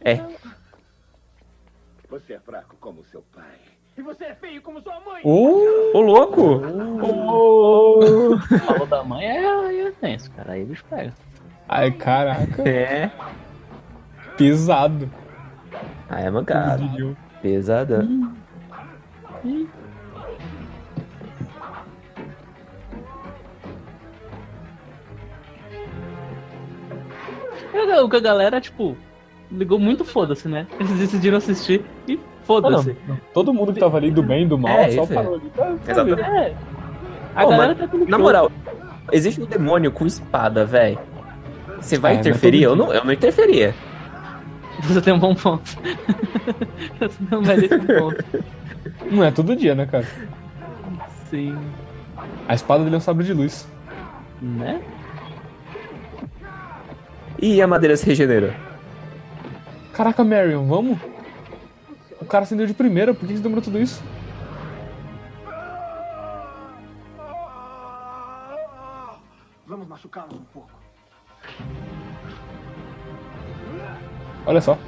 [SPEAKER 2] É.
[SPEAKER 12] Você é fraco como seu pai.
[SPEAKER 7] E você é feio como sua mãe.
[SPEAKER 3] Ô,
[SPEAKER 2] Ô, louco!
[SPEAKER 1] Falou da mãe, é, é tenso, cara. Aí o bicho pega.
[SPEAKER 3] Ai, caraca.
[SPEAKER 2] É.
[SPEAKER 3] Pesado.
[SPEAKER 2] Ah, é mancado.
[SPEAKER 3] Como diria.
[SPEAKER 1] O que a galera, tipo, ligou muito foda-se, né? Eles decidiram assistir e foda-se.
[SPEAKER 3] Ah, não. Todo mundo que tava ali do bem e do mal
[SPEAKER 2] É,
[SPEAKER 3] só
[SPEAKER 2] isso
[SPEAKER 3] parou ali. Tá, tá?
[SPEAKER 1] É. A
[SPEAKER 2] Pô,
[SPEAKER 1] galera
[SPEAKER 2] mas,
[SPEAKER 1] tá tudo
[SPEAKER 2] na
[SPEAKER 1] show.
[SPEAKER 2] moral, existe um demônio com espada, velho. Você vai
[SPEAKER 3] É,
[SPEAKER 2] interferir? Eu não, eu não interferia.
[SPEAKER 1] Você tem um bom ponto. Você um belíssimo ponto.
[SPEAKER 3] Não é todo dia, né, cara?
[SPEAKER 1] Sim.
[SPEAKER 3] A espada dele é um sabre de luz.
[SPEAKER 1] Né?
[SPEAKER 2] E a madeira se regenerou.
[SPEAKER 3] Caraca, Marion, vamos? O cara acendeu de primeira, por que que demorou tudo isso?
[SPEAKER 7] Vamos machucá-los um pouco.
[SPEAKER 3] Olha só.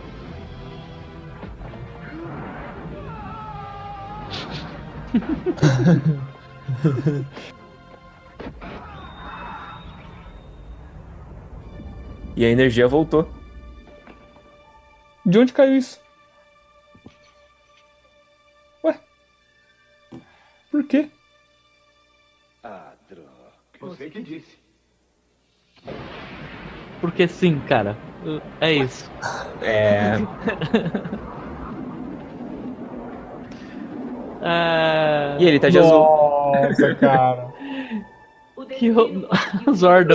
[SPEAKER 2] E a energia voltou.
[SPEAKER 3] De onde caiu isso? Ué? Por quê?
[SPEAKER 12] Ah, droga.
[SPEAKER 6] Você que disse.
[SPEAKER 1] Porque sim, cara. É isso.
[SPEAKER 2] É.
[SPEAKER 1] É...
[SPEAKER 2] E ele tá de azul.
[SPEAKER 3] Nossa, cara.
[SPEAKER 1] Que ro- Zordon.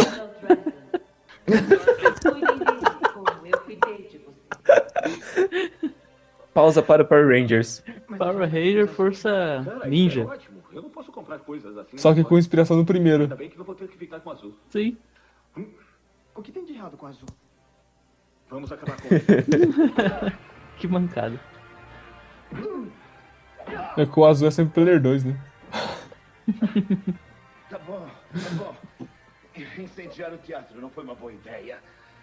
[SPEAKER 2] Pausa para o Power Rangers.
[SPEAKER 1] Power Ranger Força
[SPEAKER 6] Cara,
[SPEAKER 1] Ninja.
[SPEAKER 6] É ótimo. Eu não posso comprar coisas assim.
[SPEAKER 3] Só que com inspiração no primeiro.
[SPEAKER 6] Ainda bem que não vou ter que ficar com azul.
[SPEAKER 1] Sim.
[SPEAKER 7] O que tem de errado com o azul?
[SPEAKER 6] Vamos acabar com
[SPEAKER 1] que mancada.
[SPEAKER 3] É que o azul é sempre player 2, né?
[SPEAKER 12] Tá bom, tá bom. Incendiar o teatro não foi uma boa ideia.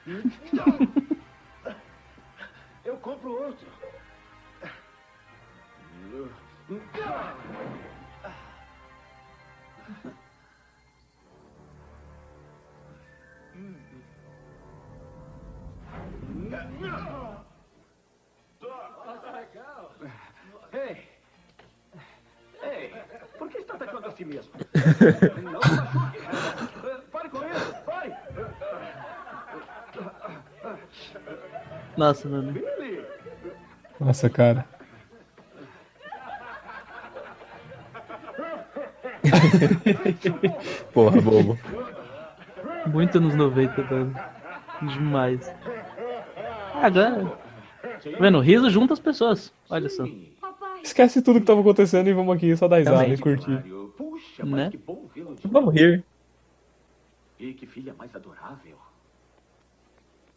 [SPEAKER 12] Eu compro outro.
[SPEAKER 6] Ei! Ei! Por que está atacando a si mesmo? Não machuque! Pare com isso! Pare!
[SPEAKER 1] Nossa, mano.
[SPEAKER 3] Nossa, cara.
[SPEAKER 2] Porra, bobo.
[SPEAKER 1] Muito anos 90, mano. Demais. Agora. Tá vendo? O riso junta as pessoas. Olha só.
[SPEAKER 3] Esquece tudo que tava acontecendo e vamos aqui só dar risada e curtir.
[SPEAKER 6] Puxa,
[SPEAKER 1] Né?
[SPEAKER 6] que bom vê-lo de
[SPEAKER 2] Vamos rir.
[SPEAKER 6] E que filha mais adorável.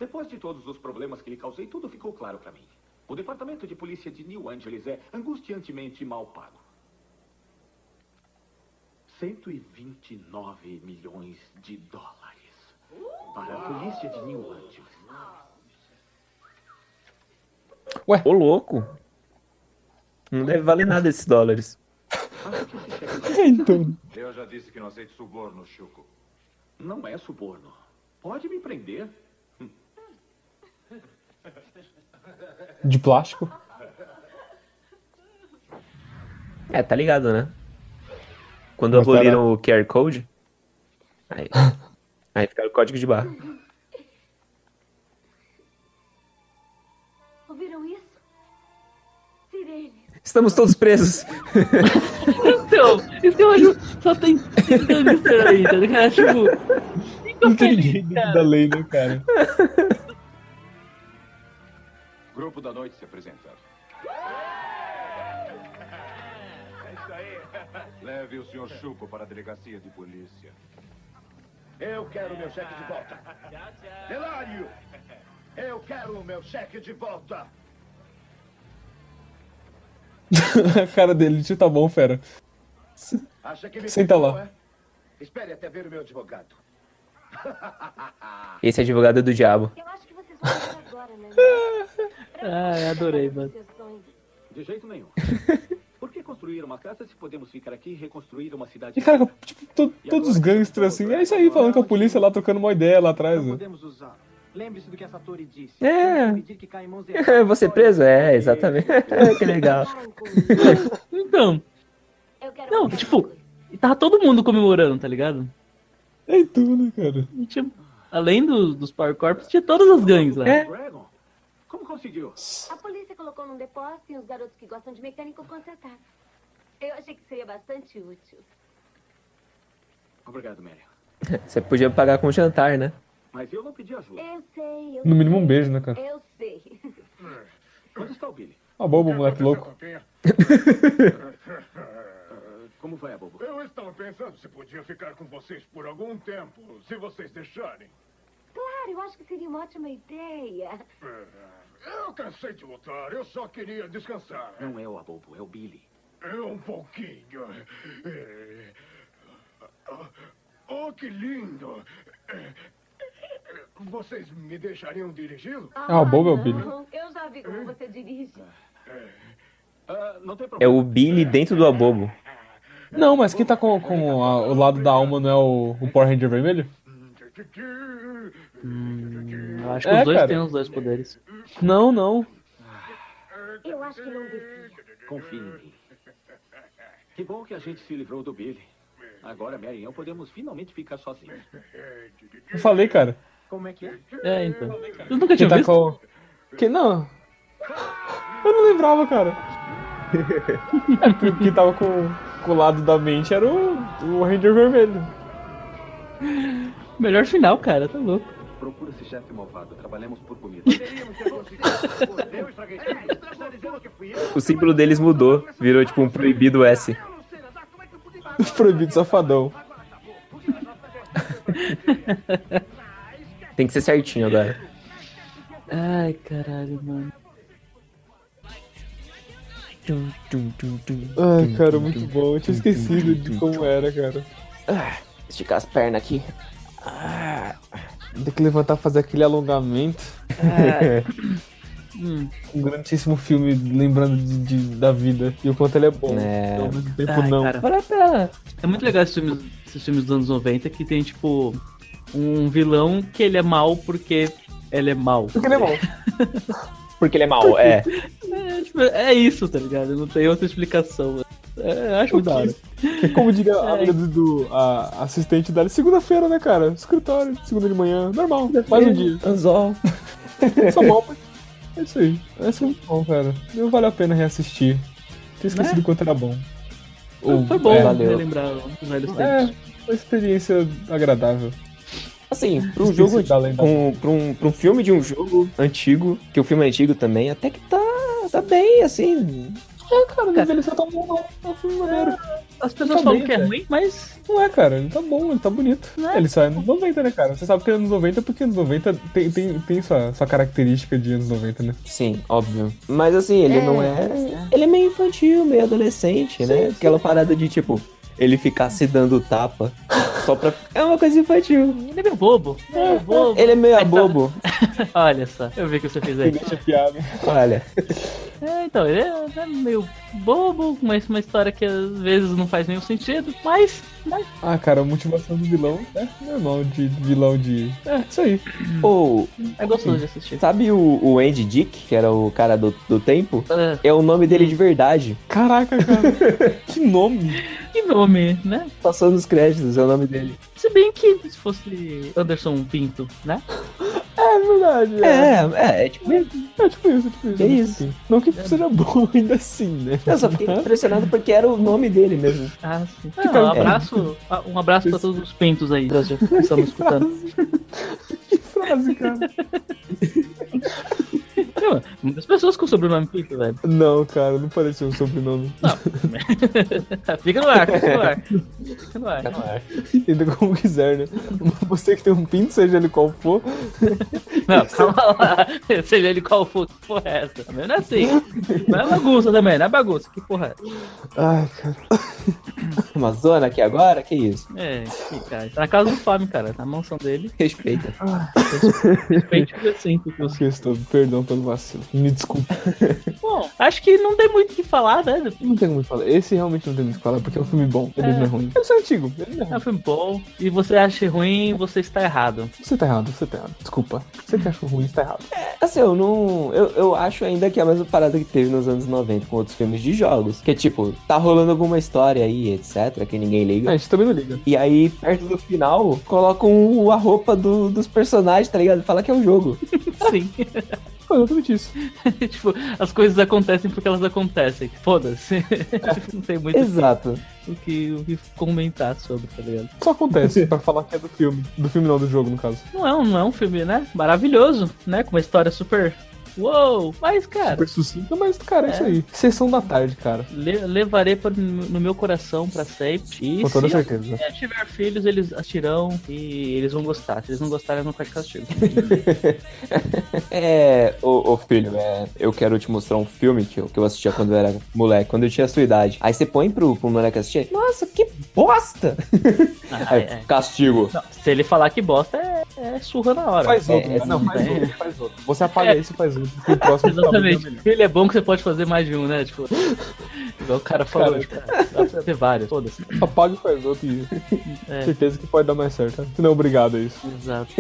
[SPEAKER 6] Depois de todos os problemas que lhe causei, tudo ficou claro para mim. O departamento de polícia de New Angeles é angustiantemente mal pago. 129 milhões de dólares para a polícia de New Angeles.
[SPEAKER 2] Ô, louco. Não deve valer nada esses dólares.
[SPEAKER 3] então.
[SPEAKER 17] Eu já disse que não aceito suborno, Chuco.
[SPEAKER 6] Não é suborno. Pode me prender.
[SPEAKER 3] De plástico.
[SPEAKER 2] É, tá ligado, né? Quando
[SPEAKER 3] Mas
[SPEAKER 2] aboliram o QR Code, aí, aí ficaram o código de barra.
[SPEAKER 9] Ouviram isso? Sirenes.
[SPEAKER 2] Estamos todos presos.
[SPEAKER 1] Então, isso que eu acho. Só tem aí, tá ligado? Tipo.
[SPEAKER 3] Não tem da lei, né, cara?
[SPEAKER 17] Grupo da noite se apresentar.
[SPEAKER 12] É isso aí.
[SPEAKER 17] Leve o Sr. Chuco para a delegacia de polícia.
[SPEAKER 12] Eu quero meu cheque de volta. Delário! Eu quero o meu cheque de volta.
[SPEAKER 3] a cara dele, tio, tá bom, fera.
[SPEAKER 12] Acha que me
[SPEAKER 3] Senta lá.
[SPEAKER 12] pegou, é? Espere até ver o meu advogado.
[SPEAKER 2] Esse advogado é do diabo.
[SPEAKER 9] Eu acho que vocês vão ver agora, né?
[SPEAKER 1] Ai, adorei, mano.
[SPEAKER 6] De jeito nenhum. Por que construir uma casa se podemos ficar aqui e reconstruir uma cidade?
[SPEAKER 3] E cara, tipo, to- todos os gangsters assim, é isso aí, falando com a polícia lá, trocando uma ideia lá atrás. né?
[SPEAKER 7] Lembre-se do que essa Tori disse.
[SPEAKER 2] É. Você preso? É, exatamente. que legal.
[SPEAKER 1] Então. Não, tipo, e tava todo mundo comemorando, tá ligado?
[SPEAKER 3] É tudo, cara.
[SPEAKER 1] E tinha- além do- dos Power Corps, tinha todas as gangues lá.
[SPEAKER 2] É.
[SPEAKER 6] Como conseguiu?
[SPEAKER 9] A polícia colocou num depósito e os garotos que gostam de mecânico consertaram. Eu achei que seria bastante útil.
[SPEAKER 6] Obrigado, Mary.
[SPEAKER 2] Você podia pagar com jantar, né?
[SPEAKER 6] Mas eu não pedi ajuda.
[SPEAKER 9] Eu sei, eu
[SPEAKER 3] No mínimo um beijo, né, cara?
[SPEAKER 9] Eu sei.
[SPEAKER 6] Onde está o Billy?
[SPEAKER 3] Ó, bobo, moleque louco.
[SPEAKER 6] Como vai, Bobo?
[SPEAKER 8] Eu estava pensando se podia ficar com vocês por algum tempo, se vocês deixarem.
[SPEAKER 9] Claro, eu acho que seria uma ótima ideia.
[SPEAKER 8] Eu cansei de lutar, eu só queria descansar.
[SPEAKER 6] Não é o Abobo, é o Billy.
[SPEAKER 8] É um pouquinho. É. Oh, que lindo! É. Vocês me deixariam dirigi-lo?
[SPEAKER 3] Ah, o Bobo é o Billy.
[SPEAKER 9] Não, Eu já vi como você dirige.
[SPEAKER 6] Ah, não tem
[SPEAKER 2] É o Billy dentro do abobo.
[SPEAKER 3] Não, mas quem tá com, com a- o lado da alma não é o, o Power Ranger vermelho?
[SPEAKER 1] Hum, eu acho que
[SPEAKER 3] É,
[SPEAKER 1] os dois
[SPEAKER 3] cara.
[SPEAKER 1] têm os dois poderes.
[SPEAKER 3] Não, não.
[SPEAKER 9] Eu acho que não devia.
[SPEAKER 6] Confie em mim. Que bom que a gente se livrou do Billy. Agora, Mary e eu podemos finalmente ficar sozinhos.
[SPEAKER 3] Eu falei, cara.
[SPEAKER 7] Como é que é?
[SPEAKER 1] É, então. Eu nunca tinha
[SPEAKER 3] tá
[SPEAKER 1] visto.
[SPEAKER 3] com. Que não. Eu não lembrava, cara. É, porque quem tava com, com o lado da mente era o, o Ranger vermelho.
[SPEAKER 1] Melhor final, cara, tá louco.
[SPEAKER 6] Procura esse chefe malvado. Trabalhamos por comida.
[SPEAKER 7] Eu?
[SPEAKER 2] O símbolo deles mudou. Virou tipo um proibido S.
[SPEAKER 3] Proibido safadão.
[SPEAKER 2] Tem que ser certinho agora.
[SPEAKER 1] Ai, caralho, mano.
[SPEAKER 3] Ai, cara, muito bom. Eu tinha esquecido de como era, cara.
[SPEAKER 2] Ah, esticar as pernas aqui. Ah.
[SPEAKER 3] Tem que levantar fazer aquele alongamento.
[SPEAKER 1] Hum.
[SPEAKER 3] Um grandíssimo filme lembrando de, de- da vida e o quanto ele é bom.
[SPEAKER 2] É.
[SPEAKER 3] Ao mesmo tempo,
[SPEAKER 1] Ai,
[SPEAKER 3] não.
[SPEAKER 1] cara. É muito legal esses filmes, esses filmes dos anos 90 que tem, tipo, um vilão que ele é mal porque ele é mal.
[SPEAKER 3] Porque ele é bom.
[SPEAKER 2] Porque ele é mau, é.
[SPEAKER 1] É, tipo, é isso, tá ligado? Não tem outra explicação. É, acho muito hora.
[SPEAKER 3] Como diria a
[SPEAKER 1] É.
[SPEAKER 3] amiga do, do- a assistente dela, segunda-feira, né, cara? Escritório, segunda de manhã, normal, mais um dia.
[SPEAKER 2] Anzol.
[SPEAKER 3] Só bom, mas é isso aí. Esse é muito bom, cara. Não vale a pena reassistir. Tinha esquecido
[SPEAKER 1] Né?
[SPEAKER 3] o quanto era bom.
[SPEAKER 1] Foi bom
[SPEAKER 3] é,
[SPEAKER 2] valeu.
[SPEAKER 1] relembrar os velhos tempos.
[SPEAKER 3] É, uma experiência agradável.
[SPEAKER 2] Assim, pra um jogo. um, pra, um, pra um filme de um jogo antigo, que o filme é antigo também, até que tá, tá bem, assim.
[SPEAKER 3] É, cara, não envelheceu tão bom, não. É um filme maneiro.
[SPEAKER 1] As pessoas
[SPEAKER 3] Tá
[SPEAKER 1] falam
[SPEAKER 3] bem,
[SPEAKER 1] que é
[SPEAKER 3] cara.
[SPEAKER 1] ruim, mas
[SPEAKER 3] Não é, cara, ele tá bom, ele tá bonito.
[SPEAKER 1] Né?
[SPEAKER 3] Ele sai nos 90, né, cara? Você sabe que é anos 90 porque anos 90 tem, tem, tem sua, sua característica de anos 90, né?
[SPEAKER 2] Sim, óbvio. Mas assim, ele
[SPEAKER 1] É,
[SPEAKER 2] não é. Ele é meio infantil, meio adolescente, né? Aquela parada de tipo, ele ficar se dando tapa só pra. É uma coisa infantil.
[SPEAKER 1] ele é meio bobo. É, bobo.
[SPEAKER 2] Ele é meio
[SPEAKER 1] Aí tá-
[SPEAKER 2] bobo.
[SPEAKER 1] Olha só, eu vi o que você fez aí.
[SPEAKER 2] Olha.
[SPEAKER 1] É, então, ele é, é meio bobo, mas uma história que às vezes não faz nenhum sentido, mas. mas
[SPEAKER 3] Ah, cara, a motivação do vilão é normal de vilão de. É, isso aí.
[SPEAKER 2] Ou,
[SPEAKER 1] é gostoso de assistir.
[SPEAKER 2] sabe o, o Andy Dick, que era o cara do, do tempo?
[SPEAKER 1] É,
[SPEAKER 2] É o nome dele de verdade.
[SPEAKER 3] Caraca, cara. que nome.
[SPEAKER 1] que nome, né?
[SPEAKER 2] Passou nos créditos, é o nome dele.
[SPEAKER 1] Se bem que se fosse Anderson Pinto, né?
[SPEAKER 3] É verdade. É,
[SPEAKER 2] É, é, é tipo.
[SPEAKER 3] é tipo isso, é tipo isso.
[SPEAKER 2] É isso.
[SPEAKER 3] Não que seja bom ainda assim, né?
[SPEAKER 2] Eu só fiquei impressionado porque era o nome dele mesmo.
[SPEAKER 1] Ah, sim. Ah, um abraço, um abraço pra todos os pintos aí, Brasil, que estamos escutando.
[SPEAKER 3] Que frase, cara.
[SPEAKER 1] Caramba, muitas pessoas com sobrenome Pinto, velho.
[SPEAKER 3] Não, cara, não pareceu um sobrenome.
[SPEAKER 1] Fica no ar, fica no ar. Fica no ar.
[SPEAKER 3] Entenda como quiser, né? Você que tem um pinto, seja ele qual for.
[SPEAKER 1] Não, calma lá. Seja ele qual for, que porra é essa? Também não é assim. Não é bagunça também, não é bagunça. Que porra é essa?
[SPEAKER 3] Ai, cara.
[SPEAKER 2] Uma zona aqui agora? Que isso?
[SPEAKER 1] É, que cara. Tá na casa do Fábio, cara. Na mansão dele.
[SPEAKER 2] Respeita.
[SPEAKER 1] Respeite o assim, que eu
[SPEAKER 3] Questão, perdão pelo vacilo. Me desculpa.
[SPEAKER 1] Bom, acho que não tem muito o que falar, né?
[SPEAKER 3] Não tem muito o que falar. Esse realmente não tem muito o que falar, porque é um filme bom. Ele
[SPEAKER 1] É.
[SPEAKER 3] não é ruim. Ele é antigo. Ele não é
[SPEAKER 1] É
[SPEAKER 3] ruim.
[SPEAKER 1] um filme bom. E você acha ruim, você está errado.
[SPEAKER 3] Você tá errado, você tá errado. Desculpa. Você que acha ruim, você tá errado.
[SPEAKER 2] Assim, eu não. Eu, eu acho ainda que é a mesma parada que teve nos anos 90 com outros filmes de jogos. Que é tipo, tá rolando alguma história aí, etc., que ninguém liga.
[SPEAKER 3] A gente também não liga.
[SPEAKER 2] E aí, perto do final, colocam a roupa do- dos personagens, tá ligado? Fala que é um jogo.
[SPEAKER 1] Sim.
[SPEAKER 3] Foi exatamente isso.
[SPEAKER 1] tipo, as coisas acontecem porque elas acontecem. Foda-se. não tem muito
[SPEAKER 2] Exato.
[SPEAKER 1] o que, o que comentar sobre, tá ligado?
[SPEAKER 3] Só acontece pra falar que é do filme. Do filme não, do jogo, no caso.
[SPEAKER 1] Não é um, não é um filme, né? Maravilhoso, né? Com uma história super. Uou! Mas, cara,
[SPEAKER 3] Super sucinta, mas, cara, é, isso
[SPEAKER 1] É.
[SPEAKER 3] aí. Sessão da tarde, cara.
[SPEAKER 1] le- levarei pra- no meu coração pra sempre. E
[SPEAKER 3] Com toda
[SPEAKER 1] se
[SPEAKER 3] certeza.
[SPEAKER 1] é, tiver filhos, eles assistirão e eles vão gostar. Se eles não gostarem, eu não quero castigo.
[SPEAKER 2] É, ô, ô, filho, é, eu quero te mostrar um filme que eu, que eu assistia quando eu era moleque, quando eu tinha a sua idade. Aí você põe pro, pro moleque assistir, nossa, que bosta!
[SPEAKER 1] Ah,
[SPEAKER 2] Aí,
[SPEAKER 1] é.
[SPEAKER 2] castigo.
[SPEAKER 1] Não, se ele falar que bosta, é, é surra na hora.
[SPEAKER 3] Faz
[SPEAKER 1] É,
[SPEAKER 3] outro.
[SPEAKER 1] é,
[SPEAKER 3] não,
[SPEAKER 1] não
[SPEAKER 3] faz outro, faz outro. Você apaga esse e faz outro. O próximo
[SPEAKER 1] Exatamente.
[SPEAKER 3] é
[SPEAKER 1] Ele é bom que você pode fazer mais de um, né? Tipo, igual o cara falou,
[SPEAKER 3] Cara,
[SPEAKER 1] tipo, dá pra fazer vários, foda-se.
[SPEAKER 3] Apaga e faz outro e
[SPEAKER 1] É.
[SPEAKER 3] certeza que pode dar mais certo. Tá? Não, obrigado, é isso.
[SPEAKER 1] Exato.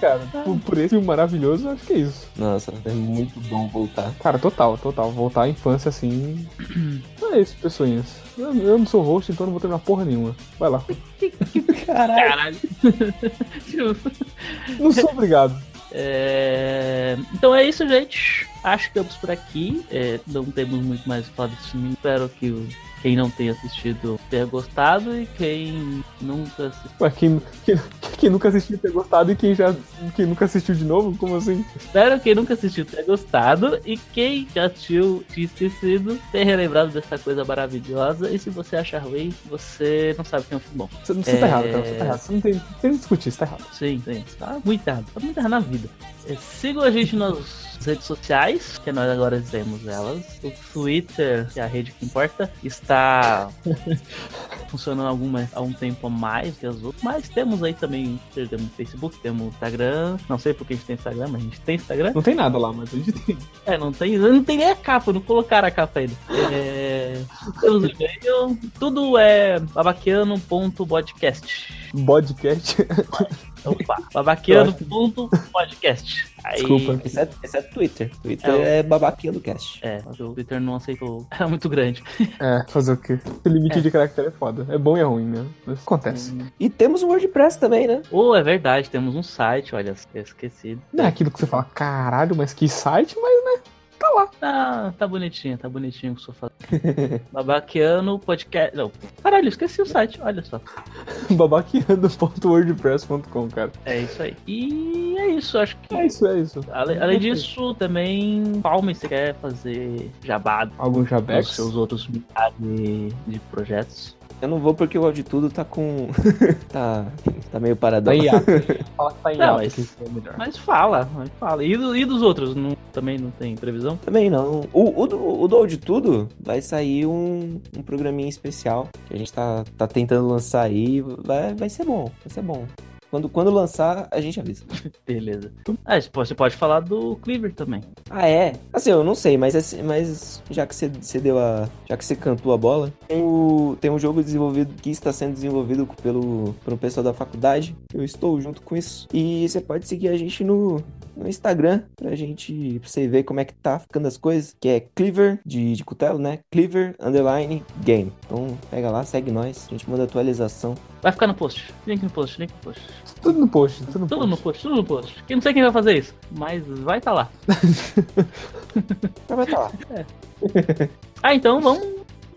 [SPEAKER 3] Cara, por, por esse filme maravilhoso, eu acho que é isso.
[SPEAKER 2] Nossa, é muito bom voltar.
[SPEAKER 3] Cara, total, total. Voltar à infância assim. É isso, pessoinhas. Eu, eu não sou host, então não vou terminar porra nenhuma. Vai lá.
[SPEAKER 1] Caralho.
[SPEAKER 3] Não sou obrigado.
[SPEAKER 1] É, Então é isso, gente. Acho que ficamos por aqui. É, Não temos muito mais pra falar desse. Espero que o- quem não tenha assistido tenha gostado e quem nunca assistiu.
[SPEAKER 3] Ué, quem, quem, quem nunca assistiu ter gostado e quem já quem nunca assistiu de novo? Como assim?
[SPEAKER 1] Espero que quem nunca assistiu tenha gostado e quem já assistiu tinha esquecido tenha relembrado dessa coisa maravilhosa. E se você achar ruim, você não sabe que é um filme bom.
[SPEAKER 3] Você, você tá
[SPEAKER 1] É,
[SPEAKER 3] errado, cara. Você tá errado. Você não tem, tem que discutir, você tá errado.
[SPEAKER 1] Sim, sim. Tá muito errado. Tá muito errado na vida. É, sigam a gente nas redes sociais, que nós agora temos elas. O Twitter, que é a rede que importa, está funcionando alguma, há um tempo a mais que as outras. Mas temos aí também, temos Facebook, temos Instagram. Não sei porque a gente tem Instagram, mas a gente tem Instagram.
[SPEAKER 3] Não tem nada lá, mas a gente tem.
[SPEAKER 1] É, não tem, não tem nem a capa, não colocaram a capa ainda. É, temos e-mail, tudo é babaquiano.podcast.
[SPEAKER 3] Podcast.
[SPEAKER 1] Opa, babaquiano.podcast. Aí,
[SPEAKER 3] Desculpa.
[SPEAKER 2] Exceto, exceto Twitter. Twitter
[SPEAKER 1] É
[SPEAKER 2] é, babaquinha do cast.
[SPEAKER 1] É, o Twitter não aceitou. Era muito grande.
[SPEAKER 3] É, fazer o quê? O limite
[SPEAKER 1] É.
[SPEAKER 3] de caractere é foda. É bom e é ruim mesmo. Mas acontece.
[SPEAKER 2] E temos um WordPress também, né?
[SPEAKER 1] Oh, é verdade, temos um site, olha, esquecido.
[SPEAKER 3] Não é aquilo que você fala, caralho, mas que site, mas né? Lá.
[SPEAKER 1] Ah, tá bonitinho, tá bonitinho o fazendo. Babaquiano podcast. Não, caralho, esqueci o site, olha só.
[SPEAKER 3] babaqueando.wordpress.com, cara.
[SPEAKER 1] É isso aí. E é isso, acho que.
[SPEAKER 3] É isso, é isso.
[SPEAKER 1] Ale- Além disso, também, Palme, você quer fazer jabado
[SPEAKER 3] Algum jabex?
[SPEAKER 1] seus outros milhares de projetos?
[SPEAKER 2] Eu não vou porque o áudio tudo tá com. tá. Tá meio paradão.
[SPEAKER 3] Tá hiato. Fala que tá em
[SPEAKER 1] Não, mas-
[SPEAKER 3] que isso é melhor.
[SPEAKER 1] Mas fala, mas fala. E, do- e dos outros? Não, também não tem previsão?
[SPEAKER 2] Também não. O, o, do, o do áudio tudo vai sair um, um programinha especial que a gente tá, tá tentando lançar aí. Vai, vai ser bom, vai ser bom. Quando, quando lançar, a gente avisa.
[SPEAKER 1] Beleza. Ah, você pode- falar do Cleaver também.
[SPEAKER 2] Ah, é? Assim, eu não sei, mas, assim- mas já que você, você deu a. Já que você cantou a bola, tem, o, tem um jogo desenvolvido que está sendo desenvolvido pelo, pelo pessoal da faculdade. Eu estou junto com isso. E você pode seguir a gente no, no Instagram pra gente. pra você ver como é que tá ficando as coisas. Que é Cleaver, de, de cutelo, né? Cleaver Underline Game. Então pega lá, segue nós. A gente manda atualização.
[SPEAKER 1] Vai ficar no post. Link no post, link no post.
[SPEAKER 3] Tudo no post, tudo no
[SPEAKER 1] Tudo
[SPEAKER 3] post.
[SPEAKER 1] no post, tudo no post. Eu não sei quem vai fazer isso, mas vai estar lá.
[SPEAKER 2] Vai tá lá.
[SPEAKER 1] Ah, então vamos.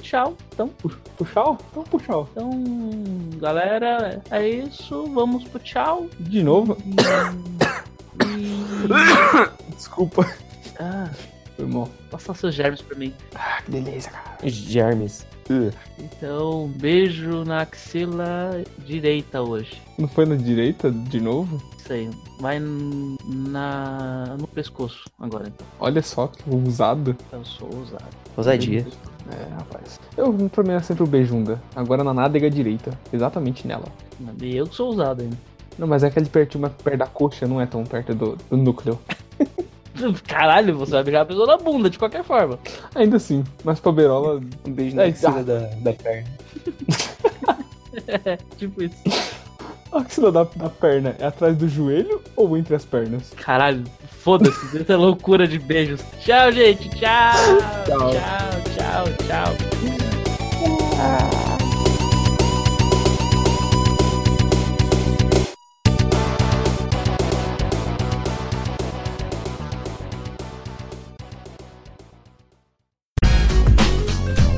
[SPEAKER 1] Tchau. Então,
[SPEAKER 3] Puxar? Então puxar.
[SPEAKER 1] então, galera, é isso. Vamos pro tchau.
[SPEAKER 3] De novo?
[SPEAKER 1] E...
[SPEAKER 3] Desculpa.
[SPEAKER 1] Ah,
[SPEAKER 3] Foi mal.
[SPEAKER 1] passa seus germes pra mim.
[SPEAKER 3] Ah, que delícia, cara.
[SPEAKER 2] Germes. Uh.
[SPEAKER 1] Então, beijo na axila direita hoje.
[SPEAKER 3] Não foi na direita de novo?
[SPEAKER 1] Isso aí. Vai na no pescoço agora, então.
[SPEAKER 3] Olha só que ousado.
[SPEAKER 1] Eu sou ousado.
[SPEAKER 2] Ousadia.
[SPEAKER 3] É, rapaz. Eu, pra mim, é sempre o beijunga. Agora na nádega direita. Exatamente nela.
[SPEAKER 1] E eu que sou ousado ainda.
[SPEAKER 3] Não, mas é aquele pertinho mais perto da coxa, não é tão perto do, do núcleo.
[SPEAKER 1] Caralho, você vai beijar a pessoa na bunda, de qualquer forma.
[SPEAKER 3] Ainda assim, mas pra beirola.
[SPEAKER 2] Um beijo na
[SPEAKER 3] Aí,
[SPEAKER 2] axila da, da perna.
[SPEAKER 1] É, tipo isso.
[SPEAKER 3] A axila da, da perna é atrás do joelho ou entre as pernas?
[SPEAKER 1] Caralho, foda-se, essa loucura de beijos. Tchau, gente. Tchau.
[SPEAKER 3] Tchau.
[SPEAKER 1] Tchau, tchau, tchau.